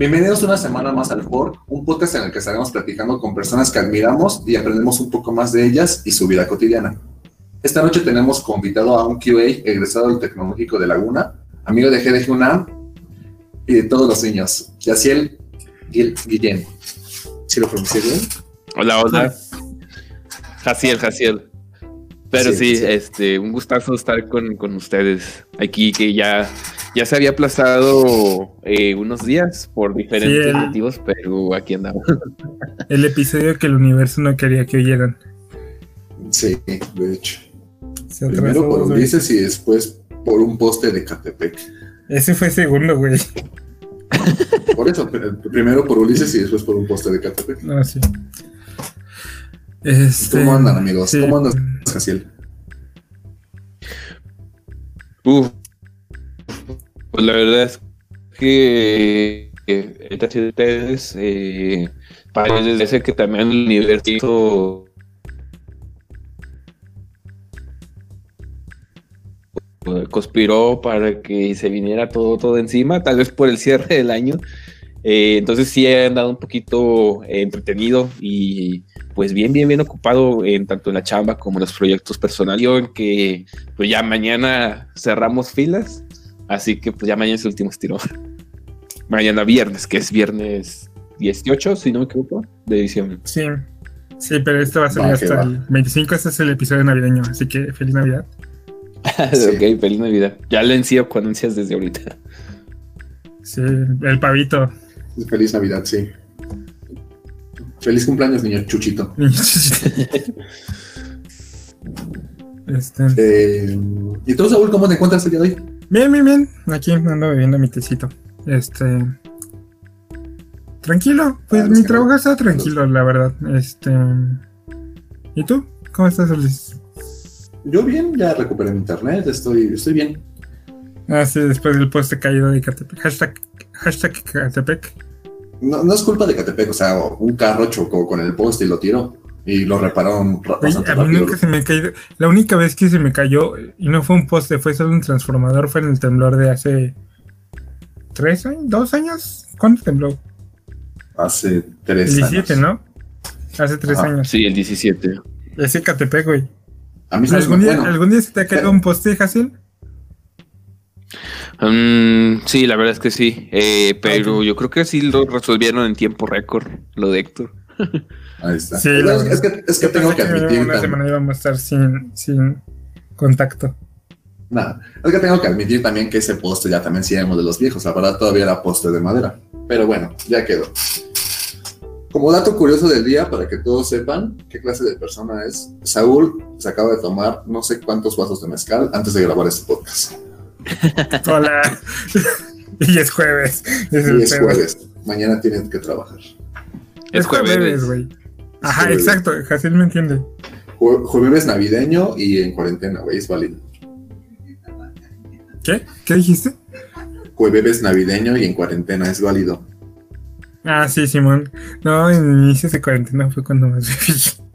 Bienvenidos una semana más al FOR, un podcast en el que estaremos platicando con personas que admiramos y aprendemos un poco más de ellas y su vida cotidiana. Esta noche tenemos convitado a un QA egresado del Tecnológico de Laguna, amigo de GDG UNAM y de todos los niños, Yaciel Guillén. ¿Sí lo pronuncié bien? Hola, hola. Jaciel, Jaciel. Pero sí, este, un gustazo estar con, con ustedes aquí, que ya ya se había aplazado eh, unos días por diferentes motivos, pero aquí andamos. El episodio que el universo no quería que oyeran. Sí, de hecho. Primero por Ulises y después por un poste de Catepec. Ese fue segundo, güey. Por eso, primero por Ulises y después por un poste de Catepec. Ah, sí. Este... ¿Cómo andan, amigos? ¿Cómo pues la verdad es que estas ustedes eh, parece que también el universo conspiró para que se viniera todo, todo encima, tal vez por el cierre del año. Eh, entonces sí he andado un poquito entretenido y pues bien, bien, bien ocupado en tanto en la chamba como en los proyectos personales. Yo en que pues ya mañana cerramos filas Así que pues ya mañana es el último estilo. mañana viernes, que es viernes 18, si no me equivoco, de edición. Sí, sí, pero esto va a salir hasta el 25, este es el episodio navideño, así que feliz Navidad. Ok, feliz Navidad. Ya le encío con ansias desde ahorita. Sí, el pavito. Feliz Navidad, sí. Feliz cumpleaños, niño Chuchito. este... Eh, ¿Y tú, Saúl, cómo te encuentras el día de hoy? Bien, bien, bien. Aquí ando bebiendo mi tecito. Este. Tranquilo. Pues ah, mi trabajo está tranquilo, la verdad. Este. ¿Y tú? ¿Cómo estás, Ulises? Yo bien, ya recuperé mi internet, estoy, estoy bien. Ah, sí, después del post caído de Catepec. Hashtag, hashtag Catepec. No, no es culpa de Catepec, o sea, un carro chocó con el poste y lo tiró y lo repararon a mí nunca se me cayó. La única vez que se me cayó, y no fue un poste, fue solo un transformador, fue en el temblor de hace tres años, dos años. ¿Cuándo tembló? Hace tres el 17, ¿no? Hace tres años. Sí, el 17. Ese Catepec, güey. A mí ¿Algún, día, ¿Algún día se te ha caído un poste, Hassel? Um, sí, la verdad es que sí. Eh, pero yo creo que sí lo resolvieron en tiempo récord, lo de Héctor. Ahí está. Sí, es, que, es que tengo que admitir. Una semana íbamos a estar sin, sin contacto. Nada, es que tengo que admitir también que ese poste ya también sí éramos de los viejos. La verdad, todavía era poste de madera. Pero bueno, ya quedó. Como dato curioso del día, para que todos sepan qué clase de persona es, Saúl se acaba de tomar no sé cuántos vasos de mezcal antes de grabar este podcast. Hola. y es jueves. y es jueves. Mañana tienen que trabajar. Es, jueves, güey. Ajá, exacto. Jaciel me entiende. jueves navideño y en cuarentena, güey, es válido. ¿Qué? ¿Qué dijiste? Jueves navideño y en cuarentena es válido. Ah, sí, Simón. No, en inicios de cuarentena fue cuando más mm,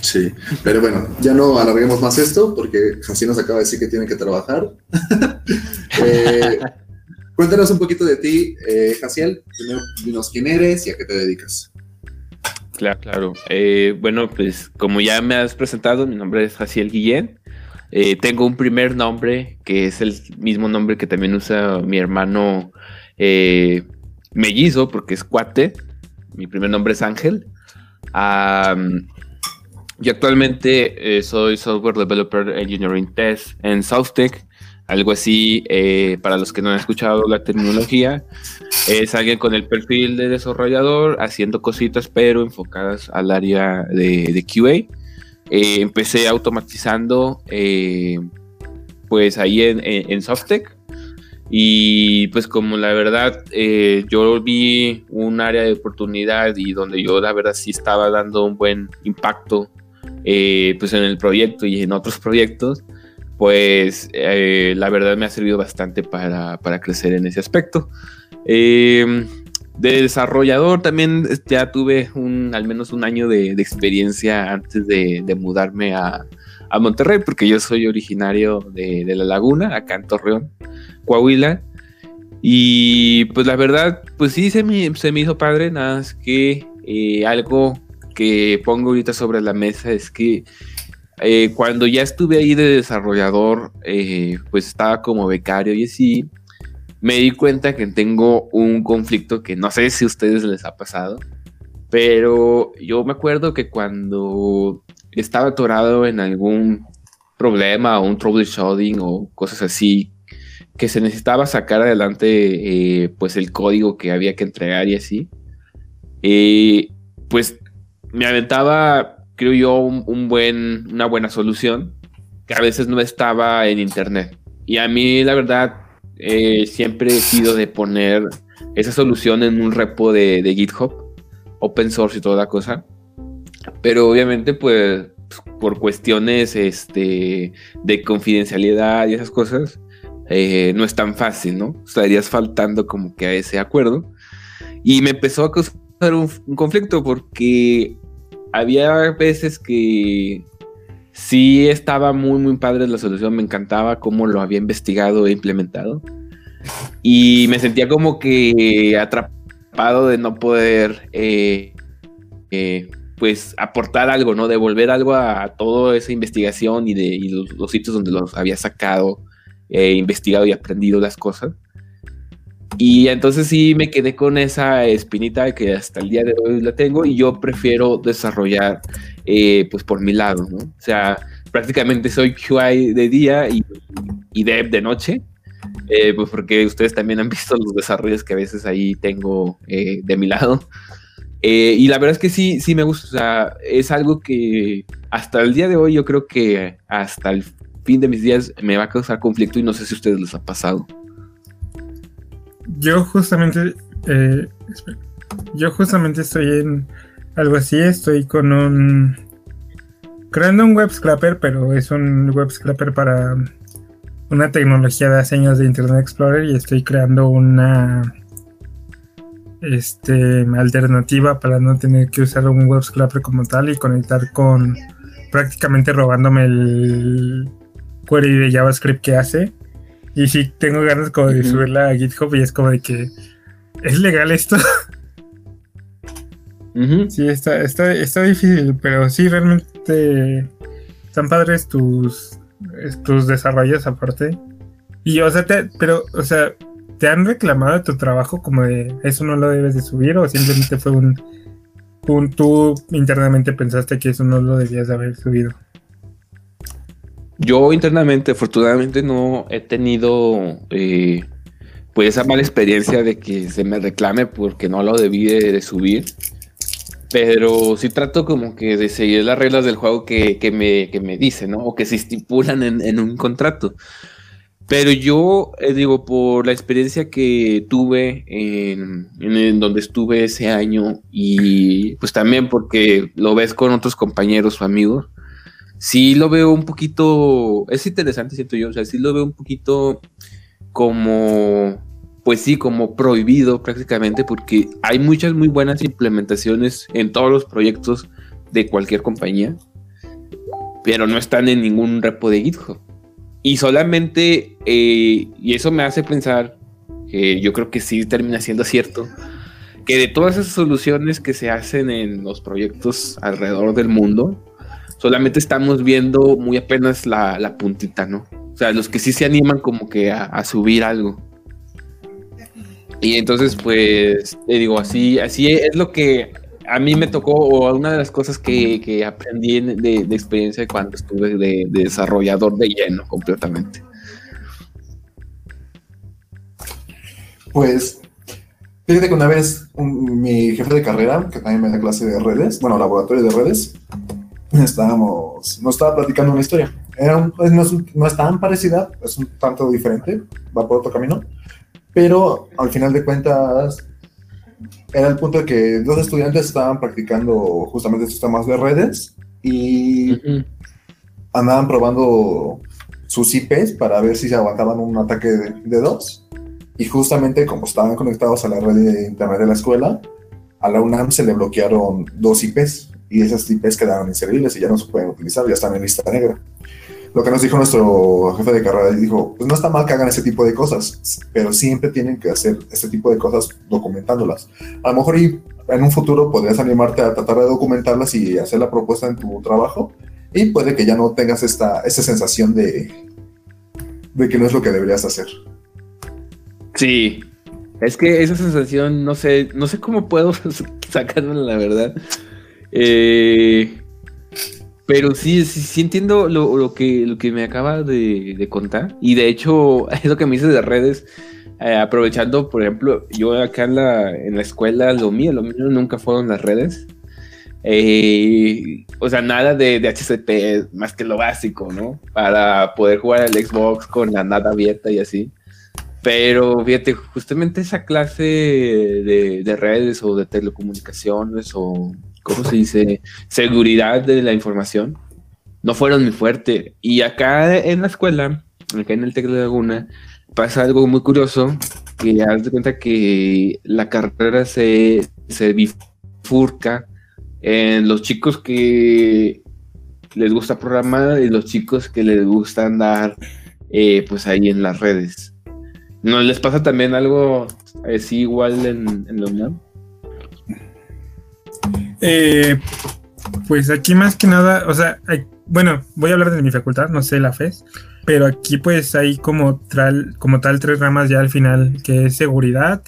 Sí, pero bueno, ya no alarguemos más esto porque Jaciel nos acaba de decir que tiene que trabajar. eh, Cuéntanos un poquito de ti, eh, Jaciel. Primero, dinos quién eres y a qué te dedicas. Claro, claro. Eh, bueno, pues como ya me has presentado, mi nombre es Jaciel Guillén. Tengo un primer nombre que es el mismo nombre que también usa mi hermano mellizo, porque es cuate. Mi primer nombre es Ángel. Yo actualmente soy Software Developer Engineering Test en SouthTech algo así, eh, para los que no han escuchado la terminología, es alguien con el perfil de desarrollador haciendo cositas, pero enfocadas al área de, QA. Eh, empecé automatizando, eh, pues ahí en, en, SoftTech. Y pues como la verdad, yo vi un área de oportunidad y donde yo la verdad sí estaba dando un buen impacto, pues en el proyecto y en otros proyectos pues eh, la verdad me ha servido bastante para, crecer en ese aspecto. Eh, de desarrollador también ya tuve un, al menos un año de, experiencia antes de, mudarme a, Monterrey, porque yo soy originario de, La Laguna, acá en Torreón, Coahuila. Y pues la verdad, pues sí, se me, se me hizo padre, nada más que eh, algo que pongo ahorita sobre la mesa es que eh, cuando ya estuve ahí de desarrollador, eh, pues estaba como becario y así, me di cuenta que tengo un conflicto que no sé si a ustedes les ha pasado, pero yo me acuerdo que cuando estaba atorado en algún problema o un troubleshooting o cosas así, que se necesitaba sacar adelante eh, pues el código que había que entregar y así, pues me aventaba creo yo, una buena solución que a veces no estaba en internet. Y a mí, la verdad, eh, siempre he sido de poner esa solución en un repo de, GitHub, open source y toda la cosa. Pero obviamente, pues, por cuestiones este, de confidencialidad y esas cosas, eh, no es tan fácil, ¿no? Estarías faltando como que a ese acuerdo. Y me empezó a un conflicto porque había veces que sí estaba muy, muy padre la solución, me encantaba cómo lo había investigado e implementado. Y me sentía como que atrapado de no poder, eh, eh, pues, aportar algo, ¿no? Devolver algo a, toda esa investigación y de los, sitios donde los había sacado, eh, investigado y aprendido las cosas. Y entonces sí me quedé con esa espinita que hasta el día de hoy la tengo y yo prefiero desarrollar eh, pues por mi lado, ¿no? O sea, prácticamente soy QI de día y, y dev de noche, eh, pues porque ustedes también han visto los desarrollos que a veces ahí tengo eh, de mi lado. y la verdad es que sí, sí me gusta, o sea, es algo que hasta el día de hoy yo creo que hasta el fin de mis días me va a causar conflicto y no sé si a ustedes les ha pasado yo justamente, eh, yo justamente estoy en algo así, estoy con un, creando un web scraper, pero es un web scraper para una tecnología de hace de Internet Explorer y estoy creando una este, alternativa para no tener que usar un web scraper como tal y conectar con prácticamente robándome el query de JavaScript que hace y sí, tengo ganas como de subirla a GitHub y es como de que ¿es legal esto? Sí, está, está, está difícil, pero sí, realmente están padres tus, tus desarrollos aparte. Y, o sea, te, pero, o sea, ¿te han reclamado tu trabajo como de eso no lo debes de subir o simplemente fue un, un tú internamente pensaste que eso no lo debías de haber subido? Yo internamente, afortunadamente, no he tenido eh, pues esa mala experiencia de que se me reclame porque no lo debí de, subir. Pero sí trato como que de seguir las reglas del juego que, me, que me dicen, ¿no? O que se estipulan en, un contrato. Pero yo eh, digo, por la experiencia que tuve en, en, donde estuve ese año y pues también porque lo ves con otros compañeros o amigos, sí lo veo un poquito, es interesante, siento yo, o sea, sí lo veo un poquito como, pues sí, como prohibido prácticamente, porque hay muchas muy buenas implementaciones en todos los proyectos de cualquier compañía, pero no están en ningún repo de GitHub. Y solamente, eh, y eso me hace pensar, que yo creo que sí termina siendo cierto, que de todas esas soluciones que se hacen en los proyectos alrededor del mundo, solamente estamos viendo muy apenas la, puntita, ¿no? O sea, los que sí se animan como que a, subir algo. Y entonces, pues, te digo, así, así es lo que a mí me tocó, o una de las cosas que, aprendí de, experiencia cuando estuve de, desarrollador de lleno completamente. Pues, fíjate que una vez mi jefe de carrera, que también me da clase de redes, bueno, laboratorio de redes, estábamos, nos estaba platicando una historia. Era no, es, tan parecida, es un tanto diferente, va por otro camino, pero al final de cuentas era el punto de que dos estudiantes estaban practicando justamente estos temas de redes y andaban probando sus IPs para ver si se aguantaban un ataque de, dos. Y justamente como estaban conectados a la red de internet de la escuela, a la UNAM se le bloquearon dos IPs y esas IPs quedaron inservibles y ya no se pueden utilizar, ya están en lista negra. lo que nos dijo nuestro jefe de carrera, dijo, pues no está mal que hagan ese tipo de cosas, pero siempre tienen que hacer este tipo de cosas documentándolas. A lo mejor y en un futuro podrías animarte a tratar de documentarlas y hacer la propuesta en tu trabajo y puede que ya no tengas esta, esta sensación de, de que no es lo que deberías hacer. Sí, es que esa sensación, no sé, no sé cómo puedo sacarla, la verdad. Eh, pero sí, sí, entiendo lo, que, lo que me acaba de, contar. Y de hecho, es lo que me dices de redes. Eh, aprovechando, por ejemplo, yo acá en la, en la escuela, lo mío, lo mío nunca fueron las redes. Eh, o sea, nada de, de, HCP, más que lo básico, ¿no? Para poder jugar al Xbox con la nada abierta y así. Pero fíjate, justamente esa clase de, de redes o de telecomunicaciones o ¿cómo se dice? Seguridad de la información, no fueron muy fuerte. Y acá en la escuela, acá en el Tec de Laguna, pasa algo muy curioso, que haz de cuenta que la carrera se, se bifurca en los chicos que les gusta programar y los chicos que les gusta andar eh, pues ahí en las redes. ¿No les pasa también algo así igual en, en la UNAM? Eh, pues aquí más que nada, o sea, bueno, voy a hablar de mi facultad, no sé la FES, pero aquí pues hay como tal, como tal tres ramas ya al final, que es seguridad,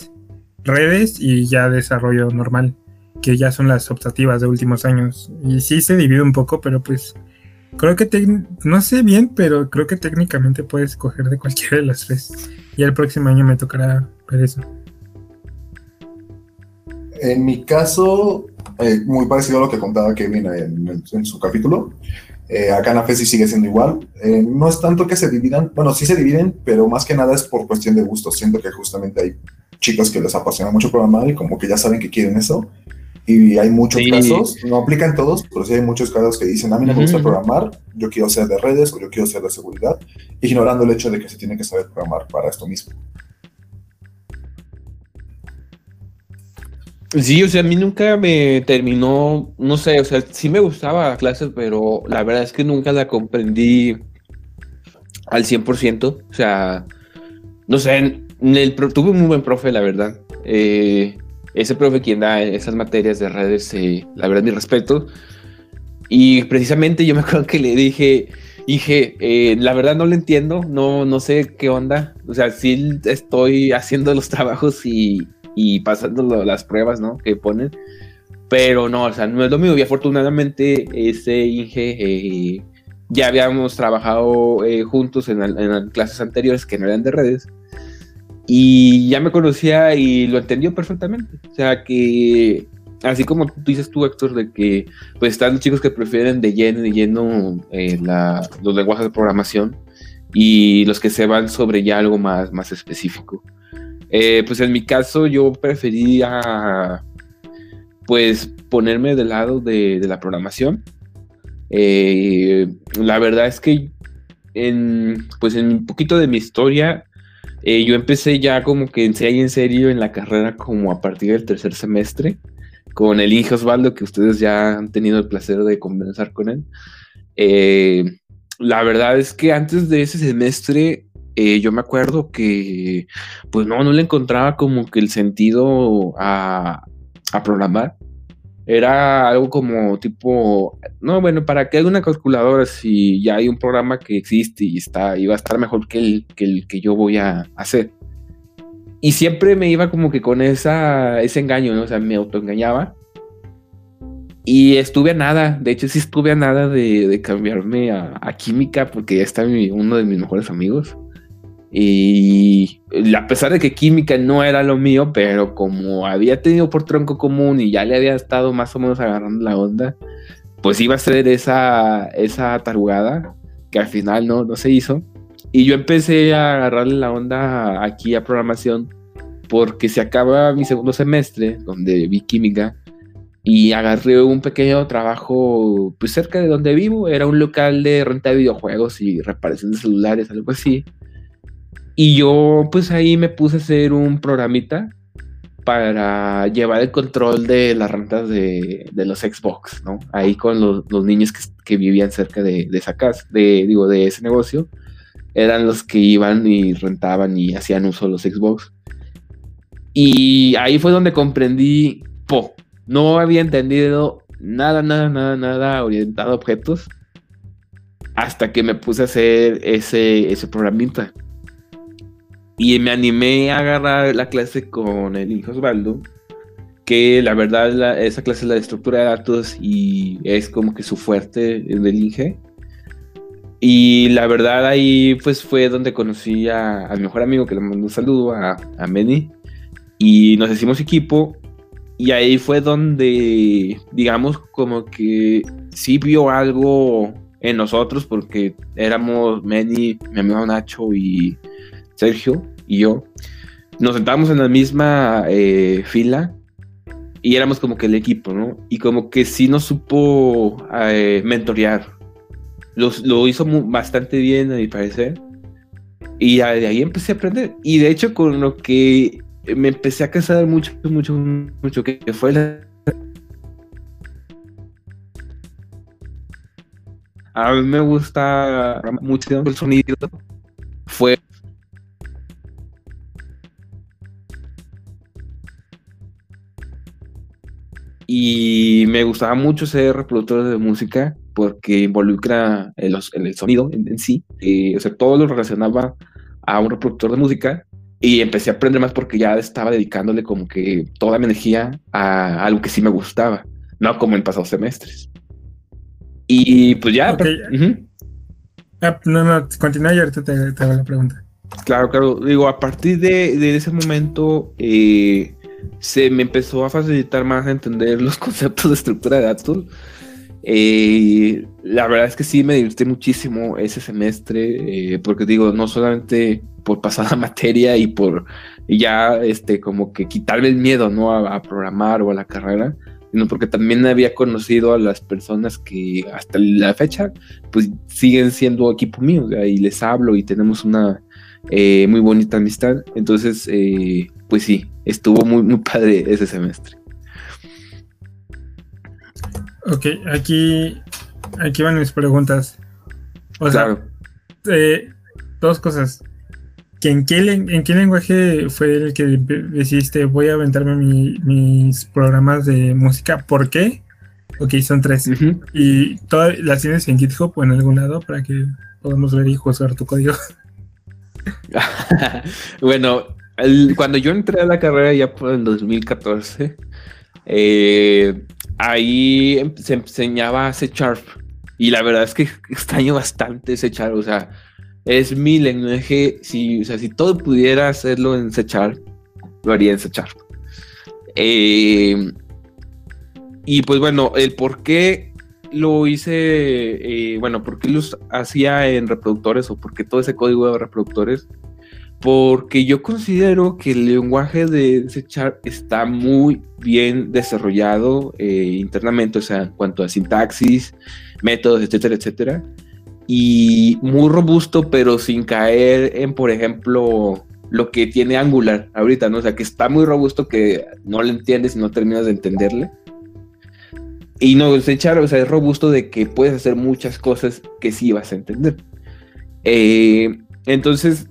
redes y ya desarrollo normal, que ya son las optativas de últimos años. Y sí se divide un poco, pero pues creo que no sé bien, pero creo que técnicamente puedes escoger de cualquiera de las tres. Y el próximo año me tocará ver eso. En mi caso, eh, muy parecido a lo que contaba Kevin en, en su capítulo. Eh, acá en la FESI sigue siendo igual. Eh, no es tanto que se dividan, bueno, sí se dividen, pero más que nada es por cuestión de gusto. Siento que justamente hay chicos que les apasiona mucho programar y como que ya saben que quieren eso. Y hay muchos casos, no aplican todos, pero sí hay muchos casos que dicen, a mí no me gusta programar, yo quiero ser de redes o yo quiero ser de seguridad, ignorando el hecho de que se tiene que saber programar para esto mismo. Sí, o sea, a mí nunca me terminó, no sé, o sea, sí me gustaba la clase, pero la verdad es que nunca la comprendí al 100%. O sea, no sé, tuve un muy buen profe, la verdad. Eh, ese profe quien da esas materias de redes, eh, la verdad, mi respeto. Y precisamente yo me acuerdo que le dije, dije, eh, la verdad no lo entiendo, no, no sé qué onda. O sea, sí estoy haciendo los trabajos y y pasando las pruebas, ¿no? Que ponen. Pero no, o sea, no es lo mismo. Y afortunadamente ese Inge eh, ya habíamos trabajado eh, juntos en, en, clases anteriores que no eran de redes. Y ya me conocía y lo entendió perfectamente. O sea que, así como tú dices tú, Héctor, de que pues están chicos que prefieren de lleno, de lleno eh, la, los lenguajes de programación y los que se van sobre ya algo más, más específico. Eh, pues en mi caso yo prefería pues ponerme del lado de, la programación. Eh, la verdad es que en, pues en un poquito de mi historia, eh, yo empecé ya como que en serio, en serio en la carrera como a partir del tercer semestre con el hijo Osvaldo, que ustedes ya han tenido el placer de conversar con él. la verdad es que antes de ese semestre eh, yo me acuerdo que, pues no, no le encontraba como que el sentido a, programar. Era algo como tipo, no, bueno, ¿para qué hay una calculadora si ya hay un programa que existe y está, y va a estar mejor que el que, el que yo voy a hacer? Y siempre me iba como que con esa, ese engaño, ¿no? O sea, me autoengañaba. Y estuve a nada, de hecho sí estuve a nada de, cambiarme a, química porque ya está uno de mis mejores amigos. Y a pesar de que química no era lo mío, pero como había tenido por tronco común y ya le había estado más o menos agarrando la onda, pues iba a ser esa, esa tarugada que al final no, no se hizo. Y yo empecé a agarrarle la onda aquí a programación porque se acaba mi segundo semestre, donde vi química, y agarré un pequeño trabajo pues cerca de donde vivo. Era un local de renta de videojuegos y reparación de celulares, algo así. Y yo pues ahí me puse a hacer un programita para llevar el control de las rentas de, los Xbox, ¿no? Ahí con los, niños que, vivían cerca de, esa casa, de, digo, de ese negocio, eran los que iban y rentaban y hacían uso de los Xbox. Y ahí fue donde comprendí, po, no había entendido nada, nada, nada, nada orientado a objetos hasta que me puse a hacer ese, ese programita. Y me animé a agarrar la clase con el hijo Osvaldo, que la verdad esa clase es la de estructura de datos y es como que su fuerte del Inge. Y la verdad ahí pues fue donde conocí a, mi mejor amigo que le mandó un saludo, a, a Meni, y nos hicimos equipo. Y ahí fue donde, digamos, como que sí vio algo en nosotros, porque éramos Meni, mi amigo Nacho y Sergio y yo. Nos sentábamos en la misma eh, fila y éramos como que el equipo, ¿no? Y como que sí nos supo eh, mentorear. lo hizo bastante bien, a mi parecer. Y de ahí empecé a aprender. Y de hecho, con lo que me empecé a casar mucho, mucho, mucho, que fue la A mí me gusta mucho el sonido. Fue y me gustaba mucho ser reproductor de música porque involucra el, el sonido en, sí. o sea, todo lo relacionaba a un reproductor de música y empecé a aprender más porque ya estaba dedicándole como que toda mi energía a algo que sí me gustaba, no como en pasados semestres. Y pues ya. Ah, no, no, continúa y ahorita te, hago la pregunta. Claro, claro. Digo, a partir de, ese momento eh, se me empezó a facilitar más entender los conceptos de estructura de datos. Eh, la verdad es que sí me divertí muchísimo ese semestre, eh, porque digo, no solamente por pasar la materia y por ya este como que quitarle el miedo ¿no? a, programar o a la carrera, sino porque también había conocido a las personas que hasta la fecha pues siguen siendo equipo mío y les hablo y tenemos una eh, muy bonita amistad. Entonces, eh, pues sí, estuvo muy, muy padre ese semestre. Ok, aquí, aquí van mis preguntas. O sea, eh, dos cosas en, qué, ¿En qué lenguaje fue el que decidiste voy a aventarme mis programas de música? ¿Por qué? Ok, son tres. ¿Y todas las tienes en GitHub o en algún lado para que podamos ver y juzgar tu código? bueno, cuando yo entré a la carrera ya por el 2014, eh, ahí em, se enseñaba C Sharp. Y la verdad es que extraño bastante C Sharp. O sea, es mi lenguaje. Si, o sea, si todo pudiera hacerlo en C lo haría en C eh, y pues bueno, el por qué lo hice, eh, bueno, por qué los hacía en reproductores o por qué todo ese código de reproductores, porque yo considero que el lenguaje de C está muy bien desarrollado eh, internamente, o sea, en cuanto a sintaxis, métodos, etcétera, etcétera y muy robusto, pero sin caer en, por ejemplo, lo que tiene Angular ahorita, ¿no? O sea, que está muy robusto que no le entiendes y no terminas de entenderle. Y no, echar, o sea, es robusto de que puedes hacer muchas cosas que sí vas a entender. Eh, entonces,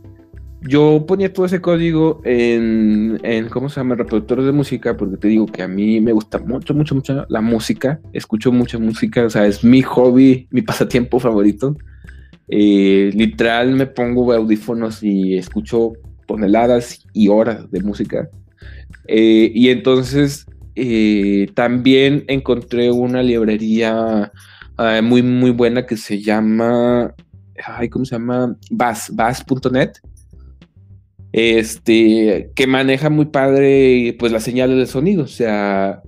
yo ponía todo ese código en, ¿cómo se llama? Reproductores de música, porque te digo que a mí me gusta mucho, mucho, mucho la música. Escucho mucha música, o sea, es mi hobby, mi pasatiempo favorito. Eh, literal me pongo audífonos y escucho toneladas y horas de música. Eh, y entonces eh, también encontré una librería muy, muy buena que se llama, ay, ¿cómo se llama? Bass.net este, que maneja muy padre pues las señales de sonido. O sea,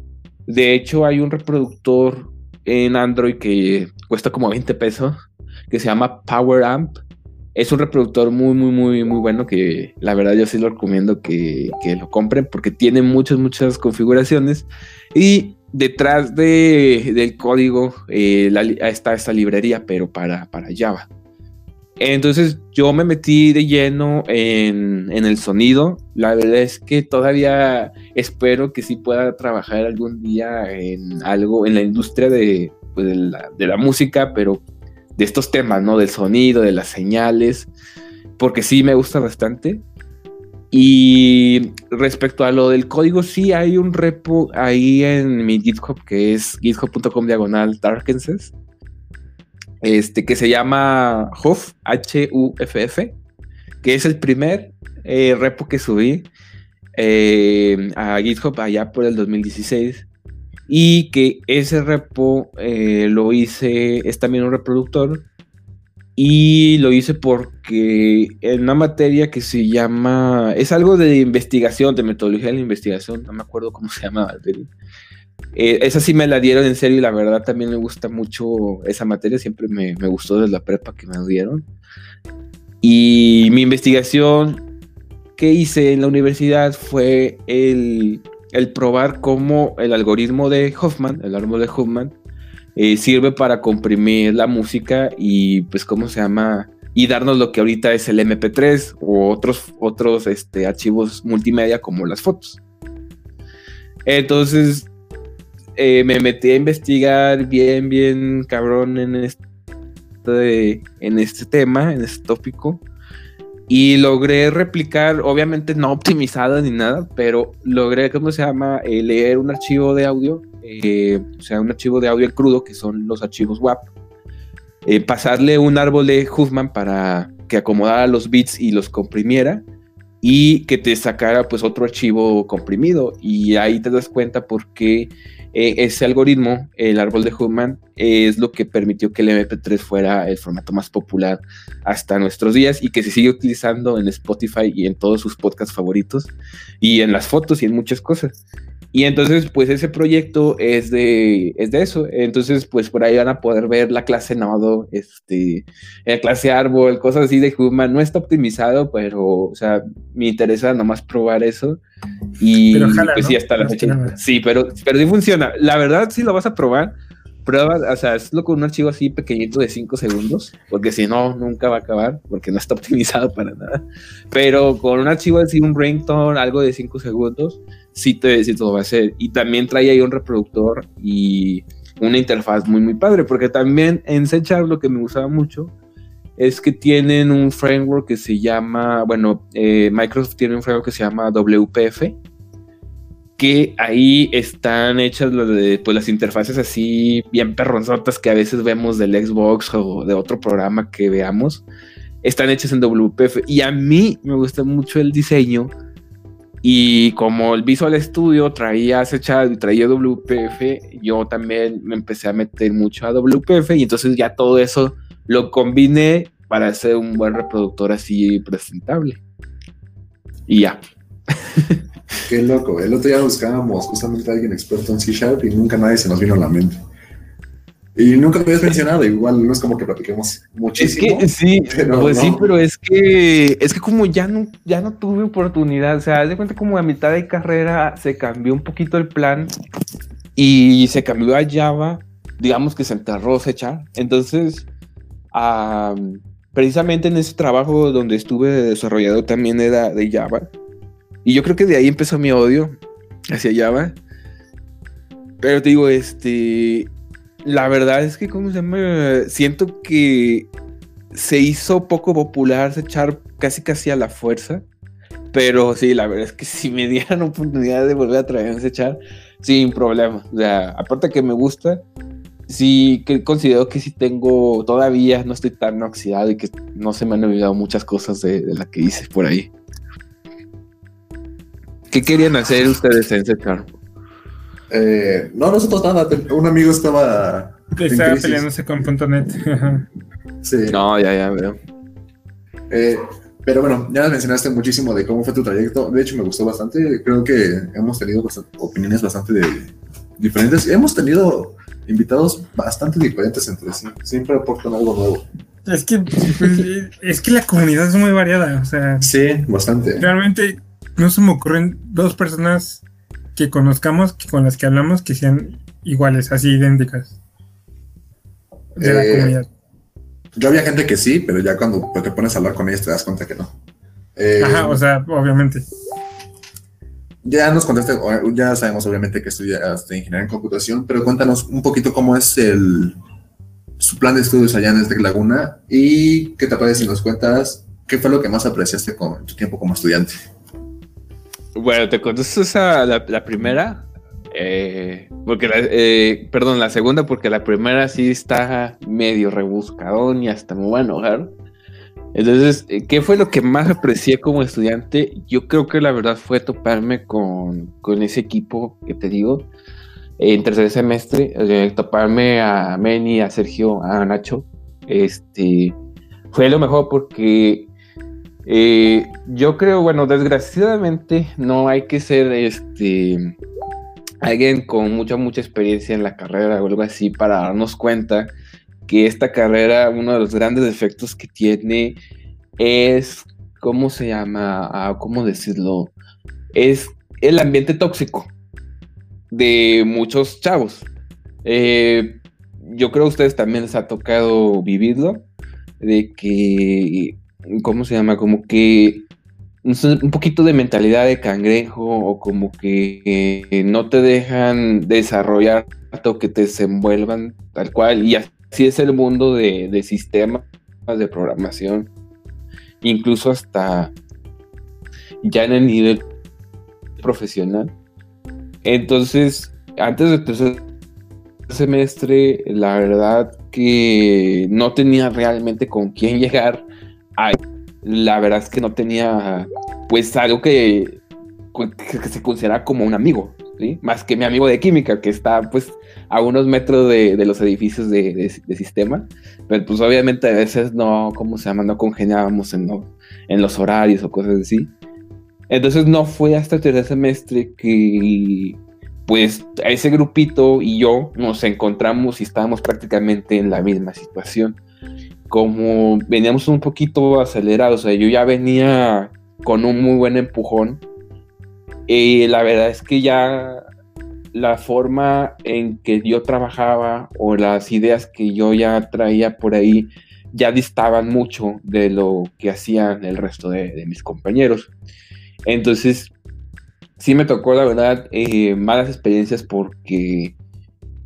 de hecho hay un reproductor en Android que cuesta como 20 pesos, que se llama Power Amp. Es un reproductor muy, muy, muy, muy bueno que la verdad yo sí lo recomiendo que, lo compren porque tiene muchas, muchas configuraciones. Y detrás de, del código eh, está esta librería, pero para, para Java. Entonces yo me metí de lleno en, el sonido. La verdad es que todavía espero que sí pueda trabajar algún día en algo, en la industria de, pues, de, la, de, la, música, pero de estos temas, ¿no? Del sonido, de las señales, porque sí me gusta bastante. Y respecto a lo del código, sí hay un repo ahí en mi GitHub que es github.com diagonal darkenses este, que se llama Huff, H-U-F-F, que es el primer eh, repo que subí eh, a GitHub allá por el 2016. Y que ese repo eh, lo hice, es también un reproductor. Y lo hice porque en una materia que se llama, es algo de investigación, de metodología de la investigación, no me acuerdo cómo se llama, eh, esa sí me la dieron en serio y la verdad también me gusta mucho esa materia, siempre me, gustó desde la prepa que me dieron. Y mi investigación que hice en la universidad fue el, probar cómo el algoritmo de Hoffman, el árbol de Hoffman, eh, sirve para comprimir la música y pues cómo se llama y darnos lo que ahorita es el MP3 o otros, otros este, archivos multimedia como las fotos. Entonces, eh, me metí a investigar bien, bien cabrón en este, en este tema, en este tópico. Y logré replicar, obviamente no optimizada ni nada, pero logré, ¿cómo se llama? Eh, leer un archivo de audio, eh, o sea, un archivo de audio crudo, que son los archivos WAP. pasarle un árbol de Huffman para que acomodara los bits y los comprimiera y que te sacara pues otro archivo comprimido y ahí te das cuenta por qué eh, ese algoritmo, el árbol de Human, es lo que permitió que el MP3 fuera el formato más popular hasta nuestros días y que se sigue utilizando en Spotify y en todos sus podcasts favoritos y en las fotos y en muchas cosas. Y entonces, pues ese proyecto es de, es de eso. Entonces, pues por ahí van a poder ver la clase nodo, este, la clase árbol, cosas así de Human. No está optimizado, pero, o sea, me interesa nomás probar eso. Y pues sí, hasta la fecha. Sí, pero, pero sí funciona. La verdad, sí lo vas a probar. Prueba, o sea, hazlo con un archivo así pequeñito de 5 segundos, porque si no, nunca va a acabar, porque no está optimizado para nada. Pero con un archivo así, un ringtone, algo de 5 segundos, sí te, sí todo va a ser. Y también trae ahí un reproductor y una interfaz muy, muy padre, porque también en C lo que me gustaba mucho es que tienen un framework que se llama, bueno, eh, Microsoft tiene un framework que se llama WPF, que ahí están hechas pues, las interfaces así bien perronzotas que a veces vemos del Xbox o de otro programa que veamos, están hechas en WPF. Y a mí me gusta mucho el diseño y como el Visual Studio traía y traía WPF, yo también me empecé a meter mucho a WPF y entonces ya todo eso lo combiné para hacer un buen reproductor así presentable. Y ya. Qué loco. El otro día buscábamos justamente a alguien experto en C Sharp y nunca nadie se nos vino a la mente. Y nunca lo habías mencionado, igual no es como que platiquemos muchísimo. Es que sí, pues sí, pero es que es que como ya no, ya no tuve oportunidad, o sea, haz de cuenta como a mitad de carrera se cambió un poquito el plan y se cambió a Java, digamos que se enterró Sechar. Entonces, precisamente en ese trabajo donde estuve desarrollado también era de Java. Y yo creo que de ahí empezó mi odio hacia Java. Pero te digo, este, la verdad es que, ¿cómo se llama? Siento que se hizo poco popular echar casi casi a la fuerza. Pero sí, la verdad es que si me dieran oportunidad de volver a traer ese echar, sin problema. O sea, aparte que me gusta, sí que considero que sí tengo, todavía no estoy tan oxidado y que no se me han olvidado muchas cosas de, de la que hice por ahí. ¿Qué querían hacer ustedes en ese eh, no, nosotros nada. Un amigo estaba. Estaba peleándose con .net. sí. No, ya, ya veo. Eh, pero bueno, ya mencionaste muchísimo de cómo fue tu trayecto. De hecho, me gustó bastante. Creo que hemos tenido opiniones bastante diferentes. Hemos tenido invitados bastante diferentes entre sí. Siempre aportan algo nuevo. Es que, pues, es que la comunidad es muy variada. O sea, sí, bastante. Realmente no se me ocurren dos personas que conozcamos, que con las que hablamos, que sean iguales, así idénticas de la eh, comunidad. Yo había gente que sí, pero ya cuando te pones a hablar con ellos te das cuenta que no. Eh, Ajá, o sea, obviamente. Ya nos contaste, ya sabemos obviamente que estudias ingeniería en computación, pero cuéntanos un poquito cómo es el su plan de estudios allá en este Laguna y qué te parece si nos cuentas qué fue lo que más apreciaste con tu tiempo como estudiante. Bueno, te contesto esa, la, primera, eh, porque eh, perdón, la segunda, porque la primera sí está medio rebuscadón y hasta me voy a enojar. Entonces, eh, ¿qué fue lo que más aprecié como estudiante? Yo creo que la verdad fue toparme con, con ese equipo que te digo en tercer semestre, toparme a Meni, a Sergio, a Nacho. Este fue lo mejor porque eh, yo creo, bueno, desgraciadamente no hay que ser este alguien con mucha, mucha experiencia en la carrera o algo así para darnos cuenta que esta carrera, uno de los grandes defectos que tiene es, ¿cómo se llama? Ah, ¿Cómo decirlo? Es el ambiente tóxico de muchos chavos. Eh, yo creo que a ustedes también les ha tocado vivirlo, de que ¿cómo se llama? Como que un poquito de mentalidad de cangrejo o como que no te dejan desarrollar o que te desenvuelvan tal cual. Y así es el mundo de, sistemas de programación. Incluso hasta ya en el nivel profesional. Entonces, antes del tercer semestre, la verdad que no tenía realmente con quién llegar la verdad es que no tenía, pues, algo que, se considera como un amigo. Más que mi amigo de química, que está, pues, a unos metros de, los edificios de, sistema. Pero, pues, obviamente, a veces no, ¿cómo se llama? No congeniábamos en, en los horarios o cosas así. Entonces, no fue hasta el tercer semestre que, pues, ese grupito y yo nos encontramos y estábamos prácticamente en la misma situación como veníamos un poquito acelerados, o sea, yo ya venía con un muy buen empujón. Y la verdad es que ya la forma en que yo trabajaba o las ideas que yo ya traía por ahí ya distaban mucho de lo que hacían el resto de, mis compañeros. Entonces, sí me tocó, la verdad, eh, malas experiencias porque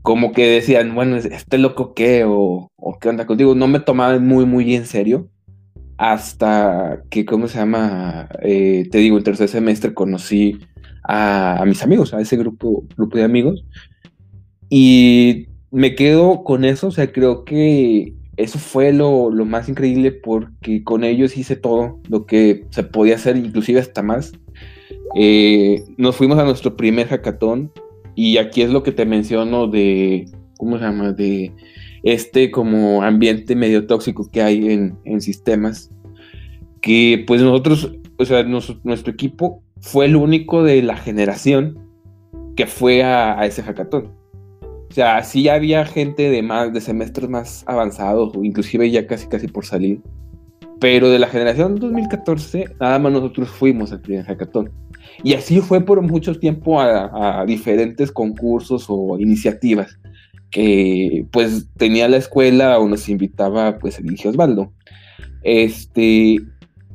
como que decían, bueno, este loco qué o, qué onda contigo, no me tomaban muy, muy en serio. Hasta que, ¿cómo se llama? Eh, te digo, en tercer semestre conocí a, mis amigos, a ese grupo, grupo de amigos. Y me quedo con eso, o sea, creo que eso fue lo, más increíble porque con ellos hice todo lo que se podía hacer, inclusive hasta más. Eh, nos fuimos a nuestro primer hackathon y aquí es lo que te menciono de, ¿cómo se llama? De este como ambiente medio tóxico que hay en, sistemas. Que pues nosotros, o sea, nuestro equipo fue el único de la generación que fue a, ese hackathon. O sea, sí había gente de más, de semestres más avanzados, inclusive ya casi casi por salir. Pero de la generación 2014, nada más nosotros fuimos al primer hackathon. Y así fue por mucho tiempo a, diferentes concursos o iniciativas que pues tenía la escuela o nos invitaba pues el Osvaldo. Este,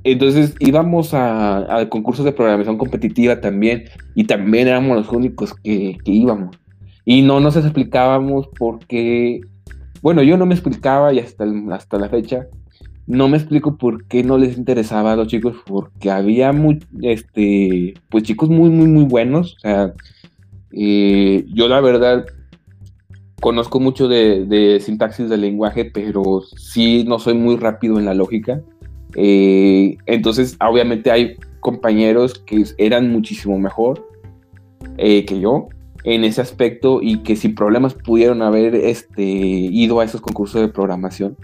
entonces íbamos a, concursos de programación competitiva también y también éramos los únicos que, que íbamos. Y no nos explicábamos porque, bueno, yo no me explicaba y hasta, hasta la fecha no me explico por qué no les interesaba a los chicos, porque había muy, este, pues chicos muy, muy, muy buenos. O sea, eh, yo la verdad conozco mucho de, sintaxis del lenguaje, pero sí no soy muy rápido en la lógica. Eh, entonces, obviamente hay compañeros que eran muchísimo mejor eh, que yo en ese aspecto y que sin problemas pudieron haber este, ido a esos concursos de programación.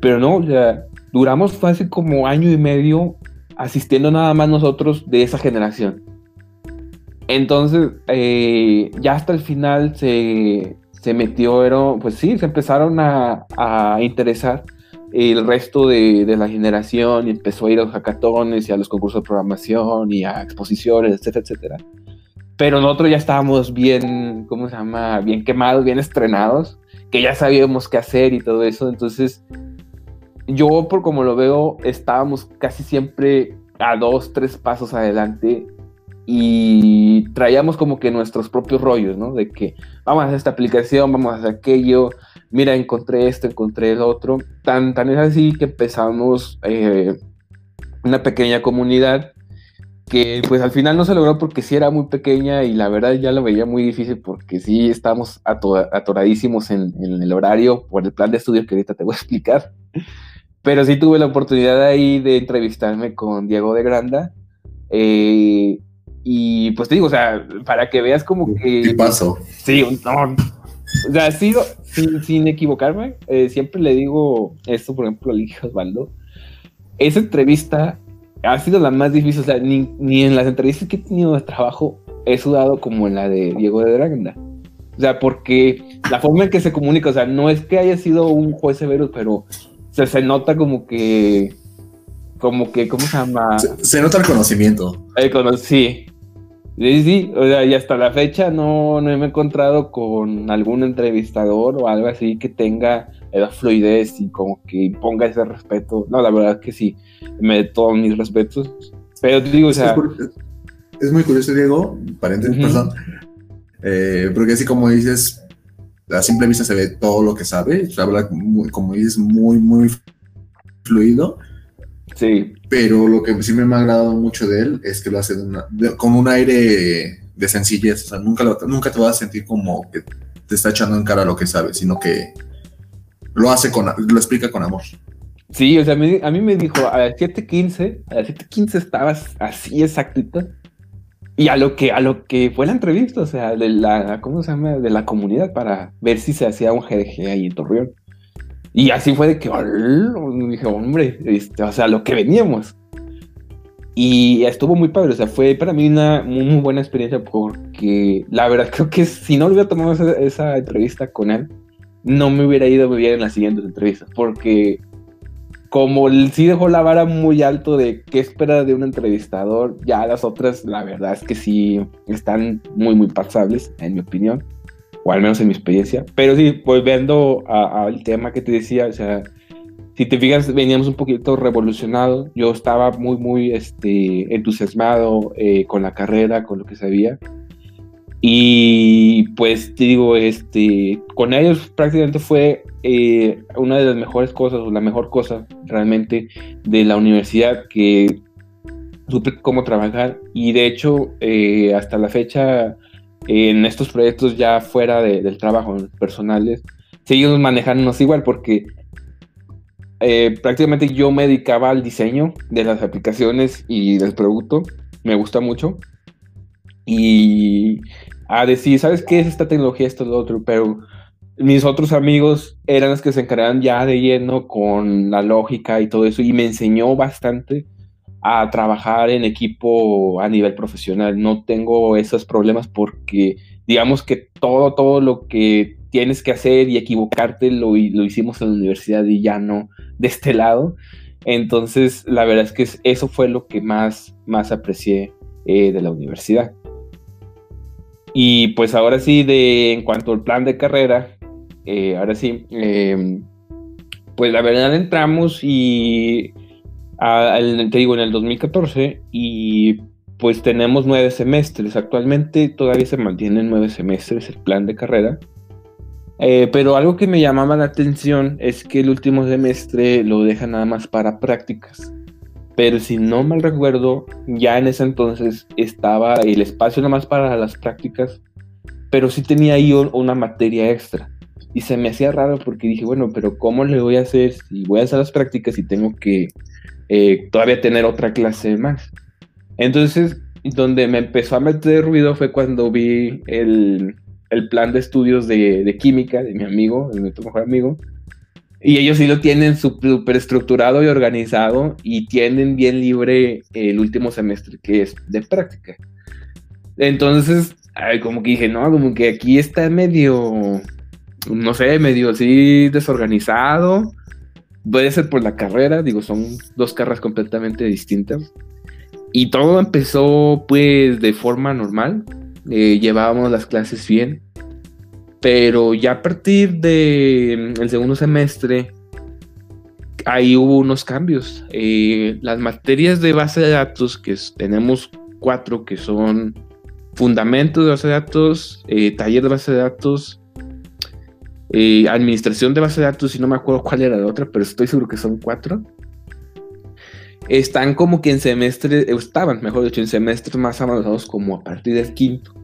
Pero no, o sea, duramos casi como año y medio asistiendo nada más nosotros de esa generación. Entonces, eh, ya hasta el final se, se metió, pues sí, se empezaron a, a interesar el resto de, de, la generación y empezó a ir a los hackatones y a los concursos de programación y a exposiciones, etcétera, etcétera. Pero nosotros ya estábamos bien, ¿cómo se llama? Bien quemados, bien estrenados, que ya sabíamos qué hacer y todo eso. Entonces, yo, por como lo veo, estábamos casi siempre a dos, tres pasos adelante y traíamos como que nuestros propios rollos, ¿no? De que vamos a hacer esta aplicación, vamos a hacer aquello, mira, encontré esto, encontré el otro. Tan, tan es así que empezamos eh, una pequeña comunidad que pues al final no se logró porque sí era muy pequeña y la verdad ya lo veía muy difícil porque sí estábamos atoradísimos en, en, el horario por el plan de estudio que ahorita te voy a explicar. Pero sí tuve la oportunidad ahí de entrevistarme con Diego de Granda. Eh, y pues te digo, o sea, para que veas como que... ¿Qué pasó? Sí, no, o sea, sin, sin equivocarme, eh, siempre le digo esto, por ejemplo, al hijo Osvaldo. Esa entrevista ha sido la más difícil, o sea, ni, ni, en las entrevistas que he tenido de trabajo he sudado como en la de Diego de Draganda. O sea, porque la forma en que se comunica, o sea, no es que haya sido un juez severo, pero se, se nota como que, como que, ¿cómo se llama? Se, se nota el conocimiento. El cono sí, Sí, sí, o sea, y hasta la fecha no, no me he encontrado con algún entrevistador o algo así que tenga la fluidez y como que ponga ese respeto. No, la verdad que sí, me todos mis respetos. Pero te digo, o sea... Es, muy curioso, Diego, paréntesis, perdón, eh, porque así como dices, a simple vista se ve todo lo que sabe, habla, muy, como dices, muy, muy fluido. Sí. Pero lo que sí me ha agradado mucho de él es que lo hace con un aire de sencillez. O sea, nunca, nunca te vas a sentir como que te está echando en cara lo que sabe, sino que lo hace con, lo explica con amor. Sí, o sea, a mí me dijo, a las 7.15, a las 7.15 estabas así exactita. Y a lo que, a lo que fue la entrevista, o sea, de la, ¿cómo se llama? De la comunidad para ver si se hacía un GDG ahí en Torreón. Y así fue de que, dije, hombre, este, o sea, lo que veníamos. Y estuvo muy padre, o sea, fue para mí una muy, buena experiencia porque la verdad creo que si no hubiera tomado esa, entrevista con él, no me hubiera ido muy bien en las siguientes entrevistas, porque como sí dejó la vara muy alto de qué espera de un entrevistador, ya las otras, la verdad es que sí están muy, muy pasables, en mi opinión o al menos en mi experiencia. Pero sí, volviendo al tema que te decía, o sea, si te fijas, veníamos un poquito revolucionado. Yo estaba muy, muy este, entusiasmado eh, con la carrera, con lo que sabía. Y pues te digo, este, con ellos prácticamente fue eh, una de las mejores cosas, o la mejor cosa realmente de la universidad que supe cómo trabajar. Y de hecho, eh, hasta la fecha, en estos proyectos ya fuera del trabajo personales, seguimos manejándonos igual porque eh, prácticamente yo me dedicaba al diseño de las aplicaciones y del producto, me gusta mucho, y a decir, ¿sabes qué es esta tecnología, esto, lo otro? Pero mis otros amigos eran los que se encargaban ya de lleno con la lógica y todo eso, y me enseñó bastante a trabajar en equipo a nivel profesional. No tengo esos problemas porque digamos que todo, todo lo que tienes que hacer y equivocarte lo, lo hicimos en la universidad y ya no de este lado. Entonces, la verdad es que eso fue lo que más, más aprecié eh, de la universidad. Y pues ahora sí, de, en cuanto al plan de carrera, eh, ahora sí, em, pues la verdad entramos y te digo, en el 2014 y pues tenemos nueve semestres. Actualmente todavía se mantienen nueve semestres el plan de carrera. Eh, pero algo que me llamaba la atención es que el último semestre lo dejan nada más para prácticas. Pero si no mal recuerdo, ya en ese entonces estaba el espacio nada más para las prácticas, pero sí tenía ahí una materia extra. Y se me hacía raro porque dije, bueno, pero ¿cómo le voy a hacer si voy a hacer las prácticas y tengo que eh, todavía tener otra clase más. Entonces, donde me empezó a meter ruido fue cuando vi el, el plan de estudios de, de, química de mi amigo, de mi mejor amigo. Y ellos sí lo tienen súper estructurado y organizado y tienen bien libre el último semestre que es de práctica. Entonces, como que dije, no, como que aquí está medio, no sé, medio así desorganizado puede ser por la carrera, digo, son dos carreras completamente distintas. Y todo empezó pues de forma normal, eh, llevábamos las clases bien, pero ya a partir del mm, el segundo semestre, ahí hubo unos cambios. Eh, las materias de base de datos, que tenemos cuatro, que son fundamentos de base de datos, eh, taller de base de datos, eh, administración de base de datos, y no me acuerdo cuál era la otra, pero estoy seguro que son cuatro. Están como que en semestres, estaban, mejor dicho, en semestres más avanzados como a partir del quinto.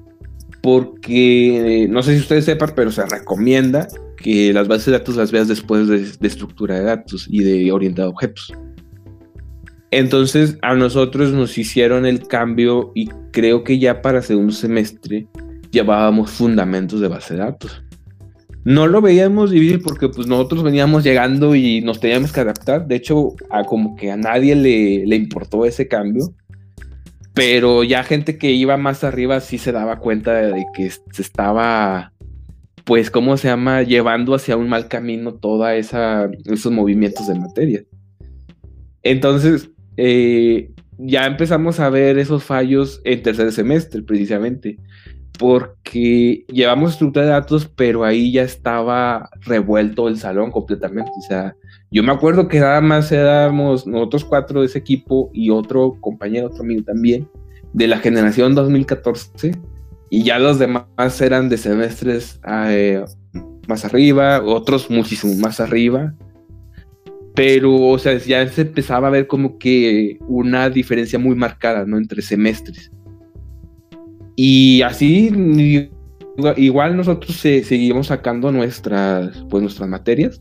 Porque, no sé si ustedes sepan, pero se recomienda que las bases de datos las veas después de, estructura de datos y de orientado a objetos. Entonces a nosotros nos hicieron el cambio y creo que ya para segundo semestre llevábamos fundamentos de base de datos. No lo veíamos difícil porque pues nosotros veníamos llegando y nos teníamos que adaptar. De hecho, a como que a nadie le, le importó ese cambio. Pero ya gente que iba más arriba sí se daba cuenta de que se estaba pues, ¿cómo se llama? Llevando hacia un mal camino toda esa, esos movimientos de materia. Entonces, eh, ya empezamos a ver esos fallos en tercer semestre, precisamente, porque llevamos estructura de datos, pero ahí ya estaba revuelto el salón completamente. O sea, yo me acuerdo que nada más éramos nosotros cuatro de ese equipo y otro compañero, otro amigo también, de la generación 2014 y ya los demás eran de semestres eh, más arriba, otros muchísimo más arriba. Pero, o sea, ya se empezaba a ver como que una diferencia muy marcada, ¿no? Entre semestres. Y así, igual nosotros seguimos sacando nuestras, pues, nuestras materias.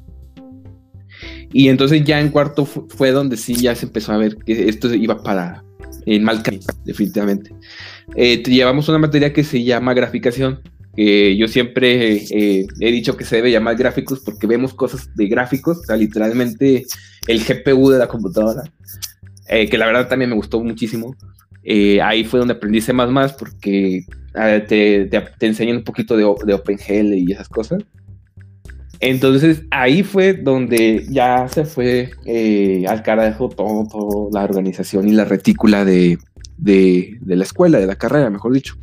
Y entonces ya en cuarto fue donde sí ya se empezó a ver que esto iba para en mal camino, definitivamente. Eh, llevamos una materia que se llama graficación, que yo siempre eh, he dicho que se debe llamar gráficos porque vemos cosas de gráficos, o sea, literalmente el GPU de la computadora, eh, que la verdad también me gustó muchísimo. Ahí fue donde aprendí C++ porque te, te, enseñan un poquito de, de OpenGL y esas cosas. Entonces ahí fue donde ya se fue al carajo todo, todo, la organización y la retícula de, de, la escuela, de la carrera, mejor dicho.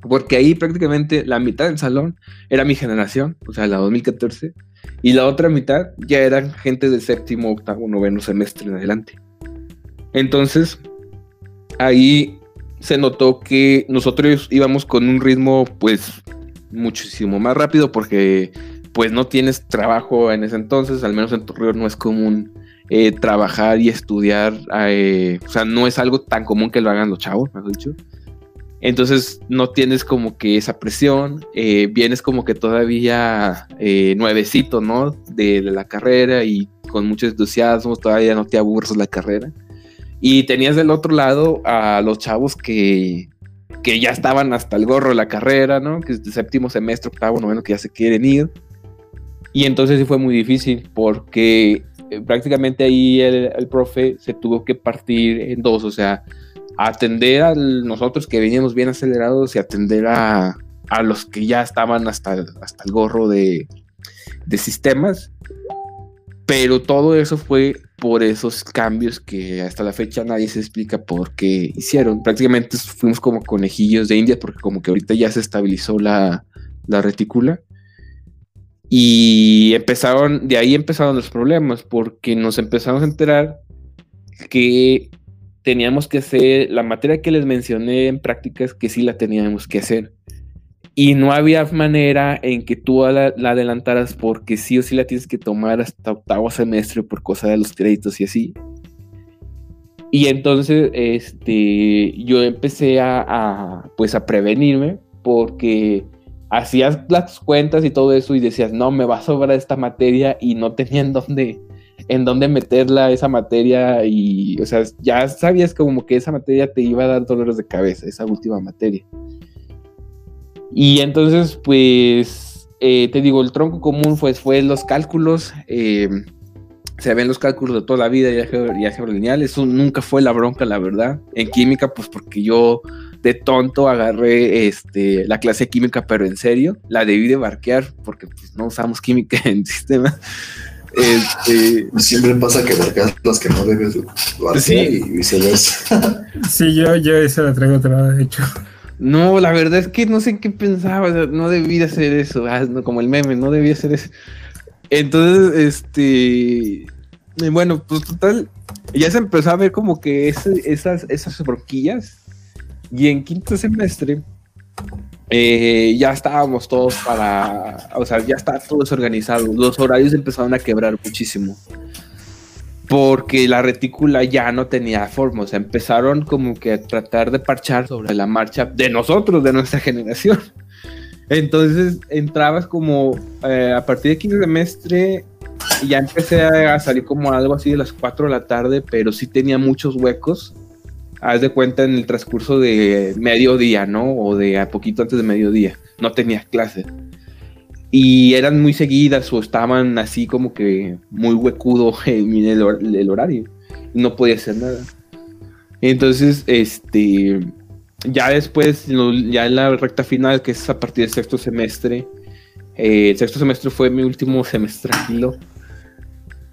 Porque ahí prácticamente la mitad del salón era mi generación, o sea, la 2014, y la otra mitad ya eran gente del séptimo, octavo, noveno semestre en adelante. Entonces, ahí se notó que nosotros íbamos con un ritmo, pues, muchísimo más rápido porque, pues, no tienes trabajo en ese entonces, al menos en río no es común eh, trabajar y estudiar, eh, o sea, no es algo tan común que lo hagan los chavos, mejor dicho. Entonces no tienes como que esa presión, eh, vienes como que todavía nuevecito, ¿no? De, la carrera y con mucho entusiasmo, todavía no te aburres la carrera. Y tenías del otro lado a los chavos que, que ya estaban hasta el gorro de la carrera, ¿no? Que es de séptimo semestre, octavo, noveno, que ya se quieren ir. Y entonces sí fue muy difícil porque eh, prácticamente ahí el, profe se tuvo que partir en dos, o sea, atender a nosotros que veníamos bien acelerados y atender a, a los que ya estaban hasta, hasta el gorro de, de sistemas. Pero todo eso fue por esos cambios que hasta la fecha nadie se explica por qué hicieron. Prácticamente fuimos como conejillos de India porque como que ahorita ya se estabilizó la, la retícula y empezaron, de ahí empezaron los problemas, porque nos empezamos a enterar que teníamos que hacer la materia que les mencioné en prácticas, que sí la teníamos que hacer. Y no había manera en que tú la, adelantaras porque sí o sí la tienes que tomar hasta octavo semestre por cosa de los créditos y así. Y entonces este, yo empecé a, a pues a prevenirme porque hacías las cuentas y todo eso y decías, no, me va a sobrar esta materia y no tenía en dónde, en dónde meterla esa materia y, o sea, ya sabías como que esa materia te iba a dar dolores de cabeza, esa última materia. Y entonces, pues, eh, te digo, el tronco común pues, fue los cálculos. Eh, se ven los cálculos de toda la vida y álgebra lineal. Eso nunca fue la bronca, la verdad. En química, pues porque yo de tonto agarré este, la clase de química, pero en serio, la debí de barquear porque pues, no usamos química en sistema. Este, Siempre pasa que barcas las que no debes barquear y viceversa. Sí, yo, yo esa la traigo otra de hecho. No, la verdad es que no sé qué pensaba, no debí de hacer eso, ah, como el meme, no debí hacer eso. Entonces, este, bueno, pues total, ya se empezó a ver como que esas, esas bronquillas. Y en quinto semestre eh, ya estábamos todos para, o sea, ya está todo desorganizado. Los horarios empezaron a quebrar muchísimo. Porque la retícula ya no tenía forma, o sea, empezaron como que a tratar de parchar sobre la marcha de nosotros, de nuestra generación. Entonces entrabas como eh, a partir de quinto semestre, ya empecé a salir como algo así de las 4 de la tarde, pero sí tenía muchos huecos haz de cuenta en el transcurso de mediodía, ¿no? O de a poquito antes de mediodía. No tenías clase. Y eran muy seguidas o estaban así como que muy huecudo en el, horario. No podía hacer nada. Entonces, este, ya después, ya en la recta final, que es a partir del sexto semestre, eh, el sexto semestre fue mi último semestre tranquilo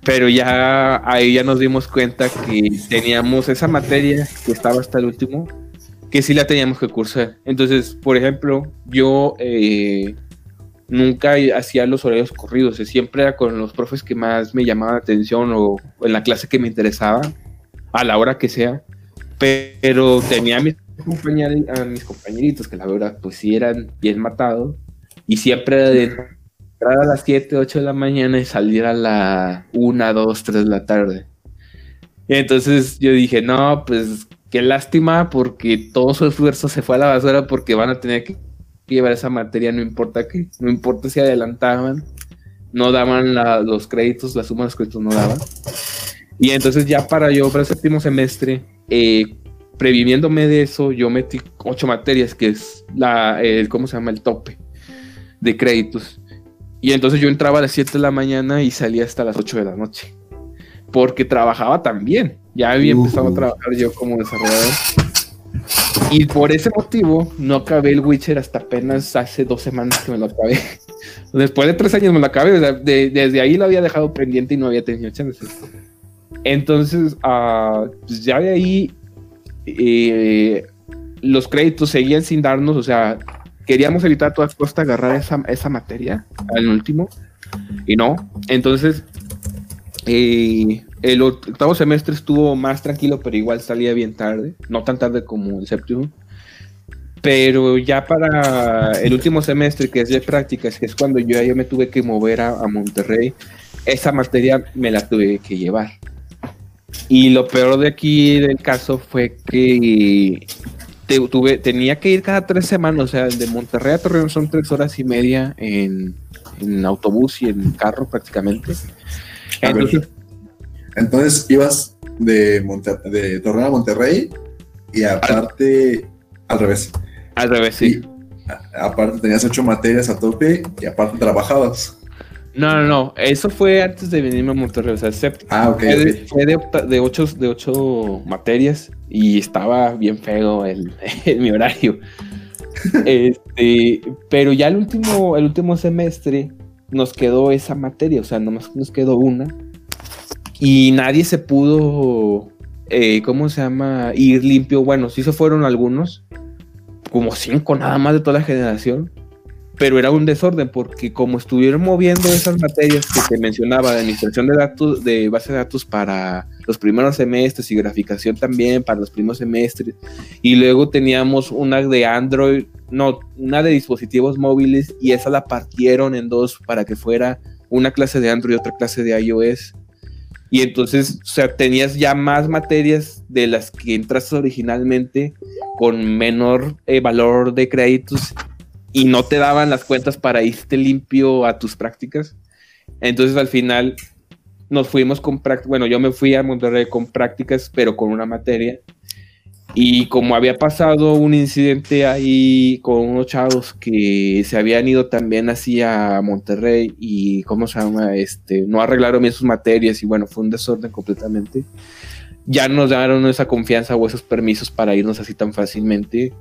pero ya ahí ya nos dimos cuenta que teníamos esa materia que estaba hasta el último, que sí la teníamos que cursar. Entonces, por ejemplo, yo eh, nunca hacía los horarios corridos, siempre era con los profes que más me llamaban la atención o en la clase que me interesaba, a la hora que sea, pero tenía a mis, a mis compañeritos que la verdad pues sí eran bien matados y siempre de entrar a las 7, 8 de la mañana y salir a la 1, 2, 3 de la tarde. Entonces yo dije, no, pues qué lástima porque todo su esfuerzo se fue a la basura porque van a tener que llevar esa materia, no importa que, no importa si adelantaban, no daban los créditos, las sumas de créditos no daban. Y entonces ya para yo, para el séptimo semestre, eh, previniéndome de eso, yo metí ocho materias, que es la, el, ¿cómo se llama? El tope de créditos. Y entonces yo entraba a las 7 de la mañana y salía hasta las 8 de la noche. Porque trabajaba también. Ya había empezado a trabajar yo como desarrollador. Y por ese motivo no acabé el Witcher hasta apenas hace dos semanas que me lo acabé. Después de tres años me lo acabé. desde ahí lo había dejado pendiente y no había tenido chances. Entonces, uh, pues ya de ahí eh, los créditos seguían sin darnos, o sea, queríamos evitar a todas costas agarrar esa, esa materia al último y no. Entonces, eh, el octavo semestre estuvo más tranquilo, pero igual salía bien tarde, no tan tarde como el séptimo. Pero ya para el último semestre, que es de prácticas, que es cuando yo, yo me tuve que mover a, a Monterrey, esa materia me la tuve que llevar. Y lo peor de aquí del caso fue que tuve, tenía que ir cada tres semanas, o sea, de Monterrey a Torreón son tres horas y media en, autobús y en carro prácticamente. Entonces, ibas de, de Torreón a Monterrey y aparte al, revés. Al revés, sí. aparte tenías ocho materias a tope y aparte trabajabas. No, no, no. Eso fue antes de venirme a Monterrey. O sea, ah, okay, fue, De, de, ocho, de ocho materias y estaba bien feo el, mi horario. este, pero ya el último, el último semestre nos quedó esa materia, o sea, nomás nos quedó una. Y nadie se pudo, eh, ¿cómo se llama? Ir limpio. Bueno, sí se fueron algunos, como cinco nada más de toda la generación pero era un desorden porque como estuvieron moviendo esas materias que te mencionaba de administración de datos, de base de datos para los primeros semestres y graficación también para los primeros semestres, y luego teníamos una de Android, no, una de dispositivos móviles y esa la partieron en dos para que fuera una clase de Android y otra clase de iOS. Y entonces, o sea, tenías ya más materias de las que entraste originalmente con menor eh, valor de créditos y no te daban las cuentas para irte limpio a tus prácticas. Entonces al final nos fuimos con prácticas, bueno, yo me fui a Monterrey con prácticas, pero con una materia. Y como había pasado un incidente ahí con unos chavos que se habían ido también así a Monterrey y, ¿cómo se llama? Este, no arreglaron bien sus materias y bueno, fue un desorden completamente. Ya nos dieron esa confianza o esos permisos para irnos así tan fácilmente.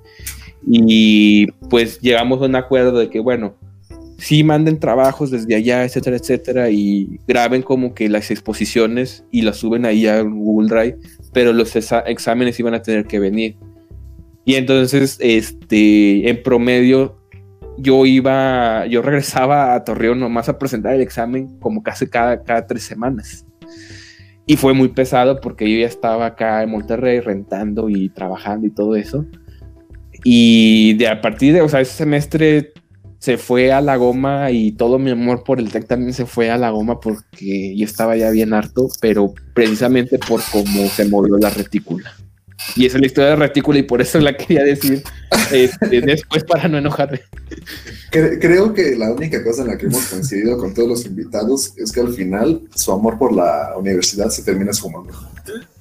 Y pues llegamos a un acuerdo de que, bueno, sí manden trabajos desde allá, etcétera, etcétera, y graben como que las exposiciones y las suben ahí a Google Drive, pero los exámenes iban a tener que venir. Y entonces, este, en promedio, yo iba, yo regresaba a Torreón nomás a presentar el examen como casi cada, cada tres semanas. Y fue muy pesado porque yo ya estaba acá en Monterrey rentando y trabajando y todo eso. Y de a partir de, o sea, ese semestre se fue a la goma y todo mi amor por el tech también se fue a la goma porque yo estaba ya bien harto, pero precisamente por cómo se movió la retícula. Y esa es la historia de retícula y por eso la quería decir este, después para no enojarme. Creo que la única cosa en la que hemos coincidido con todos los invitados es que al final su amor por la universidad se termina sumando.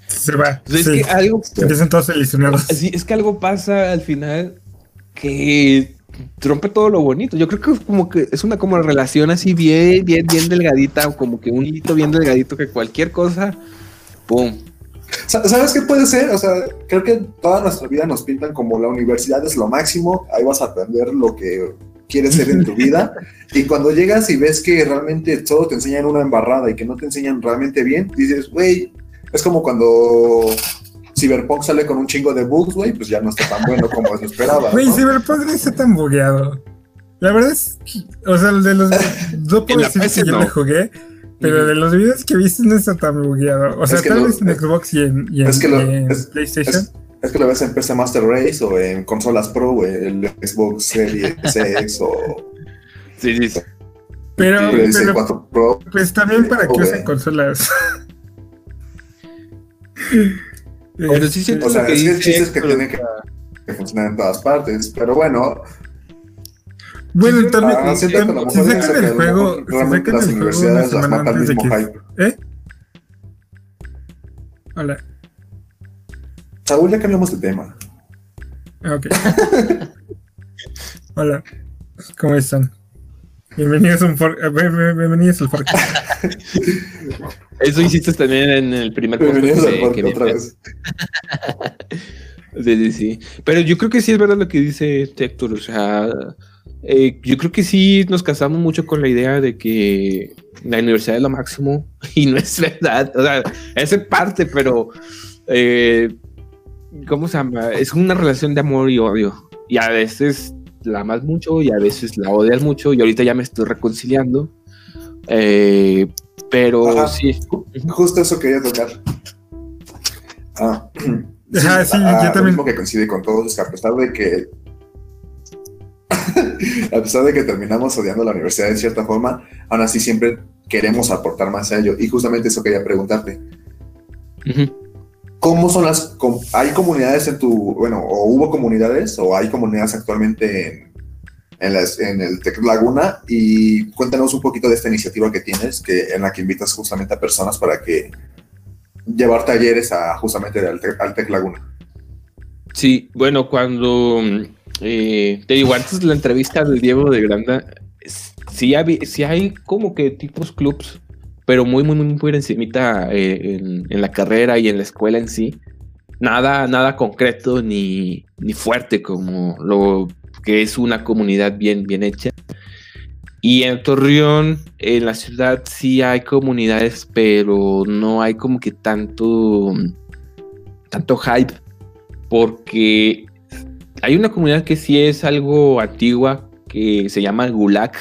Se va. Pues es que algo. Empiezan todos ilusionados. Sí, es que algo pasa al final que rompe todo lo bonito. Yo creo que es como que es una como relación así bien, bien, bien delgadita, como que un hito bien delgadito que cualquier cosa, ¡pum! ¿Sabes qué puede ser? O sea, creo que toda nuestra vida nos pintan como la universidad es lo máximo, ahí vas a aprender lo que quieres ser en tu vida. Y cuando llegas y ves que realmente todo te enseñan una embarrada y que no te enseñan realmente bien, dices, güey, es como cuando Cyberpunk sale con un chingo de bugs, güey, pues ya no está tan bueno como se esperaba. Güey, Cyberpunk no está tan bugueado. La verdad es, o sea, de los. No puedo decir que yo me jugué, pero de los videos que viste no está tan bugueado. O sea, tal vez en Xbox y en, y en, PlayStation. Es, que lo ves en PC Master Race o en consolas Pro, güey, el Xbox Series X o. Sí, sí. Pero, pero Pro, pues también para que usen consolas. Pero sí siento o sea, que es que el chiste es que tiene que, funcionar en todas partes, pero bueno. Bueno, también ah, si sacan el juego, si sacan el juego una semana antes de que... ¿Eh? Hola. Saúl, ya cambiamos de tema. Ah, ok. Hola, ¿cómo están? Bienvenidos, un for... Eh, bienvenidos al Fork. Eso hiciste también en el primer Bienvenidos al Fork otra vez. sí, sí, sí. Pero yo creo que sí es verdad lo que dice Héctor. O sea, eh, yo creo que sí nos casamos mucho con la idea de que la universidad es lo máximo y no es verdad. O sea, es parte, pero eh, ¿cómo se llama? Es una relación de amor y odio. Y a veces la amas mucho y a veces la odias mucho y ahorita ya me estoy reconciliando. Eh, pero sí. Justo eso quería tocar. Ah, sí, ah, sí yo también. Lo que coincide con todos es que a pesar de que a pesar de que terminamos odiando la universidad de cierta forma, aún así siempre queremos aportar más a ello. Y justamente eso quería preguntarte. ¿Cómo son las... ¿Hay comunidades en tu... Bueno, o hubo comunidades o hay comunidades actualmente en, en, el Tec Laguna? Y cuéntanos un poquito de esta iniciativa que tienes, que, en la que invitas justamente a personas para que llevar talleres a justamente al, Tec Laguna. Sí, bueno, cuando... Eh, te digo, antes de la entrevista del Diego de Granda, sí hay, sí hay como que tipos clubs pero muy, muy, muy por encimita eh, en, la carrera y en la escuela en sí. Nada, nada concreto ni, ni fuerte como lo que es una comunidad bien, bien hecha. Y en Torreón, en la ciudad, sí hay comunidades, pero no hay como que tanto, tanto hype, porque hay una comunidad que sí es algo antigua, que se llama Gulag,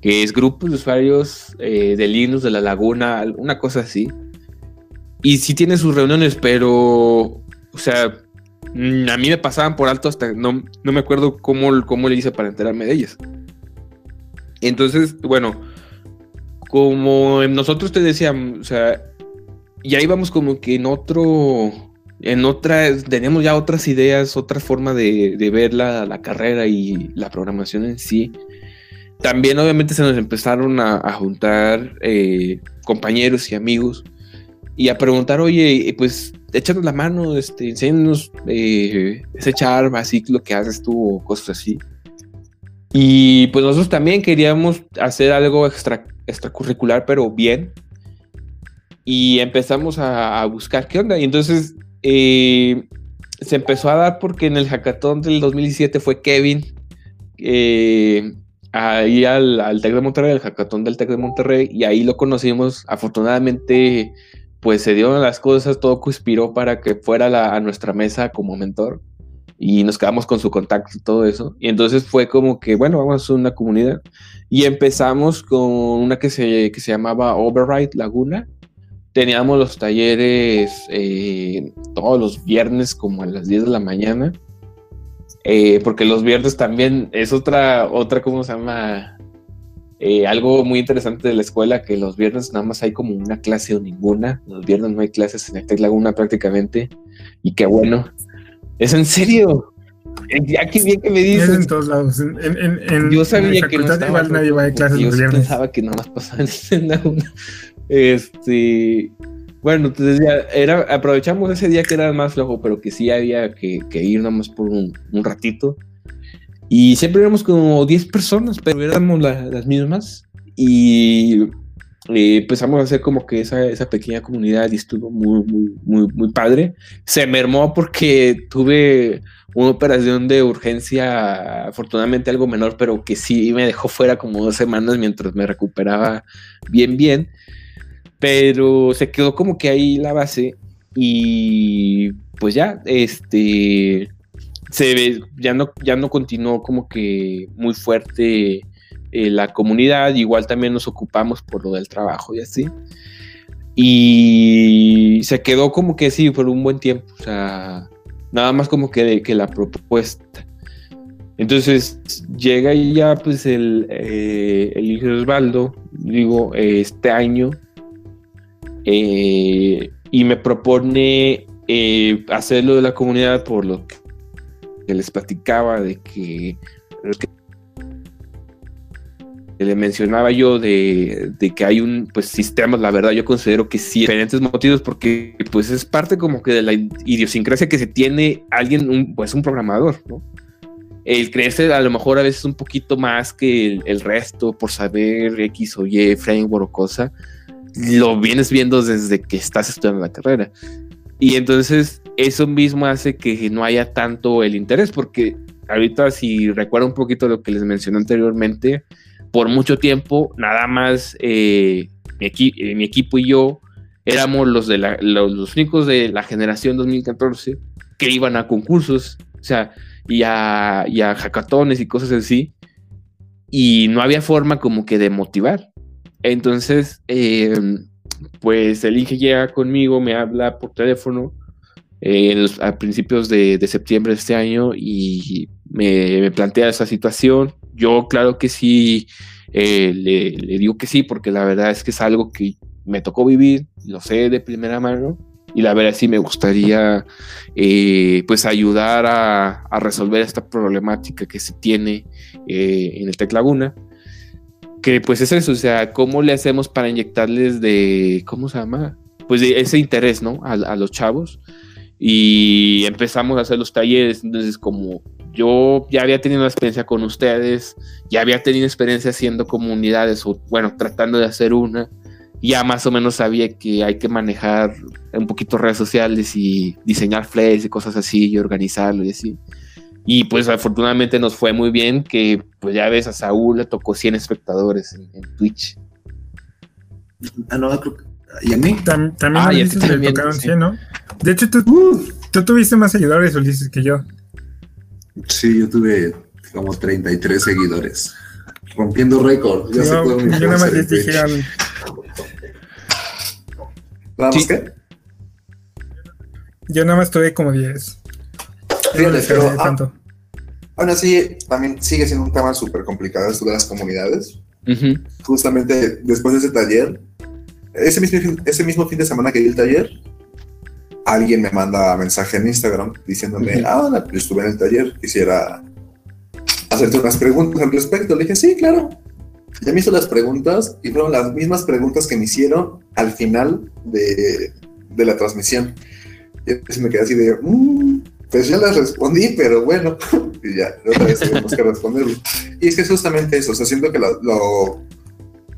que es grupos de usuarios eh, de Linux de la Laguna, una cosa así. Y sí tiene sus reuniones, pero, o sea, a mí me pasaban por alto hasta no, no me acuerdo cómo, cómo le hice para enterarme de ellas. Entonces, bueno, como nosotros te decíamos, o sea, ya íbamos como que en otro, en otra, tenemos ya otras ideas, otra forma de, de ver la, la, carrera y la programación en sí también obviamente se nos empezaron a, juntar eh, compañeros y amigos y a preguntar, oye, pues échanos la mano, este, enséñanos eh, ese charm, así lo que haces tú o cosas así. Y pues nosotros también queríamos hacer algo extra, extracurricular, pero bien. Y empezamos a, buscar qué onda. Y entonces eh, se empezó a dar porque en el hackathon del 2017 fue Kevin. Eh, ahí al, al TEC de Monterrey, al hackathon del TEC de Monterrey, y ahí lo conocimos. Afortunadamente, pues se dieron las cosas, todo conspiró para que fuera a nuestra mesa como mentor y nos quedamos con su contacto y todo eso. Y entonces fue como que, bueno, vamos a una comunidad. Y empezamos con una que se, que se llamaba Override Laguna, teníamos los talleres eh, todos los viernes como a las 10 de la mañana. Eh, porque los viernes también es otra, otra, ¿cómo se llama? Eh, algo muy interesante de la escuela, que los viernes nada más hay como una clase o ninguna. Los viernes no hay clases en el Laguna prácticamente. Y qué bueno. ¿Es en serio? Ya que bien que me dices. en todos lados. yo sabía que no igual nadie va a clases los viernes. pensaba que nada más pasaba en Laguna. Este, bueno, entonces ya era, aprovechamos ese día que era más flojo, pero que sí había que, ir nomás por un, ratito. Y siempre éramos como 10 personas, pero éramos las mismas. Y empezamos a hacer como que esa, esa, pequeña comunidad estuvo muy, muy, muy, muy padre. Se mermó porque tuve una operación de urgencia, afortunadamente algo menor, pero que sí me dejó fuera como dos semanas mientras me recuperaba bien, bien pero se quedó como que ahí la base y pues ya, este, se ve, ya no, ya no continuó como que muy fuerte eh, la comunidad, igual también nos ocupamos por lo del trabajo y así. Y se quedó como que sí, por un buen tiempo, o sea, nada más como que, que la propuesta. Entonces llega ya pues el, eh, el Osvaldo, digo, este año, eh, y me propone eh, hacerlo de la comunidad por lo que, les platicaba de que, le mencionaba yo de, que hay un pues sistemas, la verdad yo considero que sí, diferentes motivos porque pues es parte como que de la idiosincrasia que se tiene alguien, un, pues un programador, ¿no? El creerse a lo mejor a veces un poquito más que el, el resto por saber X o Y framework o cosa, lo vienes viendo desde que estás estudiando la carrera. Y entonces eso mismo hace que no haya tanto el interés, porque ahorita si recuerdo un poquito lo que les mencioné anteriormente, por mucho tiempo nada más eh, eh, mi, equipo y yo éramos los, de los, únicos de la generación 2014 que iban a concursos, o sea, y a, y a hackatones y cosas así, y no había forma como que de motivar. Entonces, eh, pues el Inge llega conmigo, me habla por teléfono eh, a principios de, septiembre de este año y me, plantea esa situación. Yo, claro que sí, eh, le, digo que sí, porque la verdad es que es algo que me tocó vivir, lo sé de primera mano y la verdad sí me gustaría pues ayudar a, a, resolver esta problemática que se tiene en el Tec Laguna que pues es eso, o sea, ¿cómo le hacemos para inyectarles de, ¿cómo se llama? Pues de ese interés, ¿no? A, los chavos. Y empezamos a hacer los talleres, entonces como yo ya había tenido experiencia con ustedes, ya había tenido experiencia haciendo comunidades, o bueno, tratando de hacer una, ya más o menos sabía que hay que manejar un poquito redes sociales y diseñar flyers y cosas así y organizarlo y así. Y pues afortunadamente nos fue muy bien, que pues ya ves, a Saúl le tocó 100 espectadores en, Twitch. Ah, no, creo que... ¿Y a mí? también ah, a Ulises le tocaron 100, ¿no? De hecho, tú, tú tuviste más seguidores, Ulises, que yo. Sí, yo tuve como 33 seguidores. Rompiendo récord. Ya yo, yo nada más les dije ¿Nada más qué? Yo nada más tuve como 10 pero ah, aún así también sigue siendo un tema súper complicado esto de las comunidades. Justamente después de ese taller, ese mismo, ese mismo fin de semana que di el taller, alguien me manda mensaje en Instagram diciéndome, ah, estuve en el taller, quisiera hacerte unas preguntas al respecto. Le dije, sí, claro. Ya me hizo las preguntas y fueron las mismas preguntas que me hicieron al final de, de la transmisión. Y entonces me quedé así de, mmm, pues ya las respondí, pero bueno, y ya, otra vez tenemos que responderlo. Y es que es justamente eso, o sea, siento que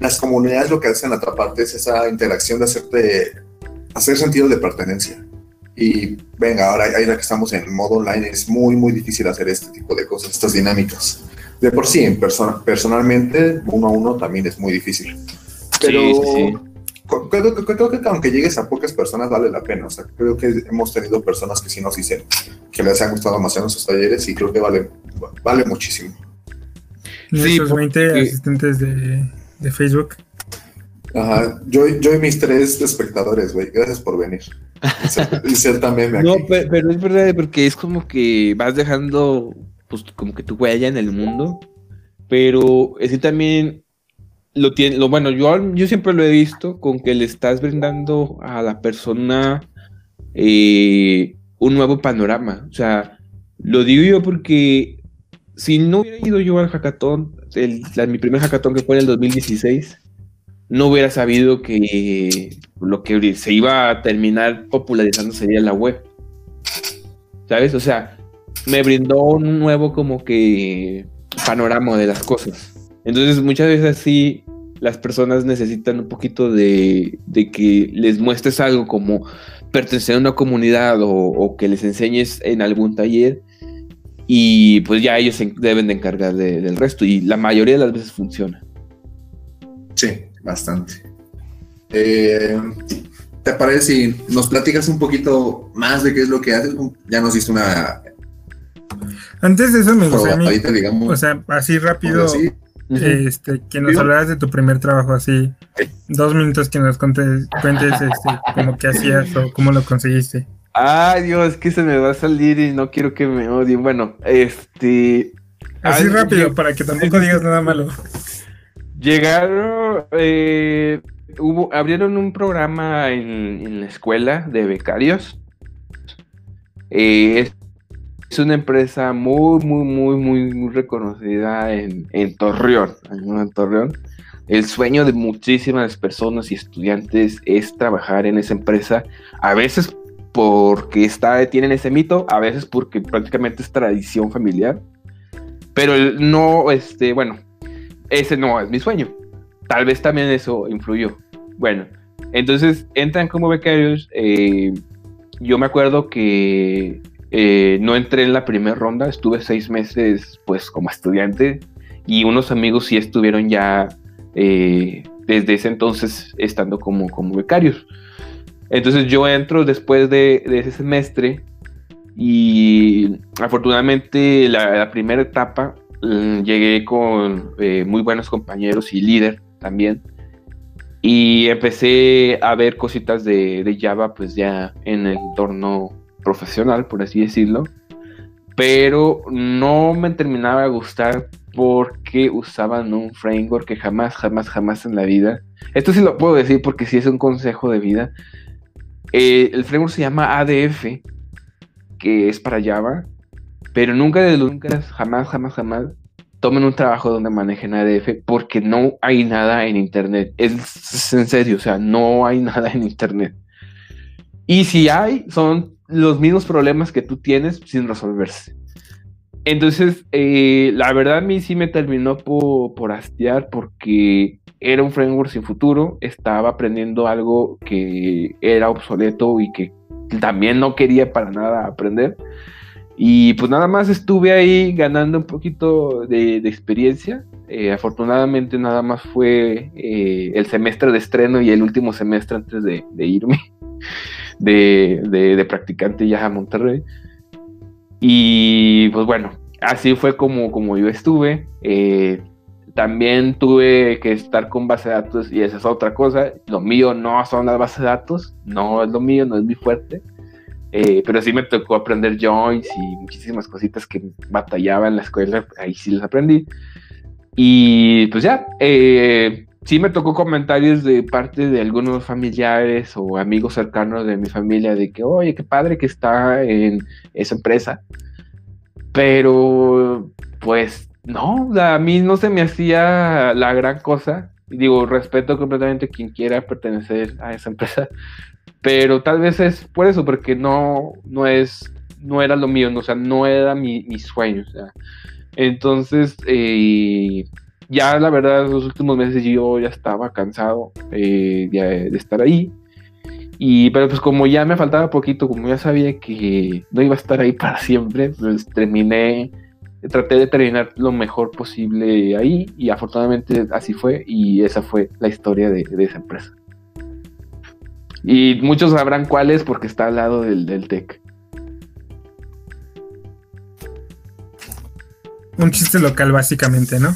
las comunidades lo que hacen a otra parte es esa interacción de hacerte, hacer sentido de pertenencia. Y venga, ahora, ahora que estamos en modo online, es muy, muy difícil hacer este tipo de cosas, estas dinámicas. De por sí, en persona, personalmente, uno a uno también es muy difícil. Pero sí, sí, creo, que aunque llegues a pocas personas vale la pena. O sea, creo que hemos tenido personas que sí nos dicen que les han gustado demasiado nuestros talleres y creo que vale, vale muchísimo. Nuestros 20 asistentes de, de, Facebook. Ajá, yo, yo y mis tres espectadores, güey, gracias por venir. Y ser, también aquí. No, pero, es verdad, porque es como que vas dejando, pues, como que tu huella en el mundo, pero es que también lo tiene, lo bueno, yo, yo siempre lo he visto con que le estás brindando a la persona eh, un nuevo panorama. O sea, lo digo yo porque si no hubiera ido yo al hackathon, el, mi primer hackathon que fue en el 2016, no hubiera sabido que lo que se iba a terminar popularizando sería la web. ¿Sabes? O sea, me brindó un nuevo como que panorama de las cosas. Entonces muchas veces así las personas necesitan un poquito de, que les muestres algo como pertenecer a una comunidad o, que les enseñes en algún taller y pues ya ellos se deben de encargar del resto y la mayoría de las veces funciona. Sí, bastante. Eh, ¿Te parece si nos platicas un poquito más de qué es lo que haces? Ya nos diste una... Antes de eso me gustaría, o sea, así rápido, este, que nos hablaras de tu primer trabajo así, dos minutos que nos cuentes, cuentes este, como que hacías o cómo lo conseguiste. Ay, Dios, que se me va a salir y no quiero que me odien. Bueno, este... Así rápido, para que tampoco digas nada malo. Llegaron, eh, hubo, abrieron un programa en, la escuela de becarios. Eh, es, una empresa muy, muy, muy, muy, muy reconocida en, Torreón, en Torreón. El sueño de muchísimas personas y estudiantes es trabajar en esa empresa, a veces porque está, tienen ese mito, a veces porque prácticamente es tradición familiar, pero no, este, bueno, ese no es mi sueño. Tal vez también eso influyó. Bueno, entonces entran como becarios. Eh, yo me acuerdo que eh, no entré en la primera ronda, estuve seis meses pues como estudiante y unos amigos sí estuvieron ya eh, desde ese entonces estando como, como becarios. Entonces yo entro después de, ese semestre y afortunadamente la primera etapa Mm, llegué con eh, muy buenos compañeros y líder también. Y empecé a ver cositas de, Java, pues ya en el entorno profesional, por así decirlo. Pero no me terminaba de gustar porque usaban un framework que jamás, jamás, jamás en la vida. Esto sí lo puedo decir porque sí es un consejo de vida. Eh, el framework se llama ADF, que es para Java pero nunca de nunca, jamás, jamás, jamás tomen un trabajo donde manejen ADF porque no hay nada en internet. En serio, o sea, no hay nada en internet. Y si hay, son los mismos problemas que tú tienes sin resolverse. Entonces, eh, la verdad a mí sí me terminó por, por hastiar porque era un framework sin futuro, estaba aprendiendo algo que era obsoleto y que también no quería para nada aprender. Y pues nada más estuve ahí ganando un poquito de, experiencia. Eh, afortunadamente nada más fue eh, el semestre de estreno y el último semestre antes de, irme de, practicante ya a Monterrey. Y pues bueno, así fue como, como yo estuve. Eh, también tuve que estar con base de datos y esa es otra cosa. Lo mío no son las bases de datos, no es lo mío, no es mi fuerte. Eh, pero sí me tocó aprender joints y muchísimas cositas que batallaba en la escuela, ahí sí las aprendí. Y pues ya, eh, sí me tocó comentarios de parte de algunos familiares o amigos cercanos de mi familia de que, oye, qué padre que está en esa empresa. Pero, pues, no, a mí no se me hacía la gran cosa. Digo, respeto completamente a quien quiera pertenecer a esa empresa, pero tal vez es por eso, porque no, no es, no era lo mío, o sea, no era mi, sueño, o sea. Entonces, eh, ya la verdad, los últimos meses yo ya estaba cansado eh, de, estar ahí. Y, pero pues como ya me faltaba poquito, como ya sabía que no iba a estar ahí para siempre, pues terminé, traté de terminar lo mejor posible ahí y afortunadamente así fue y esa fue la historia de esa empresa. Y muchos sabrán cuál es porque está al lado del, del TEC. Un chiste local, básicamente, ¿no?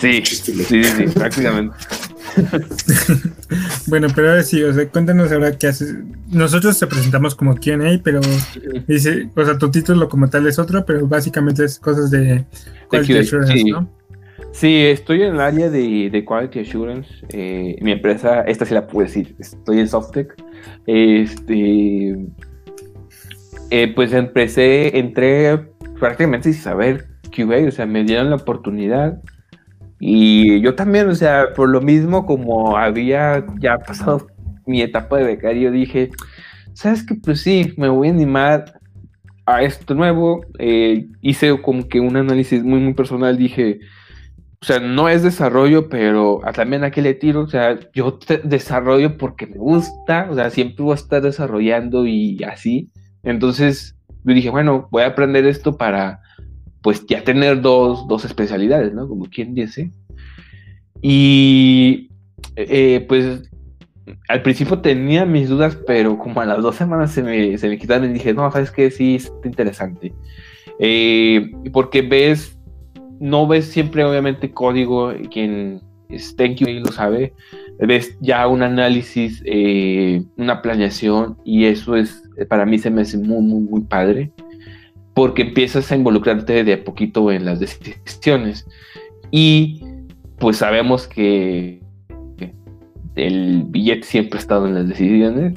Sí, sí, sí, prácticamente. Bueno, pero ahora sí, o sea, cuéntanos ahora qué haces. Nosotros te presentamos como QA, pero dice, o sea, tu título como tal es otro, pero básicamente es cosas de Quality Assurance, sí. ¿no? Sí, estoy en el área de, de Quality Assurance. Eh, mi empresa, esta sí la puedo decir, estoy en Softec. Este, eh, pues empecé, entré prácticamente sin saber QA, o sea, me dieron la oportunidad. Y yo también, o sea, por lo mismo como había ya pasado mi etapa de becario, dije, ¿sabes qué? Pues sí, me voy a animar a esto nuevo. Eh, hice como que un análisis muy, muy personal, dije, o sea, no es desarrollo, pero también aquí le tiro, o sea, yo desarrollo porque me gusta, o sea, siempre voy a estar desarrollando y así. Entonces, dije, bueno, voy a aprender esto para, pues, ya tener dos, dos especialidades, ¿no? Como quien dice. Y, eh, pues, al principio tenía mis dudas, pero como a las dos semanas se me, se me quitaron y dije, no, sabes que sí, es interesante. Eh, porque ves no ves siempre obviamente código, quien esté en QA lo sabe, ves ya un análisis, eh, una planeación y eso es, para mí se me hace muy, muy, muy padre, porque empiezas a involucrarte de a poquito en las decisiones y pues sabemos que el billete siempre ha estado en las decisiones.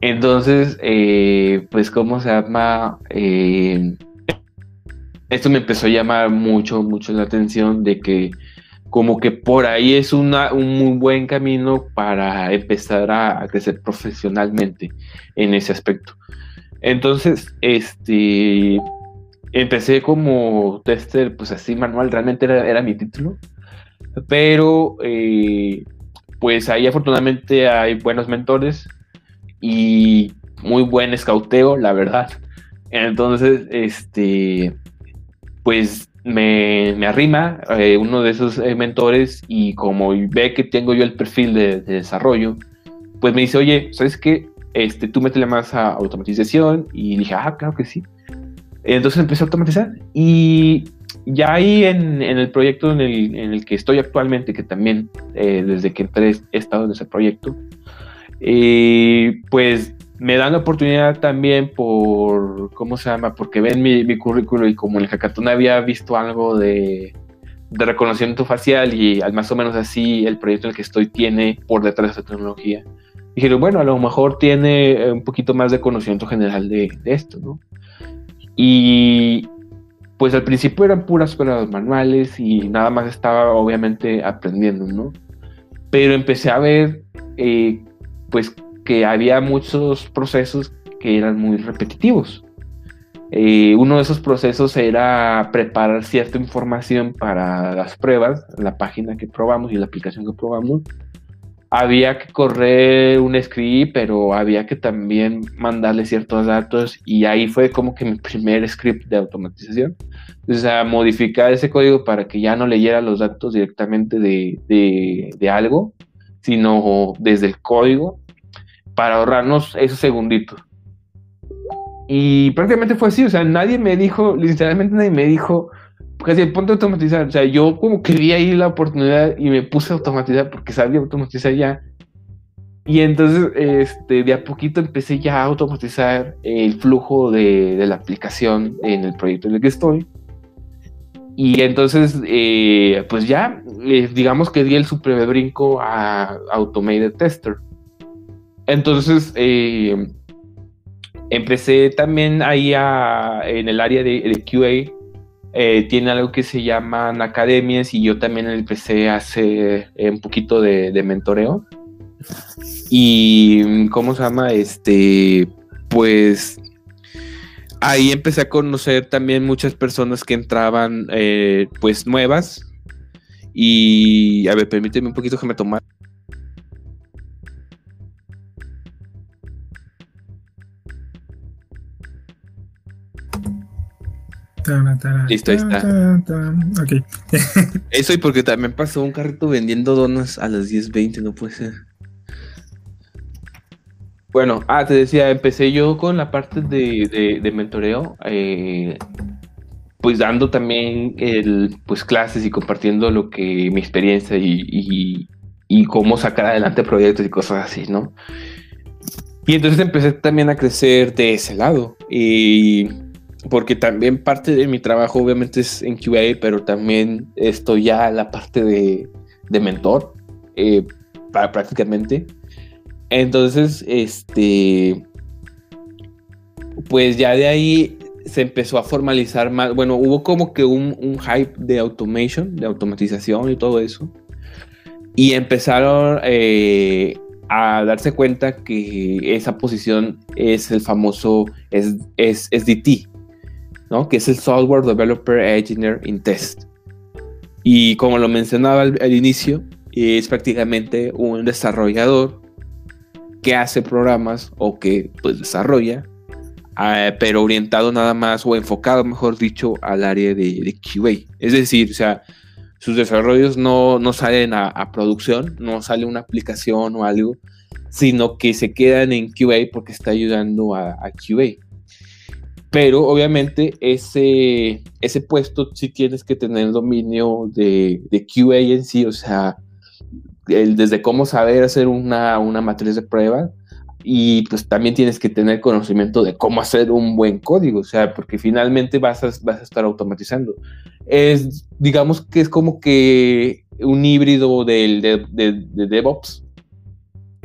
Entonces, eh, pues, ¿cómo se llama? Eh, esto me empezó a llamar mucho, mucho la atención de que como que por ahí es una, un muy buen camino para empezar a, crecer profesionalmente en ese aspecto. Entonces, este, empecé como tester, pues así manual, realmente era, mi título, pero eh, pues ahí afortunadamente hay buenos mentores y muy buen escauteo, la verdad. Entonces, este, pues me, me arrima eh, uno de esos eh, mentores y como ve que tengo yo el perfil de, de, desarrollo, pues me dice, oye, ¿sabes qué? Este, tú métele más a automatización y dije, ah, claro que sí. Entonces empecé a automatizar y ya ahí en, en el proyecto en el, en que estoy actualmente, que también eh, desde que entré he estado en ese proyecto, pues me dan la oportunidad también por, ¿cómo se llama? Porque ven mi, mi currículo y como el hackathon había visto algo de, de, reconocimiento facial y al más o menos así el proyecto en el que estoy tiene por detrás esa tecnología. Dijeron, bueno, a lo mejor tiene un poquito más de conocimiento general de, de esto, ¿no? Y pues al principio eran puras pruebas manuales y nada más estaba obviamente aprendiendo, ¿no? Pero empecé a ver, eh, pues, que había muchos procesos que eran muy repetitivos. Eh, uno de esos procesos era preparar cierta información para las pruebas, la página que probamos y la aplicación que probamos. Había que correr un script, pero había que también mandarle ciertos datos y ahí fue como que mi primer script de automatización. O sea, modificar ese código para que ya no leyera los datos directamente de, de, de algo, sino desde el código para ahorrarnos esos segunditos. Y prácticamente fue así, o sea, nadie me dijo, literalmente nadie me dijo, casi ponte a automatizar, o sea, yo como que vi ahí la oportunidad y me puse a automatizar porque sabía automatizar ya. Y entonces, este, de a poquito empecé ya a automatizar el flujo de, de la aplicación en el proyecto en el que estoy. Y entonces, eh, pues ya, eh, digamos que di el super brinco a Automated Tester. Entonces, eh, empecé también ahí a, en el área de, de QA. Eh, tiene algo que se llaman academias y yo también empecé a hacer eh, un poquito de, de, mentoreo. Y, ¿cómo se llama? Este, pues ahí empecé a conocer también muchas personas que entraban, eh, pues nuevas. Y, a ver, permíteme un poquito que me tomara. Listo, ahí está. Okay. Eso y porque también pasó un carrito vendiendo donas a las 10.20, no puede ser. Bueno, ah, te decía, empecé yo con la parte de, de, de mentoreo, eh, pues dando también el, pues clases y compartiendo lo que mi experiencia y, y, y cómo sacar adelante proyectos y cosas así, ¿no? Y entonces empecé también a crecer de ese lado. Y porque también parte de mi trabajo obviamente es en QA, pero también estoy ya en la parte de, de mentor, eh, para, prácticamente. Entonces, este, pues ya de ahí se empezó a formalizar más, bueno, hubo como que un, un hype de automation, de automatización y todo eso. Y empezaron eh, a darse cuenta que esa posición es el famoso es, es, ¿no? que es el Software Developer Engineer in Test. Y como lo mencionaba al, inicio, es prácticamente un desarrollador que hace programas o que pues desarrolla, ah, pero orientado nada más o enfocado, mejor dicho, al área de, de QA. Es decir, o sea, sus desarrollos no, no salen a, producción, no sale una aplicación o algo, sino que se quedan en QA porque está ayudando a, QA. Pero obviamente ese, ese puesto sí tienes que tener dominio de, de QA en sí, o sea, el, desde cómo saber hacer una, una matriz de prueba y pues también tienes que tener conocimiento de cómo hacer un buen código, o sea, porque finalmente vas a, vas a estar automatizando es, digamos que es como que un híbrido del, de, DevOps.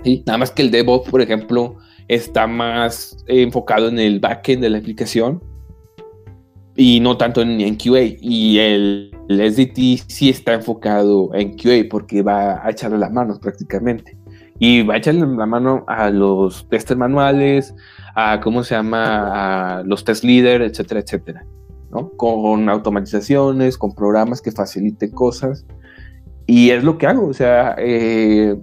¿sí? Nada más que el DevOps, por ejemplo, está más enfocado en el backend de la aplicación y no tanto en, en QA. Y el, SDT sí está enfocado en QA porque va a echarle las manos prácticamente. Y va a echarle la mano a los testers manuales, a cómo se llama, a los test leaders, etcétera, etcétera. Con automatizaciones, con programas que faciliten cosas. Y es lo que hago, o sea, eh,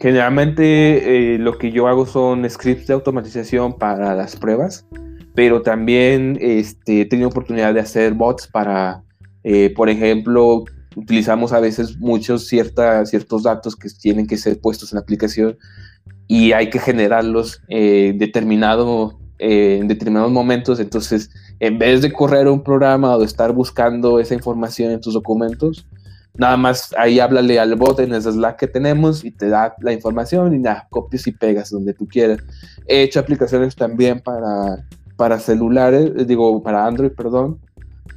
generalmente eh, lo que yo hago son scripts de automatización para las pruebas, pero también este, he tenido oportunidad de hacer bots para, eh, por ejemplo, utilizamos a veces muchos cierta, ciertos datos que tienen que ser puestos en la aplicación y hay que generarlos determinado eh, en determinados momentos. Entonces, en vez de correr un programa o de estar buscando esa información en tus documentos, nada más ahí háblale al bot en ese Slack que tenemos y te da la información y nada, copias y pegas donde tú quieras. He hecho aplicaciones también para, para celulares, eh, digo, para Android, perdón,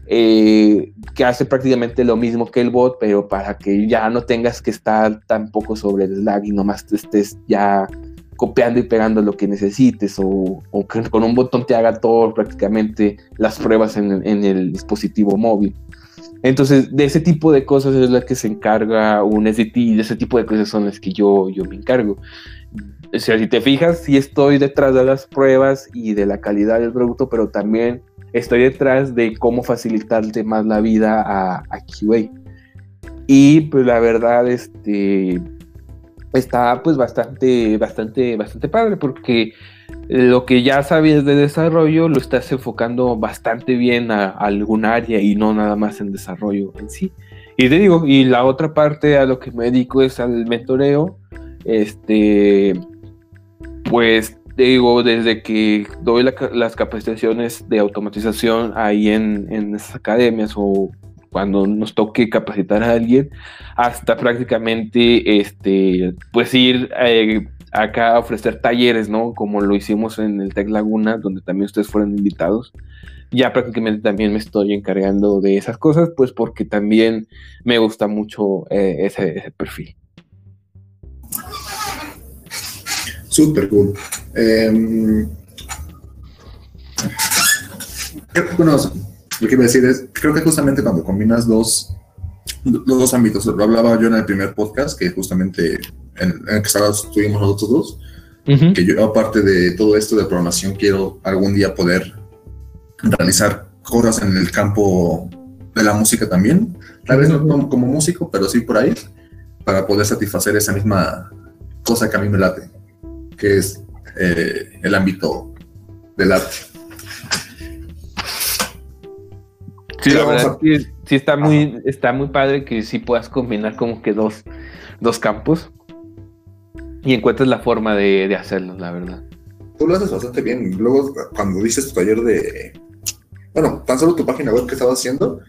eh, que hace prácticamente lo mismo que el bot, pero para que ya no tengas que estar tampoco sobre el Slack y nomás estés ya copiando y pegando lo que necesites o, con un botón te haga todo prácticamente las pruebas en, el dispositivo móvil. Entonces, de ese tipo de cosas es la que se encarga un SDT y de ese tipo de cosas son las que yo, yo me encargo. O sea, si te fijas, sí estoy detrás de las pruebas y de la calidad del producto, pero también estoy detrás de cómo facilitarte más la vida a, a QA. Y pues la verdad, este, está pues bastante, bastante, bastante padre porque lo que ya sabías de desarrollo lo estás enfocando bastante bien a, algún área y no nada más en desarrollo en sí. Y digo, y la otra parte a lo que me dedico es al mentoreo. Este, pues digo, desde que doy las capacitaciones de automatización ahí en, en esas academias o cuando nos toque capacitar a alguien, hasta prácticamente este, pues ir eh, acá ofrecer talleres, ¿no? Como lo hicimos en el Tec Laguna, donde también ustedes fueron invitados. Ya prácticamente también me estoy encargando de esas cosas, pues porque también me gusta mucho eh, ese, perfil. Súper cool. Eh, bueno, lo que iba a decir es, creo que justamente cuando combinas dos, los dos ámbitos, lo hablaba yo en el primer podcast, que justamente en, el que estuvimos nosotros dos, que yo aparte de todo esto de programación quiero algún día poder realizar cosas en el campo de la música también, tal vez no como, músico, pero sí por ahí, para poder satisfacer esa misma cosa que a mí me late, que es eh, el ámbito del arte. Sí, la verdad sí, está muy, está muy padre que sí puedas combinar como que dos, dos campos y encuentres la forma de, hacerlo, la verdad. Tú lo haces bastante bien. Luego, cuando dices tu taller de. Bueno, tan solo tu página web que estabas haciendo,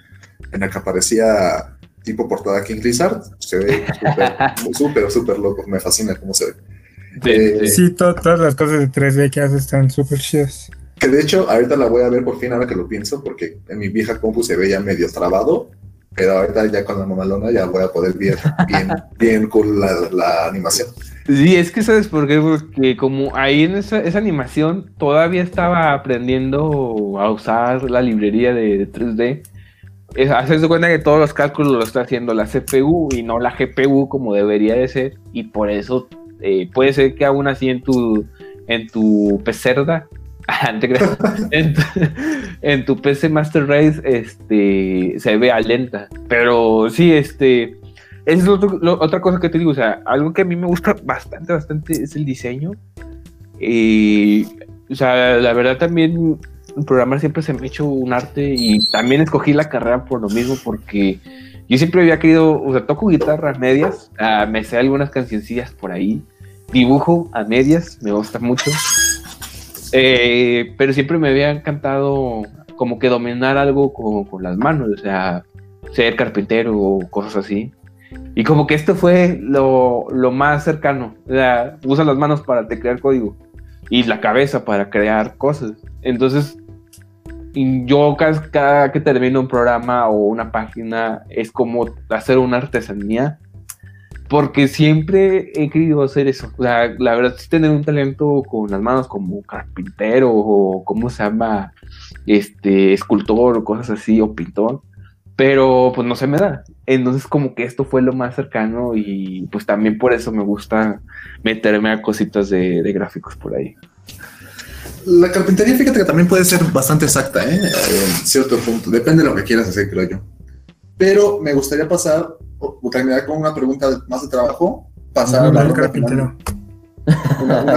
en la que aparecía tipo portada King Lizard. Se ve súper, súper loco. Me fascina cómo se ve. Sí, eh, todas las cosas de 3D que hace están súper chidas. Que de hecho, ahorita la voy a ver por fin, ahora que lo pienso, porque en mi vieja compu se ve ya medio trabado. Pero ahorita ya con la mamalona ya voy a poder ver bien, bien con la, animación. Sí, es que sabes por qué, porque como ahí en esa, animación todavía estaba aprendiendo a usar la librería de, 3D, es, hacerse cuenta que todos los cálculos lo está haciendo la CPU y no la GPU como debería de ser, y por eso eh, puede ser que aún así en tu, en tu pecerda en, tu, PC Master Race este, se vea lenta. Pero sí, este. Es otra cosa que te digo, o sea, algo que a mí me gusta bastante, bastante es el diseño. Y, o sea, la verdad también programar siempre se me ha hecho un arte y también escogí la carrera por lo mismo porque yo siempre había querido, o sea, toco guitarra a medias, ah, me sé algunas cancioncillas por ahí, dibujo a medias, me gusta mucho. Eh, pero siempre me había encantado como que dominar algo con, las manos, o sea, ser carpintero o cosas así. Y como que esto fue lo, más cercano. Sea, usa las manos para crear código y la cabeza para crear cosas. Entonces, yo cada, que termino un programa o una página es como hacer una artesanía porque siempre he querido hacer eso. La verdad, sí tener un talento con las manos como carpintero o como se llama, este, escultor o cosas así, o pintor, pero pues no se me da. Entonces como que esto fue lo más cercano y pues también por eso me gusta meterme a cositas de, gráficos por ahí. La carpintería, fíjate que también puede ser bastante exacta, ¿eh? En cierto punto. Depende de lo que quieras hacer, creo yo. Pero me gustaría pasar o terminar con una pregunta más de trabajo, pasar a la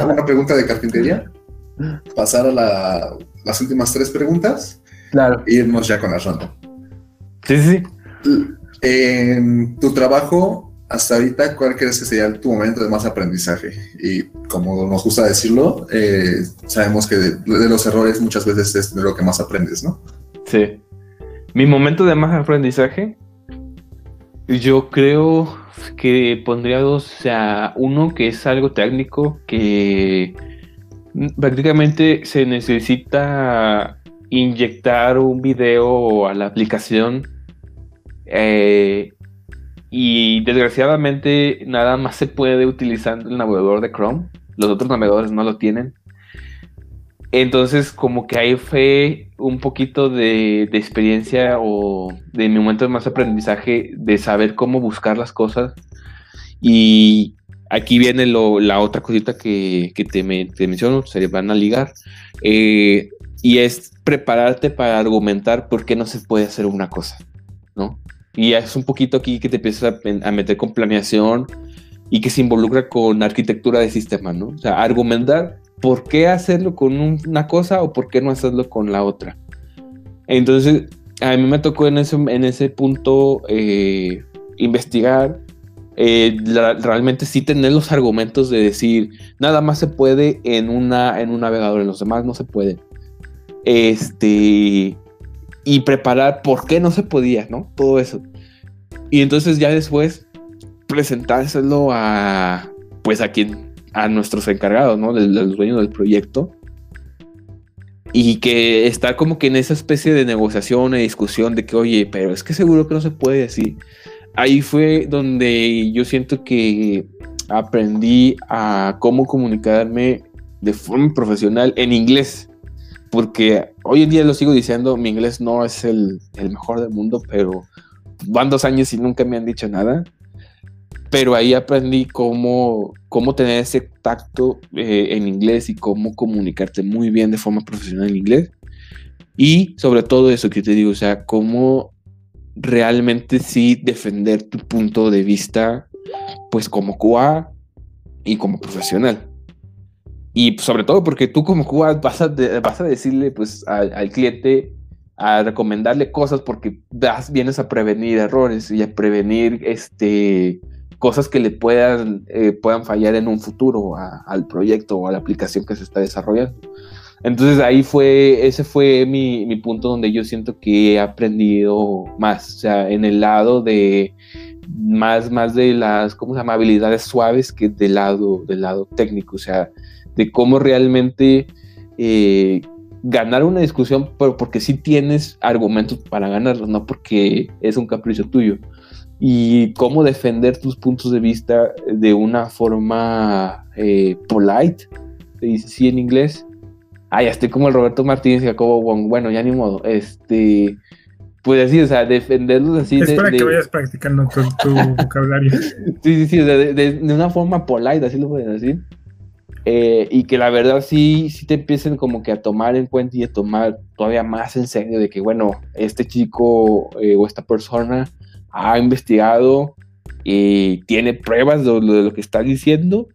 Una, pregunta de carpintería, pasar a las últimas tres preguntas claro. e irnos ya con la ronda. Sí, sí. En tu trabajo, hasta ahorita, ¿cuál crees que sería tu momento de más aprendizaje? Y como nos gusta decirlo, eh, sabemos que de, de, los errores muchas veces es de lo que más aprendes, ¿no? Sí. Mi momento de más aprendizaje yo creo que pondría dos, o sea, uno que es algo técnico, que prácticamente se necesita inyectar un video a la aplicación eh, y desgraciadamente nada más se puede utilizar el navegador de Chrome, los otros navegadores no lo tienen. Entonces, como que ahí fue un poquito de, experiencia o de mi momento de más aprendizaje de saber cómo buscar las cosas. Y aquí viene la otra cosita que, te, menciono, se van a ligar. Eh, y es prepararte para argumentar por qué no se puede hacer una cosa, ¿no? Y es un poquito aquí que te empiezas a, meter con planeación y que se involucra con arquitectura de sistema, ¿no? O sea, argumentar por qué hacerlo con una cosa o por qué no hacerlo con la otra. Entonces, a mí me tocó en ese, en ese punto eh, investigar, eh, realmente sí tener los argumentos de decir, nada más se puede en, una, en un navegador, en los demás no se puede. Este, y preparar por qué no se podía, ¿no? Todo eso. Y entonces ya después presentárselo a, pues a quien a nuestros encargados, ¿no? Los dueños del proyecto. Y que está como que en esa especie de negociación e discusión de que, oye, pero es que seguro que no se puede decir. Ahí fue donde yo siento que aprendí a cómo comunicarme de forma profesional en inglés. Porque hoy en día lo sigo diciendo, mi inglés no es el, el mejor del mundo, pero van dos años y nunca me han dicho nada pero ahí aprendí cómo, cómo tener ese tacto eh, en inglés y cómo comunicarte muy bien de forma profesional en inglés. Y sobre todo eso que te digo, o sea, cómo realmente sí defender tu punto de vista, pues como QA y como profesional. Y sobre todo porque tú como QA vas a, vas a decirle pues al, al cliente, a recomendarle cosas porque vas, vienes a prevenir errores y a prevenir este cosas que le puedan, eh, puedan fallar en un futuro al proyecto o a la aplicación que se está desarrollando. Entonces ahí fue, ese fue mi, mi, punto donde yo siento que he aprendido más, o sea, en el lado de más, más de las, ¿cómo se llama? Habilidades suaves que del lado, del lado técnico, o sea, de cómo realmente eh, ganar una discusión, pero porque sí tienes argumentos para ganarlo, no porque es un capricho tuyo. Y cómo defender tus puntos de vista de una forma eh, polite, se dice así en inglés, ah, ya estoy como el Roberto Martínez y Jacobo bueno, ya ni modo, este, pues así, o sea, defenderlos así. Es para que vayas practicando tu, vocabulario. sí, sí, sí, de, una forma polite, así lo pueden decir. Eh, y que la verdad sí, sí te empiecen como que a tomar en cuenta y a tomar todavía más en serio de que, bueno, este chico eh, o esta persona ha investigado y tiene pruebas de, de lo que está diciendo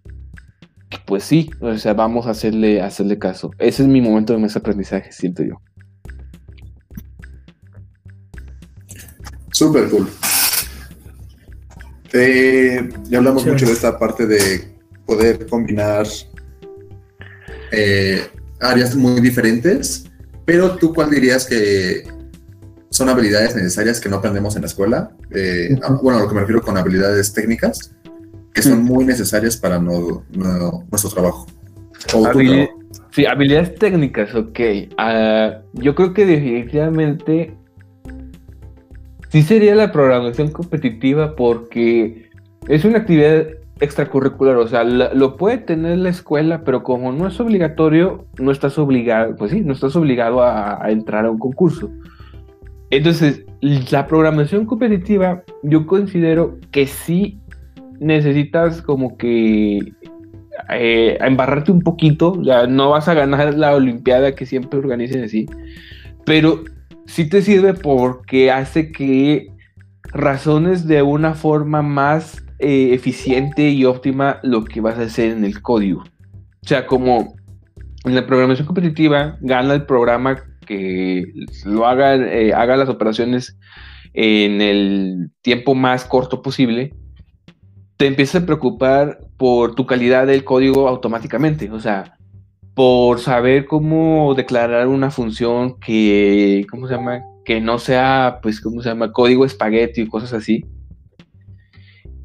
pues sí, o sea, vamos a hacerle, hacerle caso. Ese es mi momento de más aprendizaje, siento yo. Súper cool. Eh, ya hablamos mucho de esta parte de poder combinar eh, áreas muy diferentes, pero tú cuál dirías que son habilidades necesarias que no aprendemos en la escuela? Eh, bueno, a lo que me refiero con habilidades técnicas que son muy necesarias para nuestro trabajo. sí, habilidades técnicas, ok. Ah, yo creo que definitivamente sí sería la programación competitiva porque es una actividad extracurricular, o sea, lo puede tener la escuela, pero como no es obligatorio, no estás obligado, pues sí, no estás obligado a entrar a un concurso. Entonces, la programación competitiva, yo considero que sí necesitas como que eh, embarrarte un poquito, ya no vas a ganar la Olimpiada que siempre organicen así, pero sí te sirve porque hace que razones de una forma más eh, eficiente y óptima lo que vas a hacer en el código. O sea, como en la programación competitiva, gana el programa que lo haga, eh, haga las operaciones en el tiempo más corto posible te empiezas a preocupar por tu calidad del código automáticamente, o sea, por saber cómo declarar una función que, ¿cómo se llama? Que no sea, pues, ¿cómo se llama? Código espagueti y cosas así.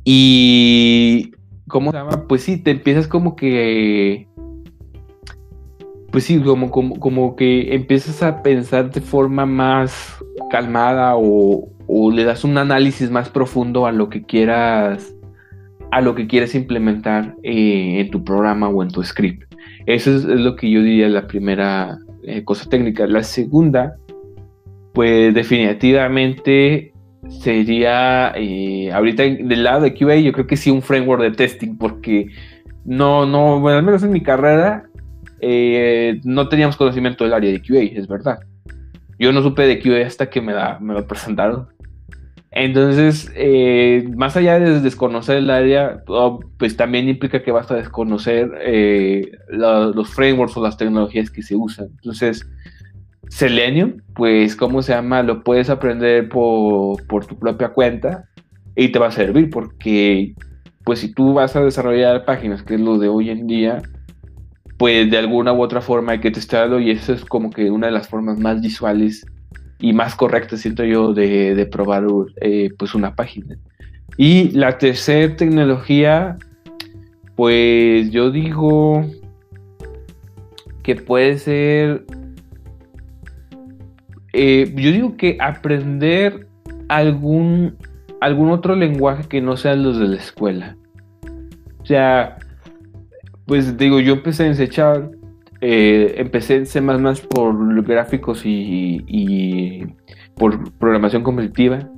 Y, ¿cómo se llama? Pues sí, te empiezas como que, pues sí, como, como, como que empiezas a pensar de forma más calmada o, o le das un análisis más profundo a lo que quieras a lo que quieres implementar eh, en tu programa o en tu script. Eso es, lo que yo diría la primera eh, cosa técnica. La segunda, pues definitivamente sería, eh, ahorita del lado de QA, yo creo que sí un framework de testing, porque no, no, bueno, al menos en mi carrera, no teníamos conocimiento del área de QA, es verdad. Yo no supe de QA hasta que me, da, me lo presentaron. Entonces, eh, más allá de desconocer el área, oh, pues también implica que vas a desconocer eh, los frameworks o las tecnologías que se usan. Entonces, Selenium, pues, ¿cómo se llama? Lo puedes aprender por, por, tu propia cuenta y te va a servir porque, pues, si tú vas a desarrollar páginas, que es lo de hoy en día, pues de alguna u otra forma hay que testarlo y eso es como que una de las formas más visuales y más correcta, siento yo, de, probar eh, pues una página. Y la tercera tecnología, pues yo digo que puede ser, eh, yo digo que aprender algún, algún otro lenguaje que no sean los de la escuela. O sea, pues digo, yo empecé en C eh, empecé en C por gráficos y, por programación competitiva.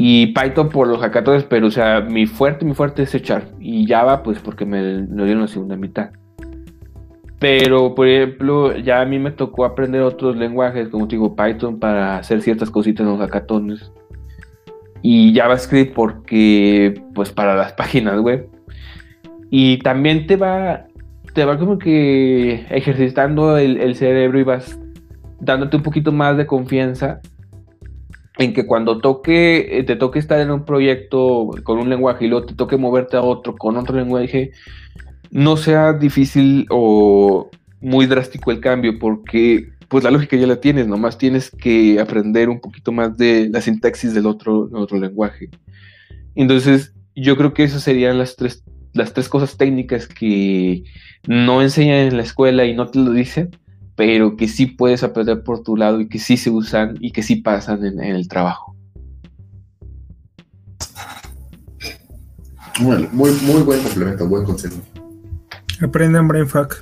Y Python por los hackatones, pero o sea, mi fuerte, mi fuerte es echar. Y Java, pues porque me lo dieron la segunda mitad. Pero, por ejemplo, ya a mí me tocó aprender otros lenguajes, como digo, Python para hacer ciertas cositas en los hackatones. Y JavaScript porque, pues, para las páginas web. Y también te va, te va como que ejercitando el, cerebro y vas dándote un poquito más de confianza en que cuando toque, eh, te toque estar en un proyecto con un lenguaje y luego te toque moverte a otro con otro lenguaje, no sea difícil o muy drástico el cambio porque pues la lógica ya la tienes, nomás tienes que aprender un poquito más de la sintaxis del otro, otro lenguaje. Entonces, yo creo que esas serían las tres, las tres cosas técnicas que no enseñan en la escuela y no te lo dicen, pero que sí puedes aprender por tu lado y que sí se usan y que sí pasan en, el trabajo. Muy, muy, muy buen complemento, buen consejo. Aprendan Brainfuck.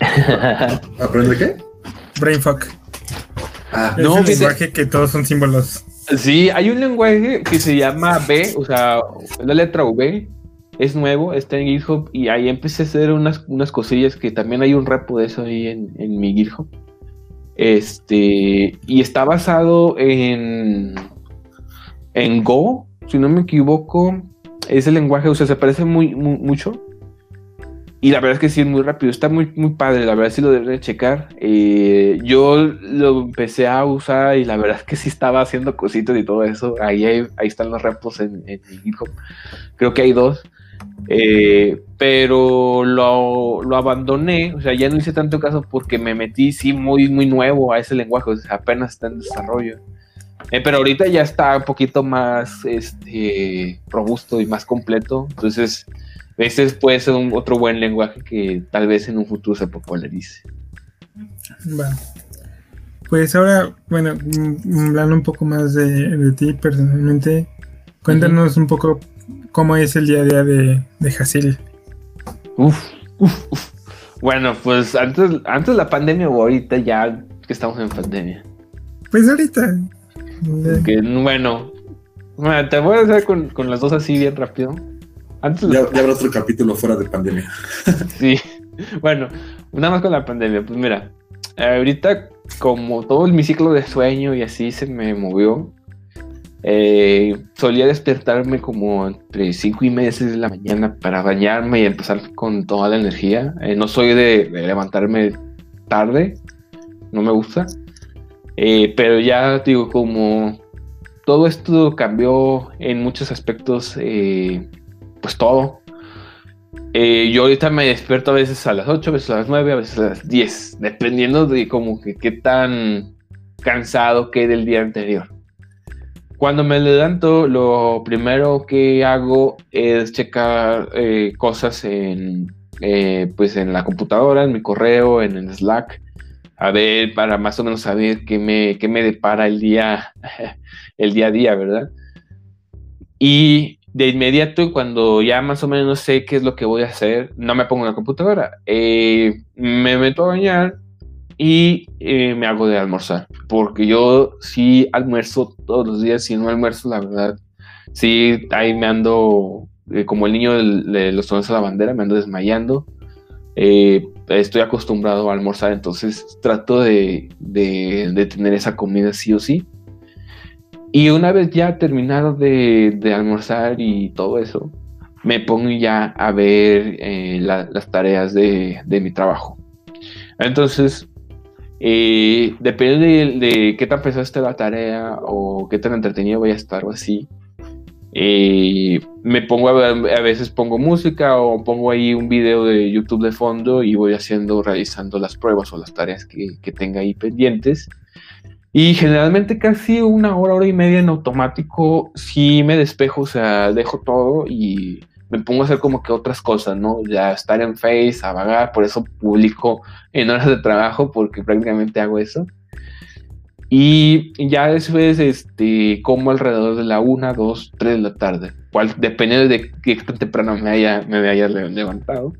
¿Aprende qué? Brainfuck. Ah, es no, un lenguaje que todos son símbolos. Sí, hay un lenguaje que se llama B, o sea, la letra V, es nuevo, está en GitHub y ahí empecé a hacer unas, unas cosillas que también hay un repo de eso ahí en, en mi GitHub. Este, y está basado en, en Go, si no me equivoco, ese lenguaje, o sea, se parece muy, muy mucho y la verdad es que sí es muy rápido, está muy, muy padre, la verdad sí lo debería checar. Eh, yo lo empecé a usar y la verdad es que sí estaba haciendo cositas y todo eso. Ahí, ahí están los repos en, en GitHub. Creo que hay dos. Eh, pero lo, lo, abandoné, o sea, ya no hice tanto caso porque me metí sí muy, muy nuevo a ese lenguaje, o sea, apenas está en desarrollo. Eh, pero ahorita ya está un poquito más este, robusto y más completo, entonces ese puede ser un, otro buen lenguaje que tal vez en un futuro se popularice. Pues ahora, bueno, mm, hablando un poco más de, ti personalmente, cuéntanos un poco cómo es el día a día de, de Hasil. Uf, uf, uf. Bueno, pues antes, antes de la pandemia o ahorita ya que estamos en pandemia. Pues ahorita. bueno, bueno, te voy a hacer con, con las dos así bien rápido ya, habrá otro capítulo fuera de pandemia. sí, bueno, nada más con la pandemia. Pues mira, ahorita como todo mi ciclo de sueño y así se me movió, eh, solía despertarme como entre 5 y media de la mañana para bañarme y empezar con toda la energía. Eh, no soy de, levantarme tarde, no me gusta. Eh, pero ya digo, como todo esto cambió en muchos aspectos pues todo. Eh, yo ahorita me despierto a veces a las 8, a veces a las 9, a veces a las 10, dependiendo de como que qué tan cansado quede el día anterior. Cuando me levanto, lo primero que hago es checar eh, cosas en, eh, pues en la computadora, en mi correo, en el Slack, a ver, para más o menos saber qué me, qué me depara el día, el día a día, ¿verdad? Y de inmediato, cuando ya más o menos sé qué es lo que voy a hacer, no me pongo en la computadora. Eh, me meto a bañar y eh, me hago de almorzar. Porque yo sí almuerzo todos los días. Si no almuerzo, la verdad, sí, ahí me ando eh, como el niño de, los tonos a la bandera, me ando desmayando. estoy acostumbrado a almorzar, entonces trato de, de tener esa comida sí o sí. Y una vez ya terminado de, almorzar y todo eso, me pongo ya a ver eh, las tareas de, mi trabajo. Entonces, eh, depende de, qué tan pesada esté la tarea o qué tan entretenido voy a estar o así. Eh, me pongo a, veces pongo música o pongo ahí un video de YouTube de fondo y voy haciendo, realizando las pruebas o las tareas que, que tenga ahí pendientes. Y generalmente casi una hora, hora y media en automático, sí me despejo, o sea, dejo todo y me pongo a hacer como que otras cosas, ¿no? Ya estar en Face, a vagar, por eso publico en horas de trabajo, porque prácticamente hago eso. Y ya después, este, como alrededor de la una, dos, tres de la tarde, cual depende de qué tan temprano me haya, me haya levantado.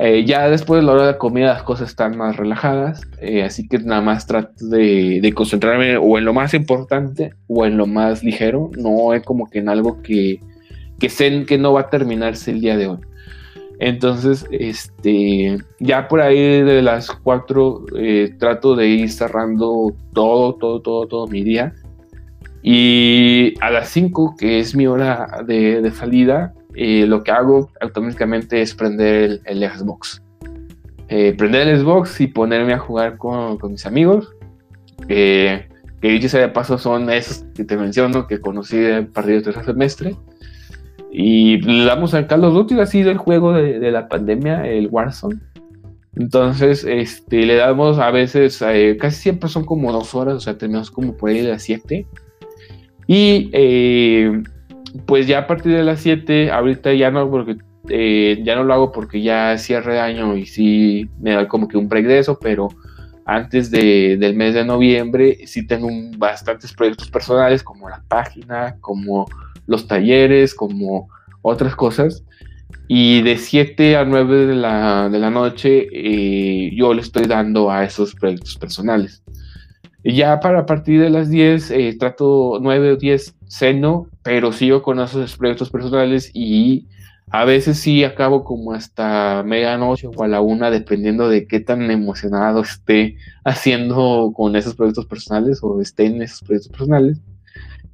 Eh, ya después de la hora de comida las cosas están más relajadas, eh, así que nada más trato de, concentrarme o en lo más importante o en lo más ligero, no es como que en algo que, que sé que no va a terminarse el día de hoy. Entonces, este, ya por ahí de las 4 eh, trato de ir cerrando todo, todo, todo, todo mi día. Y a las 5, que es mi hora de, de salida, y lo que hago automáticamente es prender el, Xbox. Eh, prender el Xbox y ponerme a jugar con, con mis amigos. que dicho sea de paso son esos que te menciono que conocí a partir del tercer semestre. Y le damos al Carlos Duty, ha sido el juego de, de, la pandemia, el Warzone. Entonces, este, le damos a veces, eh, casi siempre son como dos horas, o sea, terminamos como por ahí de las 7. Y eh, pues ya a partir de las 7, ahorita ya no, porque eh, ya no lo hago porque ya cierre de año y sí me da como que un regreso, pero antes del mes de noviembre sí tengo bastantes proyectos personales como la página, como los talleres, como otras cosas. Y de 7 a 9 de la, de la noche eh, yo le estoy dando a esos proyectos personales. Ya para a partir de las 10 eh, trato 9 o 10 seno, pero sigo con esos proyectos personales y a veces sí acabo como hasta medianoche o a la una, dependiendo de qué tan emocionado esté haciendo con esos proyectos personales o esté en esos proyectos personales.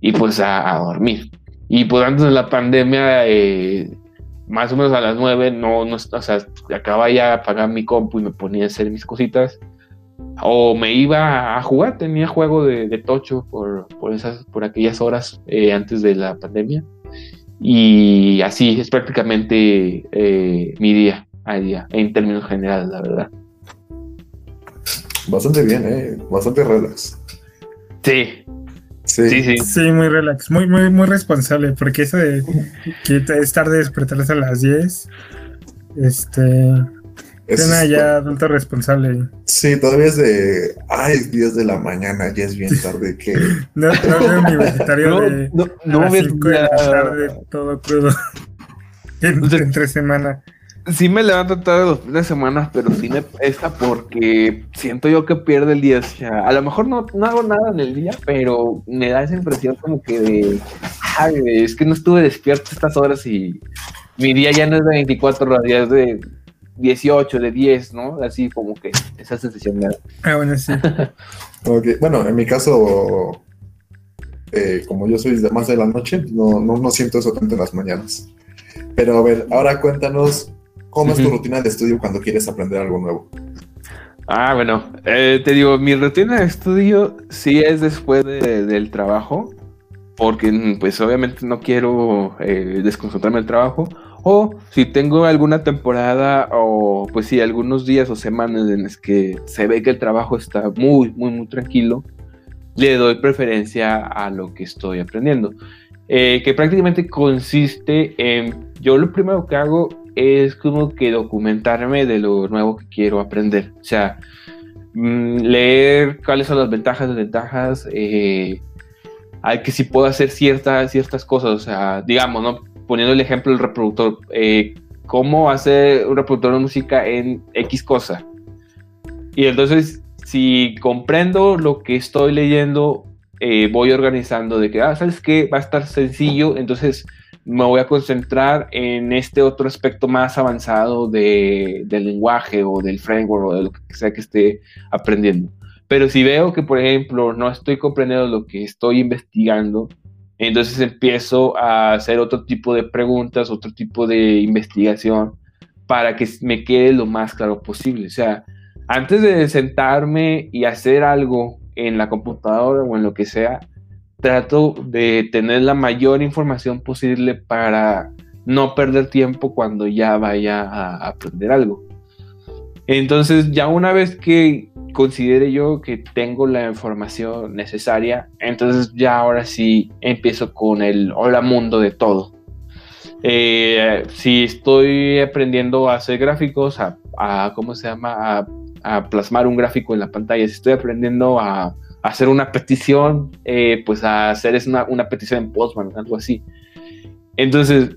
Y pues a, dormir. Y pues antes de la pandemia, eh, más o menos a las nueve, no, no, o sea, acababa ya apagar mi compu y me ponía a hacer mis cositas. O me iba a jugar, tenía juego de, tocho por, por, esas, por aquellas horas eh, antes de la pandemia y así es prácticamente eh, mi día a día, en términos generales, la verdad. Bastante bien, ¿eh? Bastante relax. Sí. Sí. sí, sí. muy relax, muy, muy, muy responsable, porque eso de que es tarde despertarse a las 10, este, es ya adulto responsable. Sí, todavía es de. Ay, 10 de la mañana, ya es bien tarde. que No, no universitario no, de. No, no, a las 5 de la tarde, todo crudo. entre semana. Sí me levanto tarde los fines de semana, pero sí me pesa porque siento yo que pierde el día. O sea, a lo mejor no, no hago nada en el día, pero me da esa impresión como que de. Ay, es que no estuve despierto estas horas y mi día ya no es de 24 horas, ya es de 18, de 10, ¿no? Así como que esa sensación de... Ah, bueno, sí. Bueno, en mi caso, eh, como yo soy de más de la noche, no, no, no, siento eso tanto en las mañanas. Pero a ver, ahora cuéntanos, ¿cómo es tu rutina de estudio cuando quieres aprender algo nuevo? Ah, bueno, eh, te digo, mi rutina de estudio sí es después del trabajo, porque pues obviamente no quiero eh, desconcentrarme del trajo, o si tengo alguna temporada o pues sí, algunos días o semanas en las que se ve que el trabajo está muy, muy, muy tranquilo, le doy preferencia a lo que estoy aprendiendo. Eh, que prácticamente consiste en, yo lo primero que hago es como que documentarme de lo nuevo que quiero aprender. O sea, mm, leer cuáles son las ventajas, desventajas, eh, hay que si puedo hacer ciertas, ciertas cosas, o sea, digamos, ¿no? Poniendo el ejemplo del reproductor, eh, cómo hacer un reproductor de música en X cosa. Y entonces, si comprendo lo que estoy leyendo, eh, voy organizando de que, ah, ¿sabes qué? Va a estar sencillo, entonces me voy a concentrar en este otro aspecto más avanzado de, del lenguaje o del framework o de lo que sea que esté aprendiendo. Pero si veo que, por ejemplo, no estoy comprendiendo lo que estoy investigando, entonces empiezo a hacer otro tipo de preguntas, otro tipo de investigación para que me quede lo más claro posible. O sea, antes de sentarme y hacer algo en la computadora o en lo que sea, trato de tener la mayor información posible para no perder tiempo cuando ya vaya a aprender algo. Entonces, ya una vez que considere yo que tengo la información necesaria, entonces ya ahora sí empiezo con el hola mundo de todo. Eh, si estoy aprendiendo a hacer gráficos, a, ¿cómo se llama? A, plasmar un gráfico en la pantalla, si estoy aprendiendo a, hacer una petición, eh, pues a hacer es una, una petición en Postman, algo así. Entonces,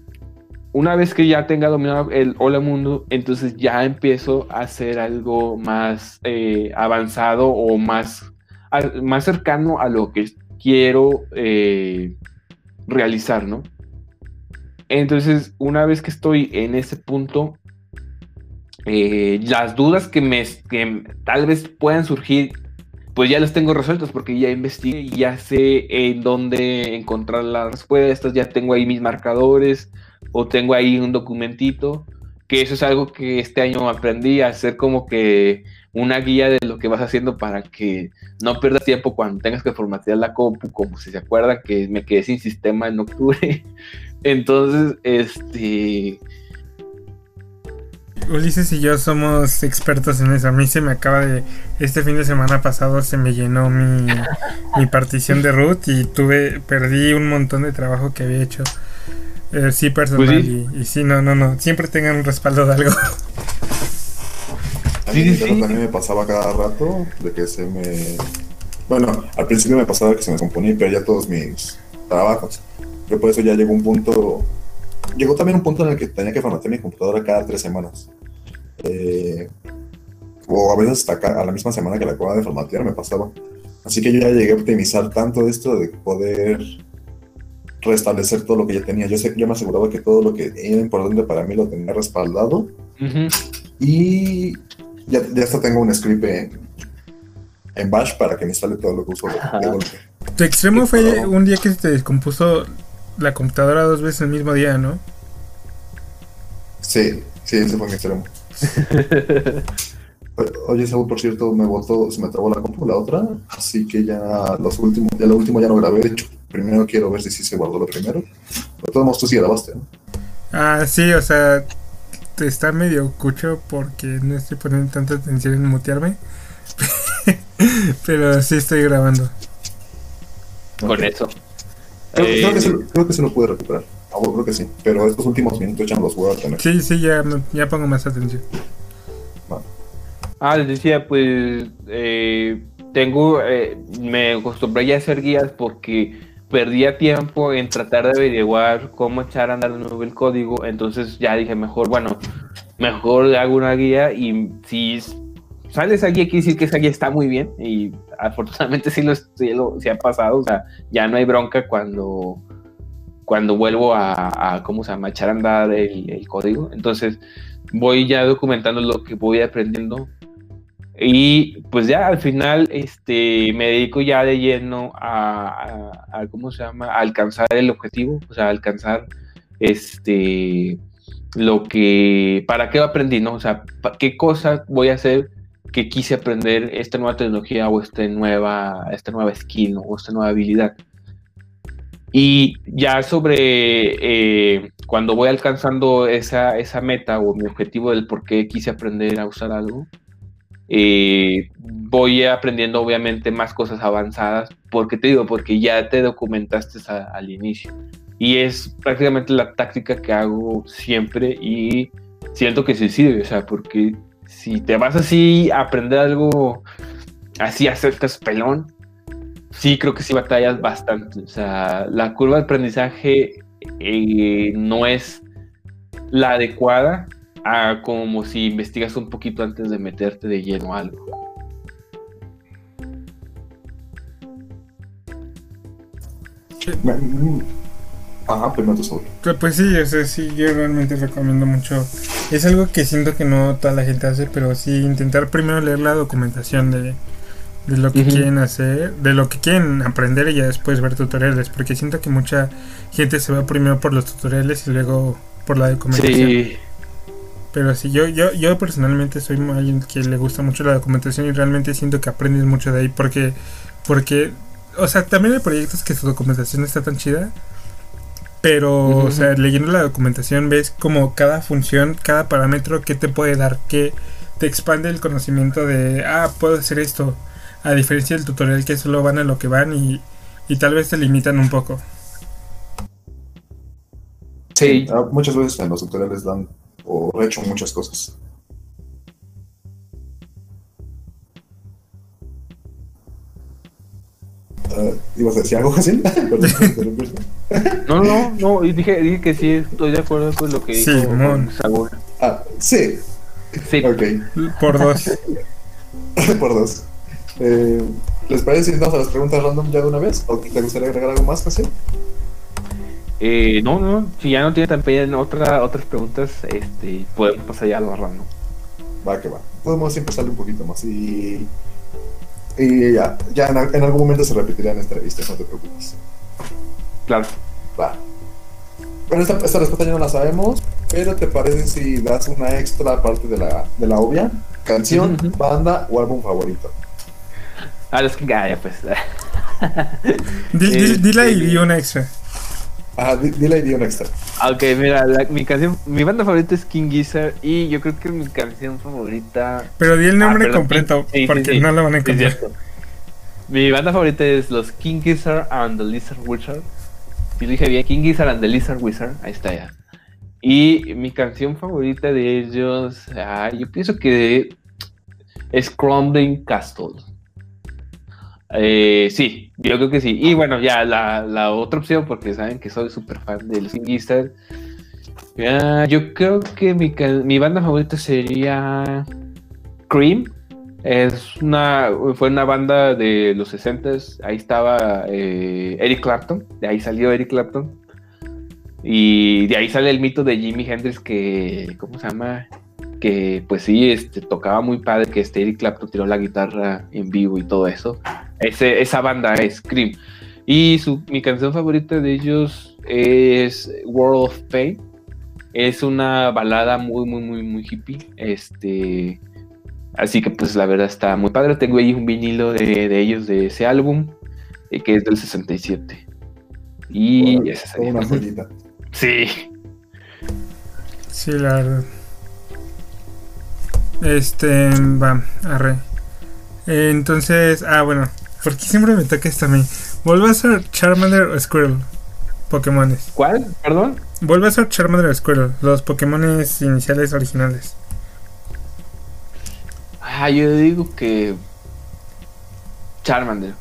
una vez que ya tenga dominado el hola mundo, entonces ya empiezo a hacer algo más eh, avanzado o más, más cercano a lo que quiero eh, realizar, ¿no? Entonces, una vez que estoy en ese punto, eh, las dudas que, me, que tal vez puedan surgir, pues ya las tengo resueltas porque ya investigué, ya sé en dónde encontrar las respuestas, ya tengo ahí mis marcadores, o tengo ahí un documentito, que eso es algo que este año aprendí a hacer como que una guía de lo que vas haciendo para que no pierdas tiempo cuando tengas que formatear la compu, como si se acuerdan que me quedé sin sistema en octubre. Entonces, este... Ulises y yo somos expertos en eso. A mí se me acaba de. Este fin de semana pasado se me llenó mi, mi partición de root y tuve. Perdí un montón de trabajo que había hecho. Eh, sí, personal. Pues sí. Y, y sí, no, no, no. Siempre tengan un respaldo de algo. A Sí, mí sí, sí. también me pasaba cada rato de que se me... Bueno, al principio me pasaba que se me componía y perdía todos mis trabajos. Pero por eso ya llegó un punto... Llegó también un punto en el que tenía que formatear mi computadora cada tres semanas. Eh, o a veces hasta a la misma semana que la acababa de formatear me pasaba. Así que yo ya llegué a optimizar tanto esto de poder restablecer todo lo que ya tenía. Yo, sé, yo me aseguraba que todo lo que era importante para mí lo tenía respaldado y ya, ya hasta tengo un script en, en Bash para que me instale todo lo que uso de, de golpe. Tu extremo fue un día que se te descompuso la computadora dos veces el mismo día, ¿no? Sí, sí, ese fue mi extremo. Oye, Saúl, por cierto, me botó, se me trabó la compu la otra, así que ya los últimos, ya lo último ya no grabé. De hecho, primero quiero ver si sí se guardó lo primero. De todos modos, tú sí grabaste, ¿no? Ah, sí, o sea, te está medio cucho porque no estoy poniendo tanta atención en mutearme. Pero sí estoy grabando. Con eso. Creo, Eh, creo que se, lo- creo que se lo pude recuperar. Ah, bueno, creo que sí. Pero estos últimos minutos ya no los voy a tener. Sí, sí, ya, me- ya pongo más atención. Ah, les decía, pues eh, tengo, eh, me acostumbré ya a hacer guías porque perdía tiempo en tratar de averiguar cómo echar a andar de nuevo el código, entonces ya dije, mejor, bueno, mejor hago una guía y si sale esa guía, quiere decir que esa guía está muy bien y afortunadamente sí lo, sí lo- sí ha pasado, o sea, ya no hay bronca cuando, cuando vuelvo a, a, ¿cómo se llama?, echar a andar el código, entonces voy ya documentando lo que voy aprendiendo y pues ya al final este, me dedico ya de lleno a, a- a, ¿cómo se llama? A alcanzar el objetivo, o sea, alcanzar este, lo que, ¿para qué aprendí? ¿no? O sea, ¿qué cosas voy a hacer que quise aprender esta nueva tecnología o esta nueva, esta nueva skill o esta nueva habilidad? Y ya sobre eh, cuando voy alcanzando esa, esa meta o mi objetivo del por qué quise aprender a usar algo, eh, voy aprendiendo obviamente más cosas avanzadas, porque te digo, porque ya te documentaste a- al inicio. Y es prácticamente la táctica que hago siempre y siento que se sirve, o sea, porque si te vas así a aprender algo así, acercas pelón, sí creo que sí batallas bastante. O sea, la curva de aprendizaje eh, no es la adecuada a como si investigas un poquito antes de meterte de lleno a algo. Ajá, Saúl. Pero, Pues sí, o sea, sí, yo realmente recomiendo mucho. Es algo que siento que no toda la gente hace, pero sí intentar primero leer la documentación de, de lo que quieren hacer, de lo que quieren aprender y ya después ver tutoriales, porque siento que mucha gente se va primero por los tutoriales y luego por la documentación. Sí, Pero sí, yo, yo, yo personalmente soy alguien que le gusta mucho la documentación y realmente siento que aprendes mucho de ahí porque, porque, o sea, también hay proyectos que su documentación no está tan chida, pero, o sea, leyendo la documentación ves como cada función, cada parámetro que te puede dar, que te expande el conocimiento de, ah, puedo hacer esto, a diferencia del tutorial que solo van a lo que van y, y tal vez te limitan un poco. sí. Ah, Muchas veces en los tutoriales dan o he hecho muchas cosas. Ah, ¿Ibas a decir algo interrumpirte. No, no, no, y dije, dije que sí, estoy de acuerdo con lo que Sí, dijo. Saúl. Ah, sí, Sí, ok, Por dos. por dos. Eh, ¿Les parece si entramos a las preguntas random ya de una vez? ¿O te gustaría agregar algo más, José? Eh, no, no, si ya no tiene también otra, otras preguntas, este, podemos pasar ya a lo random. Va, que va. Podemos siempre sale un poquito más y. Y ya, ya en, en algún momento se repetirá en entrevista, no te preocupes. Claro. Va. Bueno, esta, esta respuesta ya no la sabemos, pero ¿te parece si das una extra aparte de la, de la obvia? Canción, banda o álbum favorito. Ah, los que ah, ya pues. Di- di- Eh, dila y eh, di una extra. Ah, di- dile ahí un extra. Ok, mira, la- mi canción, mi banda favorita es King Gizzard y yo creo que mi canción favorita Pero di el nombre Ah, perdón, completo, sí, porque sí. no lo van a encontrar. Mi banda favorita es los King Gizzard and the Lizard Wizard. Si lo dije bien, King Gizzard and the Lizard Wizard. Ahí está ya. Y mi canción favorita de ellos, ah, yo pienso que es Crumbling Castle. Eh, sí, yo creo que sí. Y bueno, ya la, la otra opción, porque saben que soy súper fan de los. Ah, yo creo que mi, mi banda favorita sería Cream. Es una, fue una banda de los 60s. Ahí estaba eh, Eric Clapton. De ahí salió Eric Clapton. Y de ahí sale el mito de Jimi Hendrix que, ¿cómo se llama? Que pues sí, este, tocaba muy padre que este Eric Clapton tiró la guitarra en vivo y todo eso. Ese, esa banda es Cream. Y su, mi canción favorita de ellos es World of Pain. Es una balada muy, muy, muy, muy hippie. Este, así que pues la verdad está muy padre. Tengo ahí un vinilo de, de ellos de ese álbum, eh, que es del 67. Y Órale, esa sería. una joyita. Sí. Sí, la verdad. Este, va, arre. Entonces, ah, bueno, ¿por qué siempre me toca esto a mí? Vuelve a ser Charmander o Squirtle. Pokémones. ¿Cuál? Perdón. Vuelve a ser Charmander o Squirtle, los Pokémones iniciales originales. Ah, yo digo que. Charmander.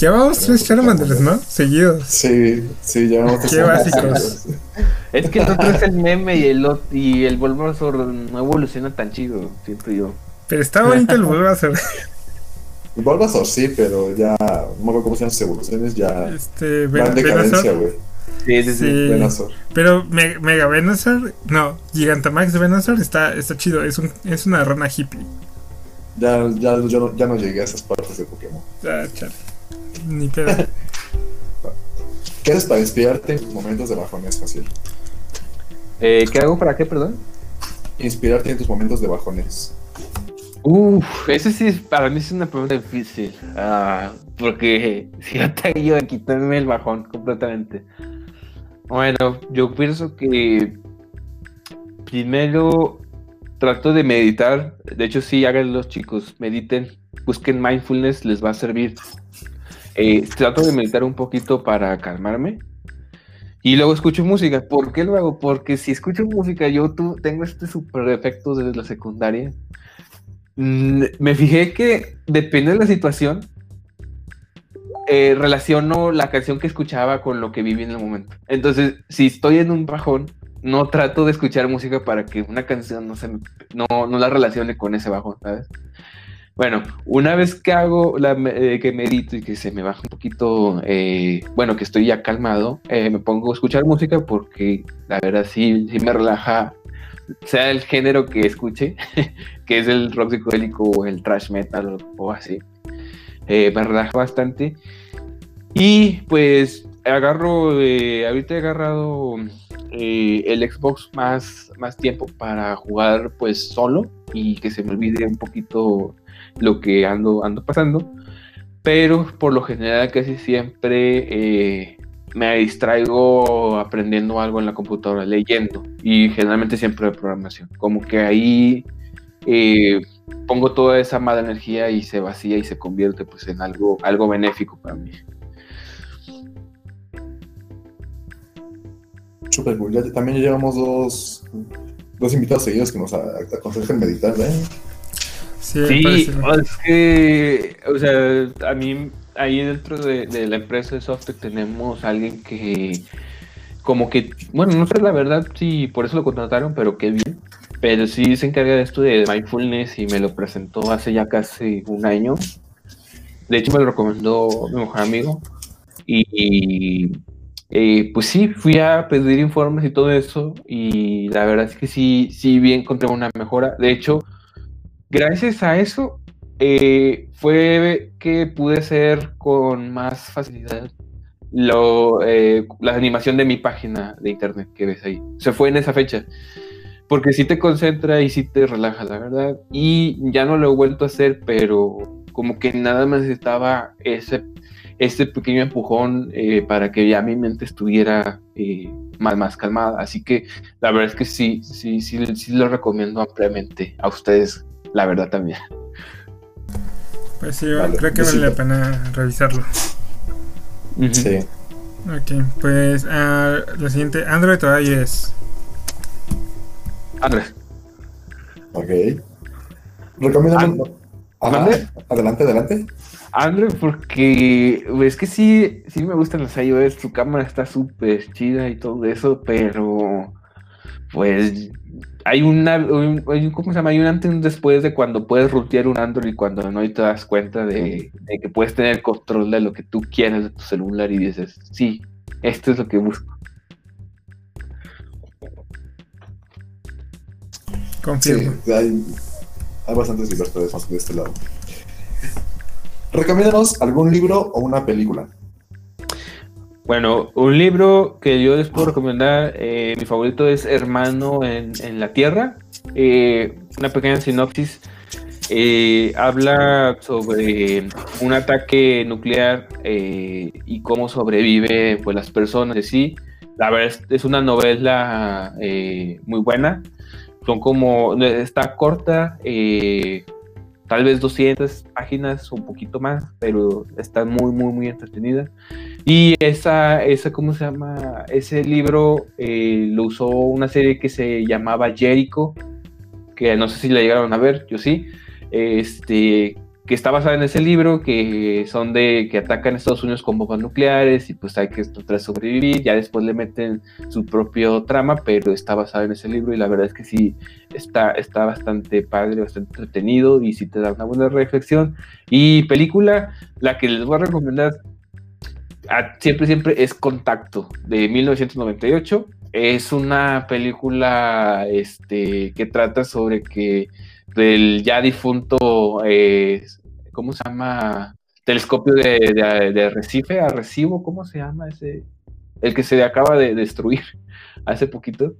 Llevamos tres Charmanders, ¿no? Seguidos. Sí, sí, llevamos Qué básicos. Es que el otro es el meme y el, y el Bulbasaur no evoluciona tan chido, siento yo. Pero está bonito el Bulbasaur. Bulbasaur sí, pero ya no me acuerdo cómo se llaman sus evoluciones, ya Este, va en Ven- decadencia, Venusaur. güey. Sí, sí, sí. Sí. Venusaur. Pero Me- Mega Venusaur, no, Gigantamax Venusaur está, está chido. Es, un, es una rana hippie. Ya, ya, yo no, ya no llegué a esas partes de Pokémon. Ah, chale. Ni pedo. ¿Qué haces para inspirarte en momentos de bajones, Fácil? Eh, ¿Qué hago para qué, perdón? Inspirarte en tus momentos de bajones. Uf, ese sí para mí es una pregunta difícil. Ah, porque si yo te ayudo a quitarme el bajón completamente. Bueno, yo pienso que primero trato de meditar. De hecho, sí, hagan los chicos, mediten, busquen mindfulness, les va a servir. Eh, trato de meditar un poquito para calmarme. Y luego escucho música. ¿Por qué lo hago? Porque si escucho música, yo tengo este super efecto desde la secundaria. Mm, me fijé que depende de la situación, eh, relaciono la canción que escuchaba con lo que viví en el momento. Entonces, si estoy en un bajón, no trato de escuchar música para que una canción no, se no, no la relacione con ese bajón, ¿sabes? Bueno, una vez que hago la, eh, que medito y que se me baja un poquito, eh, bueno, que estoy ya calmado, eh, me pongo a escuchar música porque la verdad sí, sí me relaja, sea el género que escuche, que es el rock psicodélico o el thrash metal o, así. Eh, me relaja bastante. Y pues agarro, eh, ahorita he agarrado eh, el Xbox más, más tiempo para jugar pues solo y que se me olvide un poquito lo que ando, ando pasando. Pero por lo general casi siempre eh, me distraigo aprendiendo algo en la computadora, leyendo. Y generalmente siempre de programación. Como que ahí eh, pongo toda esa mala energía y se vacía y se convierte pues en algo, algo benéfico para mí. Super cool. Ya también ya llevamos dos, dos invitados seguidos que nos aconsejan meditar, ¿eh? Sí, Sí, es que, o sea, a mí ahí dentro de, la empresa de Softec tenemos a alguien que, como que, bueno, no sé la verdad si por eso lo contrataron, pero qué bien. Pero sí se encarga de esto de mindfulness y me lo presentó hace ya casi un año. De hecho, me lo recomendó mi mejor amigo. Y, eh, pues sí, fui a pedir informes y todo eso. Y la verdad es que sí, sí vi encontré una mejora. De hecho, gracias a eso eh, fue que pude hacer con más facilidad lo, eh, la animación de mi página de internet que ves ahí. Se fue en esa fecha. Porque sí te concentra y sí te relaja, la verdad. Y ya no lo he vuelto a hacer, pero como que nada más estaba ese, este pequeño empujón eh, para que ya mi mente estuviera eh, más, más calmada. Así que la verdad es que sí, sí, sí, sí lo recomiendo ampliamente a ustedes, la verdad también. Pues sí, creo que vale la pena revisarlo. Sí. Ok, pues uh, lo siguiente, Android o iOS. Android. Ok. Recomiendo. Adelante, adelante. Android porque es que sí, sí me gustan las iOS, su cámara está súper chida y todo eso, pero pues hay una, un, ¿cómo se llama? Hay un antes y un después de cuando puedes rutear un Android y cuando no y te das cuenta de, que puedes tener control de lo que tú quieres de tu celular y dices, sí, esto es lo que busco. Confirmo. Sí, hay, hay bastantes libertades más de este lado. Recomiéndanos algún libro o una película. Bueno, un libro que yo les puedo recomendar, eh, mi favorito es Hermano en, la Tierra. Eh, una pequeña sinopsis. Eh, habla sobre un ataque nuclear y cómo sobrevive pues, las personas de sí. La verdad es, es una novela muy buena. Son como, está corta, tal vez 200 páginas, un poquito más, pero está muy, muy, muy entretenida. Y esa, esa ¿cómo se llama? Ese libro eh, lo usó una serie que se llamaba Jericho, que no sé si la llegaron a ver, yo sí, este, que está basada en ese libro, que son de que atacan a Estados Unidos con bombas nucleares y pues hay que tratar de sobrevivir. Ya después le meten su propio trama, pero está basada en ese libro y la verdad es que sí está, está bastante padre, bastante entretenido y sí te da una buena reflexión. Y película, la que les voy a recomendar siempre, siempre es Contacto de 1998. Es una película este, que trata sobre que del ya difunto eh, ¿cómo se llama? Telescopio de, de, Arrecife, Arrecibo, ¿cómo se llama ese? El que se acaba de destruir hace poquito.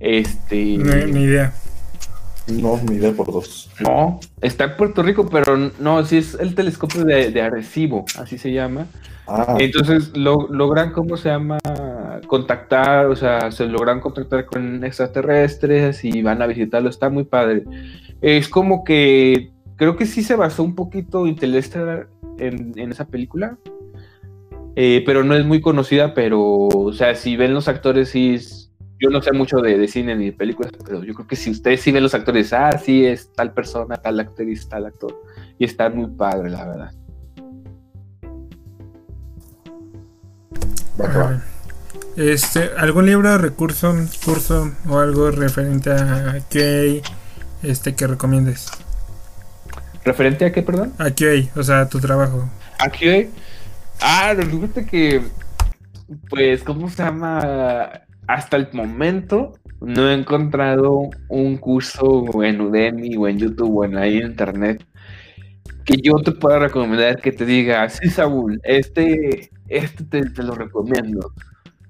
Este. No, ni idea. No, ni idea por dos. No, está en Puerto Rico, pero no, sí es el telescopio de, de Arecibo, así se llama. Ah. Entonces lo, logran, ¿cómo se llama? Contactar, o sea, se logran contactar con extraterrestres y van a visitarlo, está muy padre. Es como que creo que sí se basó un poquito Interstellar en, en esa película, eh, pero no es muy conocida, pero, o sea, si ven los actores, sí, yo no sé mucho de, cine ni de películas, pero yo creo que si ustedes sí ven los actores, ah, sí, es tal persona, tal actriz, tal actor, y está muy padre, la verdad. Este, ¿algún libro, recurso, curso o algo referente a QA este, que recomiendes? ¿Referente a qué, perdón? A QA, o sea, tu trabajo. A QA. Ah, resulta que, pues, ¿cómo se llama? Hasta el momento no he encontrado un curso en Udemy o en YouTube o en ahí en internet que yo te pueda recomendar que te diga, sí, Saúl, este, este te, lo recomiendo.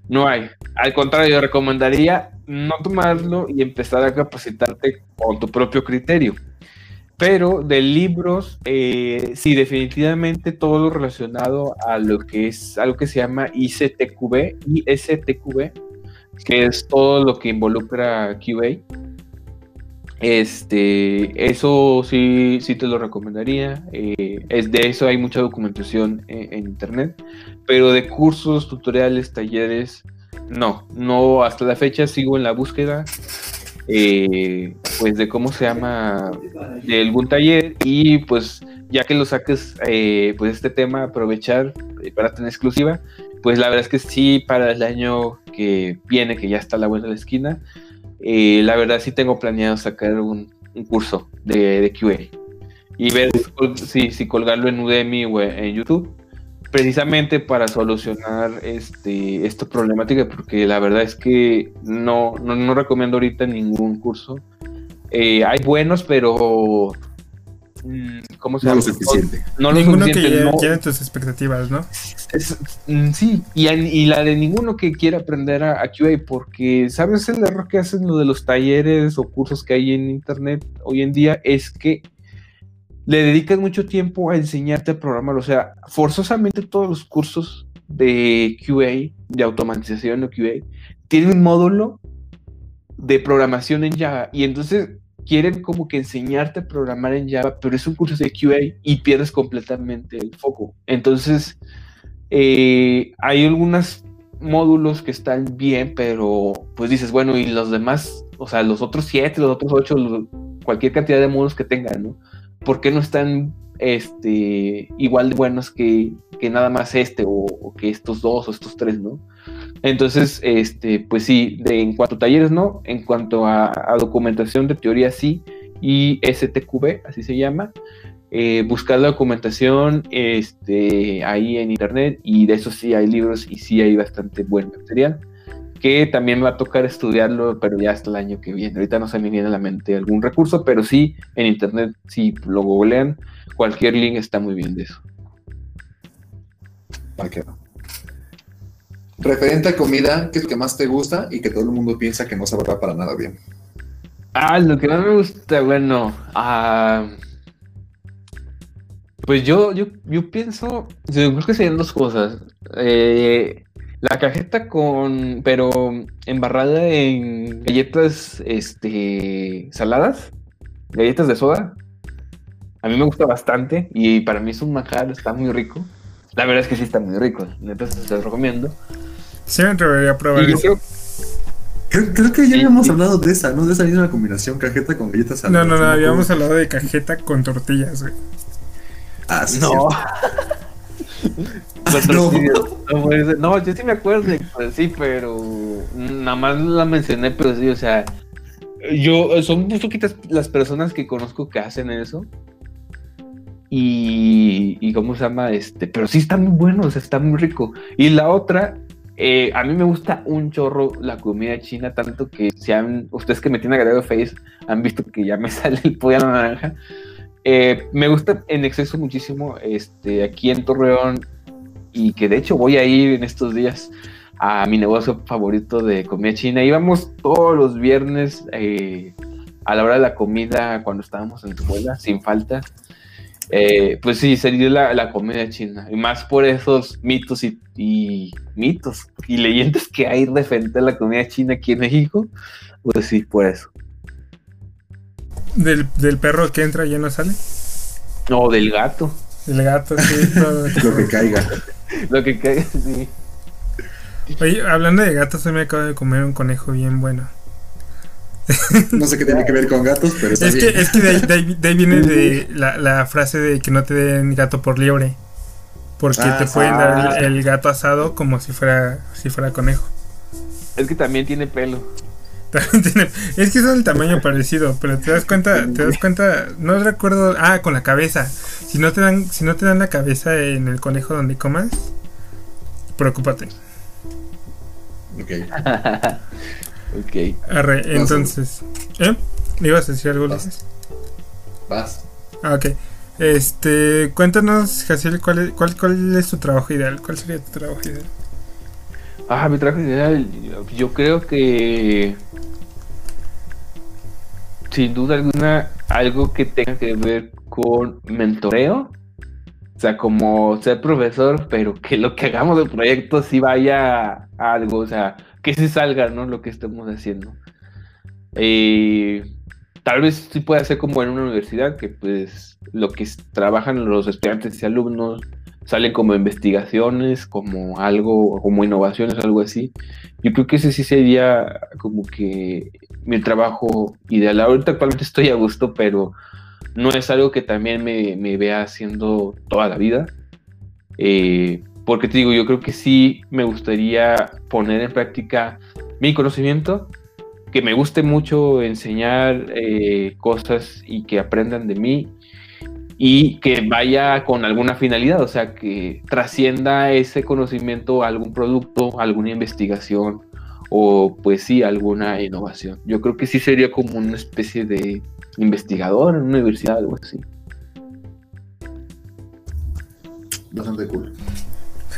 No hay. Al contrario, yo recomendaría no tomarlo y empezar a capacitarte con tu propio criterio. Pero de libros, eh, sí, definitivamente todo lo relacionado a lo que es algo que se llama ICTQB, ISTQB, que es todo lo que involucra QA. Este, eso sí, sí te lo recomendaría. Eh, es de eso hay mucha documentación en, en, internet, pero de cursos, tutoriales, talleres, no, no hasta la fecha sigo en la búsqueda eh, pues de cómo se llama, de algún taller y pues ya que lo saques, eh, pues este tema, aprovechar eh, para tener exclusiva, pues la verdad es que sí, para el año que viene, que ya está a la vuelta de la esquina, la verdad sí tengo planeado sacar un, curso de, de, QA y ver si, si colgarlo en Udemy o en YouTube precisamente para solucionar este, esta problemática, porque la verdad es que no, no, recomiendo ahorita ningún curso. Eh, hay buenos, pero ¿cómo se llama? No lo suficiente. No, ninguno que llene tus expectativas, ¿no? Mm, sí, y, y, la de ninguno que quiera aprender a, a, QA, porque ¿sabes el error que hacen lo de los talleres o cursos que hay en internet hoy en día? Es que le dedicas mucho tiempo a enseñarte a programar. O sea, forzosamente todos los cursos de QA, de automatización o QA, tienen un módulo de programación en Java. Y entonces quieren como que enseñarte a programar en Java, pero es un curso de QA y pierdes completamente el foco. Entonces, eh, hay algunos módulos que están bien, pero pues dices, bueno, y los demás, o sea, los otros siete, los otros ocho, cualquier cantidad de módulos que tengan, ¿no? ¿Por qué no están este, igual de buenos que, nada más este o, que estos dos o estos tres, ¿no? Entonces, este, pues sí, de, en cuanto a talleres, ¿no? En cuanto a, documentación de teoría, sí, y STQB, así se llama. Eh, buscar la documentación este, ahí en internet y de eso sí hay libros y sí hay bastante buen material que también va a tocar estudiarlo, pero ya hasta el año que viene. Ahorita no se me viene a la mente algún recurso, pero sí en internet, si lo googlean, cualquier link está muy bien de eso. Referente a comida, ¿qué es lo que más te gusta y que todo el mundo piensa que no sabrá para nada bien? Ah, lo que más me gusta, bueno, ah, pues yo, yo, yo pienso, creo que serían dos cosas. Eh, la cajeta con, pero embarrada en galletas, este, saladas, galletas de soda. A mí me gusta bastante y para mí es un manjar, está muy rico. La verdad es que sí está muy rico, entonces se los recomiendo. Sí, me atrevería a probar eso. Creo, que ya habíamos hablado de esa, ¿no? De esa misma combinación, cajeta con galletas saladas. No, no, no, habíamos hablado de cajeta con tortillas, güey. Ah, sí. No. no. yo sí me acuerdo, pues, sí, pero nada más la mencioné, pero sí, o sea, yo son muy poquitas las personas que conozco que hacen eso. Y, y cómo se llama este, pero sí está muy bueno, o sea, está muy rico. Y la otra, eh, a mí me gusta un chorro la comida china, tanto que si han, ustedes que me tienen agregado Face han visto que ya me sale el pollo a la naranja. Eh, me gusta en exceso muchísimo este, aquí en Torreón y que de hecho voy a ir en estos días a mi negocio favorito de comida china. Íbamos todos los viernes eh, a la hora de la comida cuando estábamos en escuela, sin falta. Eh, pues sí, sería la, la, comida china. Y más por esos mitos y, mitos y leyendas que hay referente a la comida china aquí en México. Pues sí, por eso. ¿Del, del perro que entra y ya no sale? No, del gato. El gato, sí. Lo que caiga. Lo que caiga, sí. Oye, hablando de gatos, hoy me acabo de comer un conejo bien bueno. No sé qué tiene que ver con gatos, pero es Que, es que de ahí, viene de la, la, frase de que no te den gato por liebre. Porque te ah, pueden dar el, el, gato asado como si fuera, si fuera conejo. Es que también tiene pelo. es que son el tamaño parecido, pero te das cuenta, te das cuenta, no recuerdo, ah, con la cabeza. Si no te dan, si no te dan la cabeza en el conejo donde comas, preocúpate. Ok. ok. Arre, entonces, ¿eh? ¿Me ibas a decir algo, Vas. Vas. Ah, ok. Este, cuéntanos, Jaciel, ¿cuál es, cuál, cuál es tu trabajo ideal? ¿Cuál sería tu trabajo ideal? Ah, mi trabajo ideal, yo creo que sin duda alguna algo que tenga que ver con mentoreo. O sea, como ser profesor, pero que lo que hagamos del proyecto sí vaya a algo, o sea, que sí salga, ¿no? Lo que estemos haciendo. Eh, tal vez sí pueda ser como en una universidad, que pues lo que trabajan los estudiantes y alumnos salen como investigaciones, como algo, como innovaciones, algo así. Yo creo que ese sí sería como que mi trabajo ideal. Ahorita actualmente estoy a gusto, pero no es algo que también me, me vea haciendo toda la vida. Eh, porque te digo, yo creo que sí me gustaría poner en práctica mi conocimiento, que me guste mucho enseñar eh, cosas y que aprendan de mí y que vaya con alguna finalidad, o sea, que trascienda ese conocimiento a algún producto, alguna investigación o pues sí, alguna innovación. Yo creo que sí sería como una especie de investigador en una universidad, algo así. Bastante cool.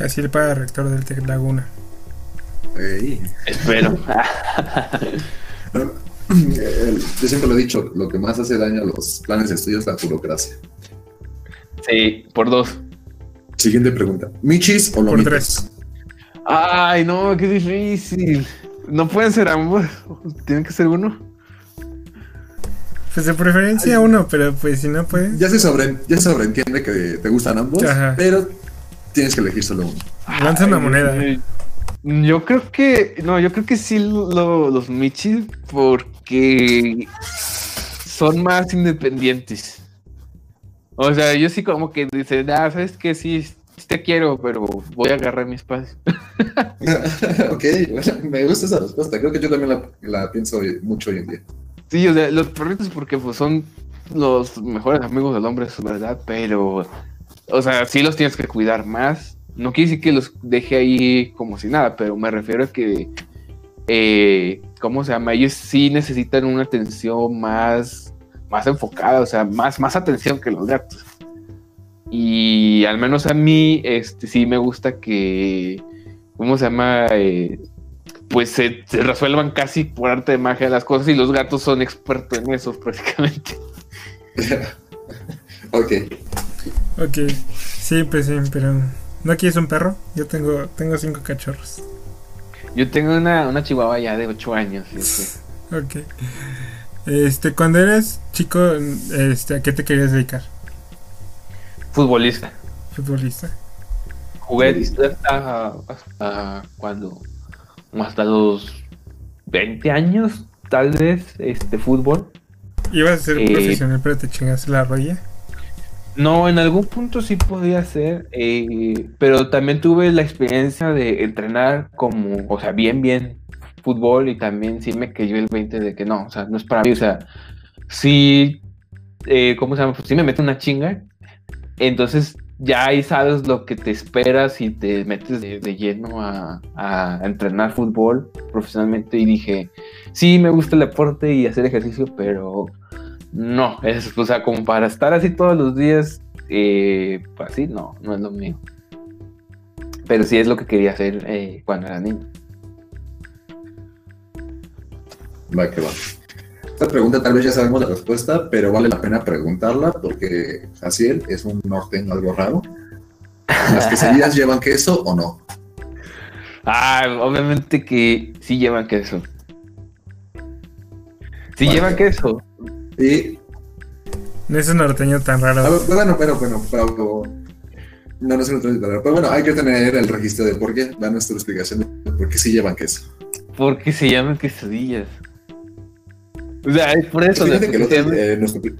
Así para rector del Tec Laguna. Espero. Yo siempre lo he dicho, lo que más hace daño a los planes de estudio es la burocracia. Sí, por dos. Siguiente pregunta. ¿Michis o Por lomitos? tres. Ay, no, qué difícil. No pueden ser ambos. Tienen que ser uno. Pues de preferencia uno, pero pues si no puedes. Ya se, sobre, ya se sobreentiende que te gustan ambos, Ajá. pero tienes que elegir solo uno. Lanza una moneda. eh, Yo creo que. No, yo creo que sí lo- los Michis porque son más independientes. O sea, yo sí como que dicen, ah, sabes que sí, sí te quiero, pero voy a agarrar mi espacio. ok, me gusta esa respuesta. Creo que yo también la, la pienso hoy- mucho hoy en día. Sí, o sea, los perritos porque pues son los mejores amigos del hombre, es verdad, pero, o sea, sí los tienes que cuidar más. No quiere decir que los deje ahí como si nada, pero me refiero a que, eh, ¿cómo se llama? Ellos sí necesitan una atención más, más enfocada, o sea, más, más atención que los gatos. Y al menos a mí, este, sí me gusta que, ¿cómo se llama? Eh, pues se, se resuelvan casi por arte de magia las cosas y los gatos son expertos en eso prácticamente. ok. Ok. Sí, pues sí, pero. ¿No quieres un perro? Yo tengo, tengo cinco cachorros. Yo tengo una, una chihuahua ya de 8 años. este. Ok. Este, cuando eras chico, este, ¿a qué te querías dedicar? Futbolista. Futbolista. Jugué hasta, hasta cuando, hasta los 20 años, tal vez, este fútbol. Ibas a ser Eh, profesional, pero te chingaste la rodilla. No, en algún punto sí podía ser, eh, pero también tuve la experiencia de entrenar como, o sea, bien, bien fútbol y también sí me cayó el 20 de que no, o sea, no es para mí, o sea, sí, eh, ¿cómo se llama? Sí me mete una chinga, entonces ya ahí sabes lo que te esperas y te metes de, de lleno a, a entrenar fútbol profesionalmente y dije, sí, me gusta el deporte y hacer ejercicio, pero no, es, o sea, como para estar así todos los días, eh, pues así, no, no es lo mío. Pero sí es lo que quería hacer eh, cuando era niño. Va que va. Esta pregunta tal vez ya sabemos la respuesta, pero vale la pena preguntarla porque Jaciel es un norteño algo raro. ¿Las quesadillas llevan queso o no? Ah, obviamente que sí llevan queso. Sí Vale. llevan queso. Y, No es un norteño tan raro. ver, bueno, pero bueno, pero, no, no es un norteño raro, pero bueno, hay que tener el registro de por qué, da nuestra explicación de por qué sí llevan queso. Porque se llaman quesadillas. O sea, es por eso. Fíjate que el otro- llaman- eh, nuestro,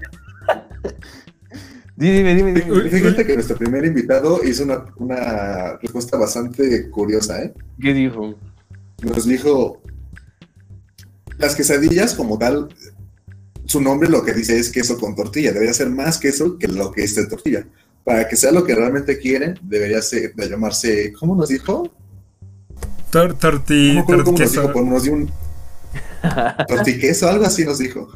Dime, dime, dime. Fíjate que nuestro primer invitado hizo una, una respuesta bastante curiosa, ¿eh? ¿Qué dijo? nos dijo las quesadillas como tal su nombre lo que dice es queso con tortilla debería ser más queso que lo que es de tortilla para que sea lo que realmente quieren debería ser de llamarse ¿cómo nos dijo? Tor no torti, me acuerdo cómo nos tortiqueso. dijo pero nos dio un tortiqueso algo así nos dijo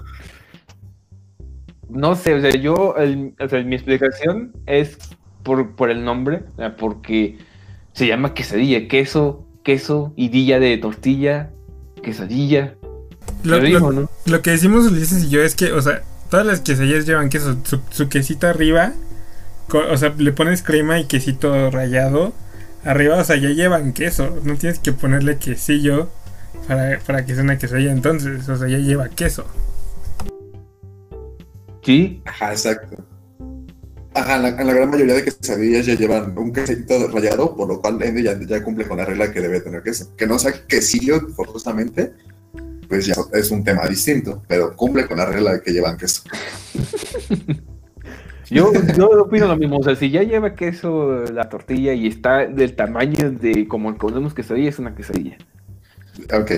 No sé, o sea, yo, el- o sea, mi explicación es por, por el nombre, o sea, porque se llama quesadilla, queso, queso, idilla de tortilla, quesadilla. Lo, Lo dijo, lo- ¿no? lo que decimos Ulises y yo es que, o sea, todas las quesadillas llevan queso. Su, su quesito arriba, co- o sea, le pones crema y quesito rallado. Arriba, o sea, ya llevan queso. No tienes que ponerle quesillo para, para que sea una quesadilla entonces. O sea, ya lleva queso. Sí, ajá exacto ajá en la, en la gran mayoría de quesadillas ya llevan un quesito rallado por lo cual ya, ya cumple con la regla que debe tener queso que no sea quesillo forzosamente pues ya es un tema distinto pero cumple con la regla de que llevan queso yo, yo opino lo mismo, o sea, si ya lleva queso la tortilla y está del tamaño de como conocemos quesadilla, es una quesadilla. Ok,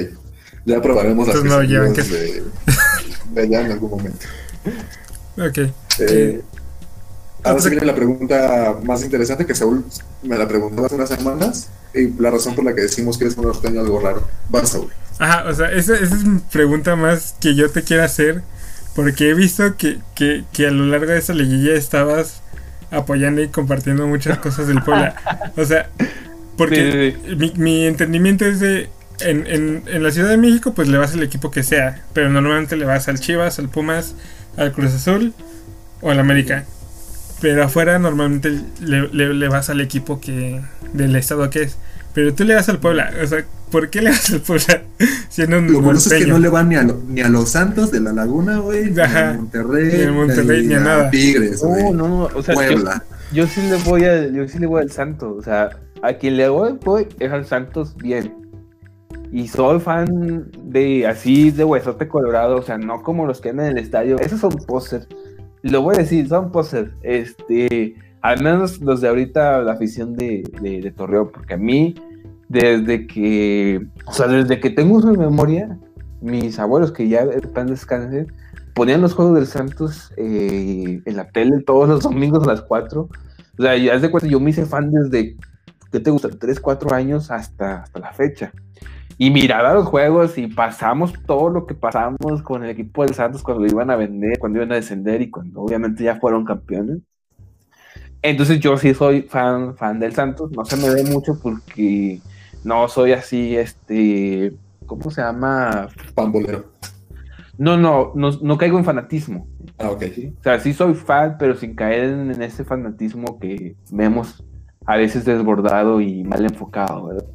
ya probaremos las Entonces no llevan de, de allá en algún momento. Ok. Eh, ahora Otra- sí viene la pregunta más interesante que Saúl me la preguntó hace unas semanas y la razón por la que decimos que es un norteño algo raro. Va, Saúl. Ajá, o sea, esa, esa es mi pregunta más que yo te quiero hacer. Porque he visto que, que, que a lo largo de esa liguilla estabas apoyando y compartiendo muchas cosas del Puebla. O sea, porque Sí, sí, mi, mi entendimiento es de. En, en, en la Ciudad de México, pues le vas al equipo que sea. Pero normalmente le vas al Chivas, al Pumas, al Cruz Azul o al América. Pero afuera normalmente le, le- le vas al equipo que del estado que es. Pero tú le vas al Puebla, o sea, ¿por qué le vas al Puebla siendo un Lo bueno es que no le van ni a, lo- ni a los Santos de la Laguna, güey, ni a Monterrey, Ni a Monterrey, ni a nada. Tigres. No, no, no, o sea, yo, Puebla. yo sí le voy a, yo sí le voy al Santos, o sea, a quien le voy, voy es al Santos bien. Y soy fan de así de huesote colorado, o sea, no como los que andan en el estadio, esos son posters. Lo voy a decir, son posters. Este, al menos los de ahorita, la afición de, de, de Torreón, porque a mí, desde que, o sea, desde que tengo de memoria, mis abuelos que ya están descansen, ponían los juegos del Santos eh, en la tele todos los domingos a las 4. O sea, ya de cuenta, yo me hice fan desde, ¿qué te gusta? 3, 4 años hasta, hasta la fecha. Y miraba los juegos y pasamos todo lo que pasamos con el equipo del Santos cuando lo iban a vender, cuando iban a descender y cuando obviamente ya fueron campeones. Entonces yo sí soy fan, fan del Santos, no se me ve mucho porque no soy así, este, ¿cómo se llama? Pambolero. No, no, no, no caigo en fanatismo. Ah, ok. O sea, sí soy fan, pero sin caer en, en ese fanatismo que vemos a veces desbordado y mal enfocado, ¿verdad?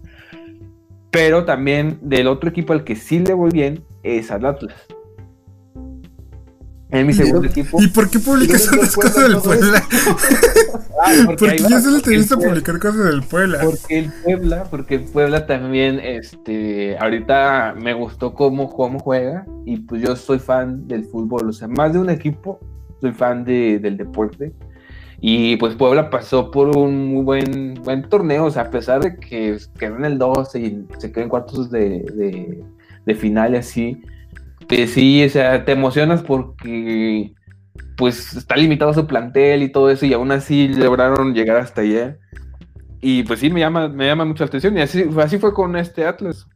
Pero también del otro equipo al que sí le voy bien es al Atlas. Es mi ¿Y- segundo equipo. ¿Y por qué publicas ¿Y tantas cosas del Puebla? Ah, porque Porque ahí yo va, solo te he porque visto el Puebla- publicar cosas del Puebla. Porque el Puebla, porque el Puebla también, este, ahorita me gustó cómo, cómo juega y pues yo soy fan del fútbol, o sea, más de un equipo, soy fan de- del deporte y pues Puebla pasó por un muy buen, buen torneo, o sea, a pesar de que quedó en el 12 y se quedó en cuartos de, de, final y así, pues sí, o sea, te emocionas porque pues está limitado su plantel y todo eso y aún así lograron llegar hasta allá. Y pues sí, me llama, me llama mucho la atención. Y así, así fue con este Atlas.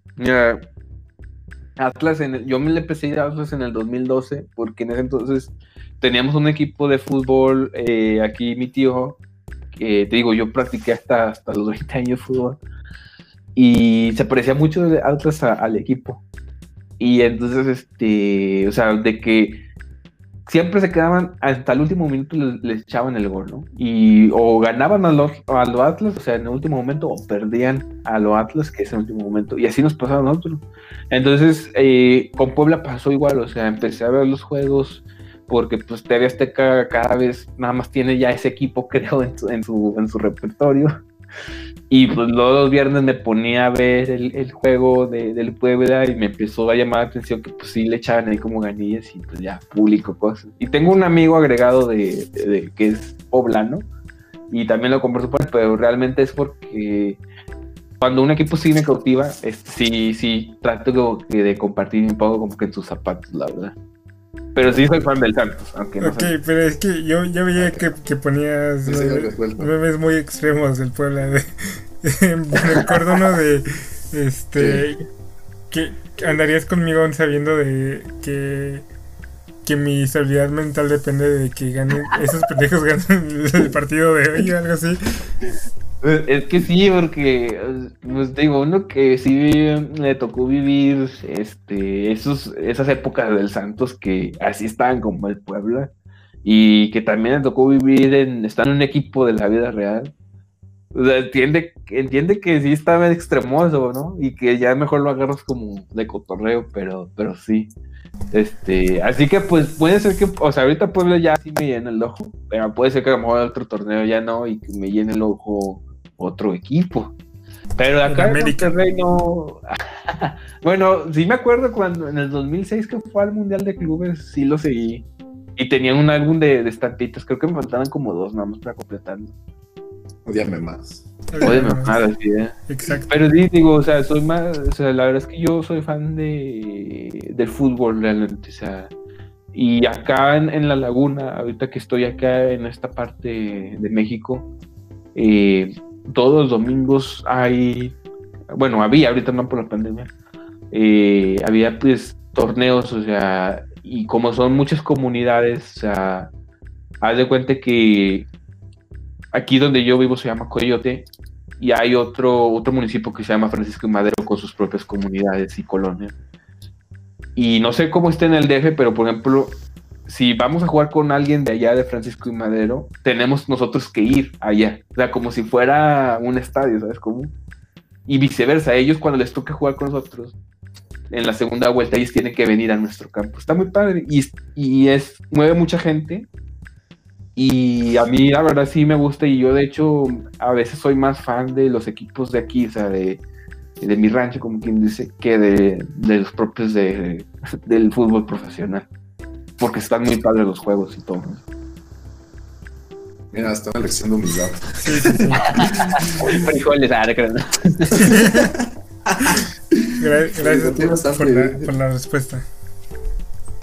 Atlas, en el- yo me le empecé a Atlas en el 2012, porque en ese entonces teníamos un equipo de fútbol eh, aquí, mi tío, que te digo, yo practiqué hasta, hasta los 20 años fútbol, y se parecía mucho de Atlas al equipo. Y entonces, este, o sea, de que siempre se quedaban hasta el último minuto les echaban el gol, ¿no? Y o ganaban a los, a los Atlas, o sea, en el último momento, o perdían a los Atlas, que es el último momento, y así nos pasaba a nosotros. Entonces, eh, con Puebla pasó igual, o sea, empecé a ver los juegos porque pues TV Azteca cada vez nada más tiene ya ese equipo, creo, en su, en su, en su repertorio. Y pues luego los viernes me ponía a ver el, el juego de, del Puebla y me empezó a llamar la atención que pues sí le echaban ahí como ganillas y pues ya publico cosas. Y tengo un amigo agregado de, de- de- que es poblano y también lo por él, pero realmente es porque cuando un equipo sí me cautiva, es- sí, sí, trato como que de compartir un poco como que en sus zapatos, la verdad. Pero sí soy fan del Santos, aunque no Ok, sé. pero es que yo, yo veía que, que ponías Sí, sí, memes, muy extremos del Puebla. De, me recuerdo uno de este que andarías conmigo sabiendo de que que mi estabilidad mental depende de que ganen esos pendejos ganen el partido de hoy o algo así. Es que sí, porque, pues digo, uno que sí le tocó vivir este, esos, esas épocas del Santos que así estaban como el Puebla y que también le tocó vivir en, estar en un equipo de la vida real. O sea, entiende, entiende que sí estaba extremoso, ¿no? Y que ya mejor lo agarras como de cotorreo, pero, pero sí. Este, así que pues puede ser que, o sea, ahorita Puebla ya sí me llena el ojo, pero puede ser que a lo mejor otro torneo ya no y que me llene el ojo otro equipo. Pero acá en. Monterrey no. bueno, sí me acuerdo cuando en el 2006 que fue al Mundial de Clubes, sí lo seguí. Y tenían un álbum de, de estampitas, creo que me faltaban como dos nada más para completarlo. Odiarme más. Oye, me nada, sí, eh. Exacto. Pero sí, digo, o sea, soy más, o sea, la verdad es que yo soy fan de, del fútbol realmente, o sea, y acá en, en La Laguna, ahorita que estoy acá en esta parte de México, eh, todos los domingos hay, bueno, había, ahorita no por la pandemia, eh, había pues torneos, o sea, y como son muchas comunidades, o sea, haz de cuenta que aquí donde yo vivo se llama Coyote, y hay otro, otro municipio que se llama Francisco y Madero con sus propias comunidades y colonias. Y no sé cómo está en el DF, pero por ejemplo, si vamos a jugar con alguien de allá de Francisco y Madero, tenemos nosotros que ir allá. O sea, como si fuera un estadio, ¿sabes cómo? Y viceversa, ellos cuando les toque jugar con nosotros, en la segunda vuelta ellos tienen que venir a nuestro campo. Está muy padre y, y es, mueve mucha gente. Y a mí la verdad sí me gusta y yo de hecho a veces soy más fan de los equipos de aquí, o sea, de, de mi rancho, como quien dice, que de, de los propios de, del fútbol profesional. Porque están muy padres los juegos y todo. Mira, está una lección de humildad. Frijoles, ah, creo. Gra- Gracias por la, por la respuesta.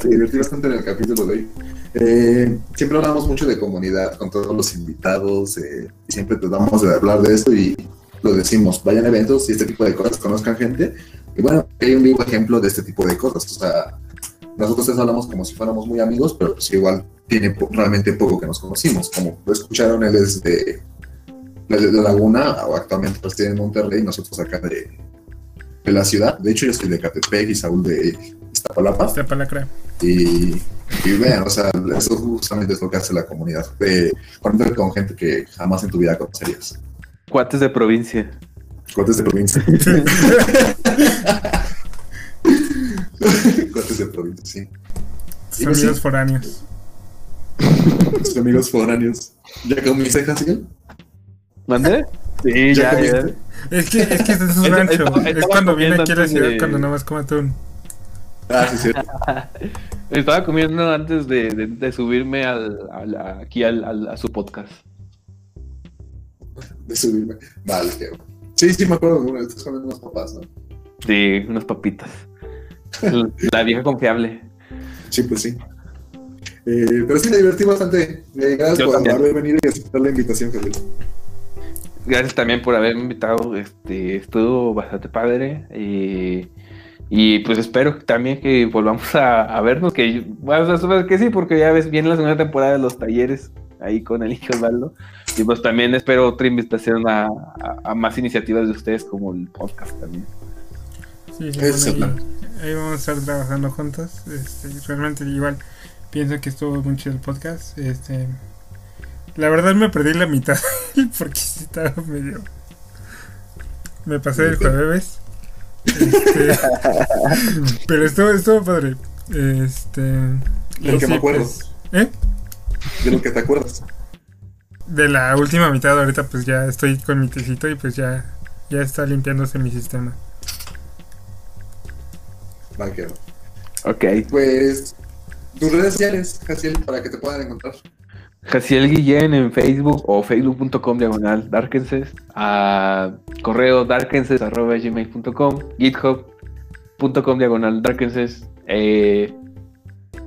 Se divertí bastante en el capítulo de hoy. Eh, siempre hablamos mucho de comunidad con todos los invitados eh, siempre tratamos de hablar de esto y lo decimos, vayan a eventos y este tipo de cosas, conozcan gente. Y bueno, hay un vivo ejemplo de este tipo de cosas. O sea, nosotros hablamos como si fuéramos muy amigos, pero pues igual tiene realmente poco que nos conocimos. Como lo escucharon, él es de, Laguna, o actualmente pues tiene en Monterrey, nosotros acá de, de la ciudad. De hecho, yo soy de Catepec y Saúl de Iztapalapa. Esta palacra. Y, y vean, o sea, eso justamente es lo que hace la comunidad, de conectar con gente que jamás en tu vida conocerías. Cuates de provincia. Cortes de provincia. Cortes de provincia, sí. Pues, sí, foráneos. amigos foráneos. ¿Ya comiste, Jaciel? ¿Mande? Sí, ¿Ya ya? Es que, es que este es un rancho. Es cuando viene aquí a la ciudad de- cuando nada más come atún. Ah, sí, cierto. Estaba comiendo antes de, de- de subirme al, aquí al, al- a su podcast. De subirme. Vale, qué bueno. Sí, sí, me acuerdo de. Estás comiendo unas papas, ¿no? Sí, unas papitas. La vieja confiable. Sí, pues sí. Eh, pero sí, me divertí bastante. Eh, gracias Yo por también. haber venido y aceptar la invitación, Javier. Gracias también por haberme invitado. Este, estuvo bastante padre. eh, y pues espero también que volvamos a, a vernos. Que, bueno, o sea, sabes que sí, porque ya ves, viene la segunda temporada de los talleres ahí con el hijo Osvaldo. Y pues también espero otra invitación a, a- a más iniciativas de ustedes, como el podcast también. Sí, sí, Ese es el bueno, ahí, ahí vamos a estar trabajando juntos. Este, realmente igual pienso que estuvo muy chido el podcast. Este, la verdad me perdí la mitad porque estaba medio. Me pasé del jueves. Este, pero estuvo, estuvo padre. Este, De lo que sí, me acuerdo. pues, ¿eh? De lo que te acuerdas. De la última mitad ahorita pues ya estoy con mi tecito y pues ya, ya está limpiándose mi sistema. Bueno. Ok. Pues tus redes sociales, Jaciel, para que te puedan encontrar. Jaciel Guillén en Facebook o facebook.com diagonal darkenses, a correo darkenses arroba gmail.com, github.com diagonal darkenses eh,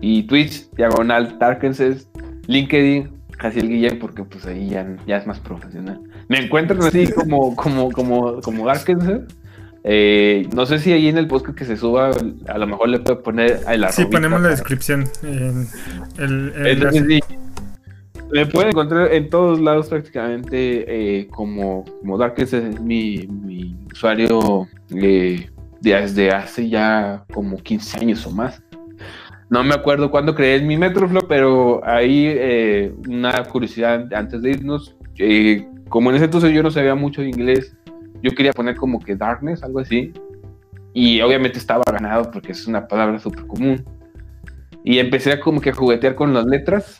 y Twitch diagonal darkenses, LinkedIn Jaciel Guillén porque pues ahí ya, ya es más profesional. Me encuentran así como, como, como, como darkenses. Eh, no sé si ahí en el podcast que se suba, a lo mejor le puedo poner el Sí, arrobita ponemos la descripción en el, el entonces, sí, me pueden encontrar en todos lados prácticamente eh, como, como Darkest es mi, usuario eh, desde hace ya como 15 años o más. No me acuerdo cuándo creé mi Metroflow, pero ahí eh, una curiosidad antes de irnos. eh, como en ese entonces yo no sabía mucho de inglés, yo quería poner como que Darkness, algo así. Y obviamente estaba ganado porque es una palabra súper común. Y empecé a como que a juguetear con las letras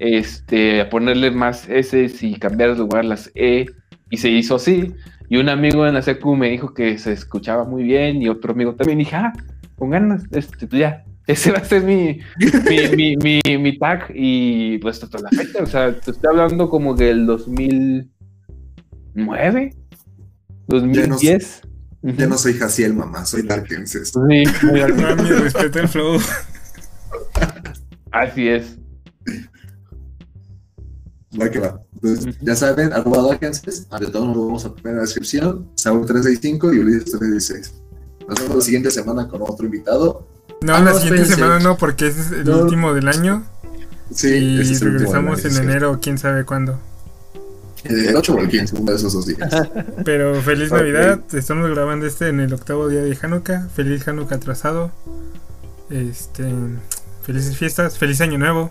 este, a ponerle más S y cambiar de lugar las E, y se hizo así. Y un amigo en la secu me dijo que se escuchaba muy bien, y otro amigo también. Y dije, ah, con ganas, este, pues ya, ese va a ser mi, mi, mi, mi, mi tag, y pues hasta la fecha, o sea, te estoy hablando como del 2009, 2010. Ya no soy Jaciel, mamá, soy Darkenses. Sí, muy al- No, mi respeto el flow. así es. Va que va. Entonces, ya saben, arroba Darkenses, ante todo nos lo vamos a poner en la descripción, Saúl 365 y Ulises 316. Nos vemos la siguiente semana con otro invitado. No, Ah, la siguiente semana no, porque ese es el No. último del año. Sí, y ese es regresamos en año, sí. enero, quién sabe cuándo. El 8 o el 15, uno de esos dos días. Pero feliz Ok. Navidad, estamos grabando este en el octavo día de Hanukkah. Feliz Hanukkah atrasado. Este, felices fiestas, feliz año nuevo.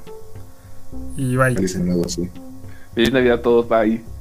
Y bye. Feliz año nuevo, sí. Feliz Navidad a todos, bye.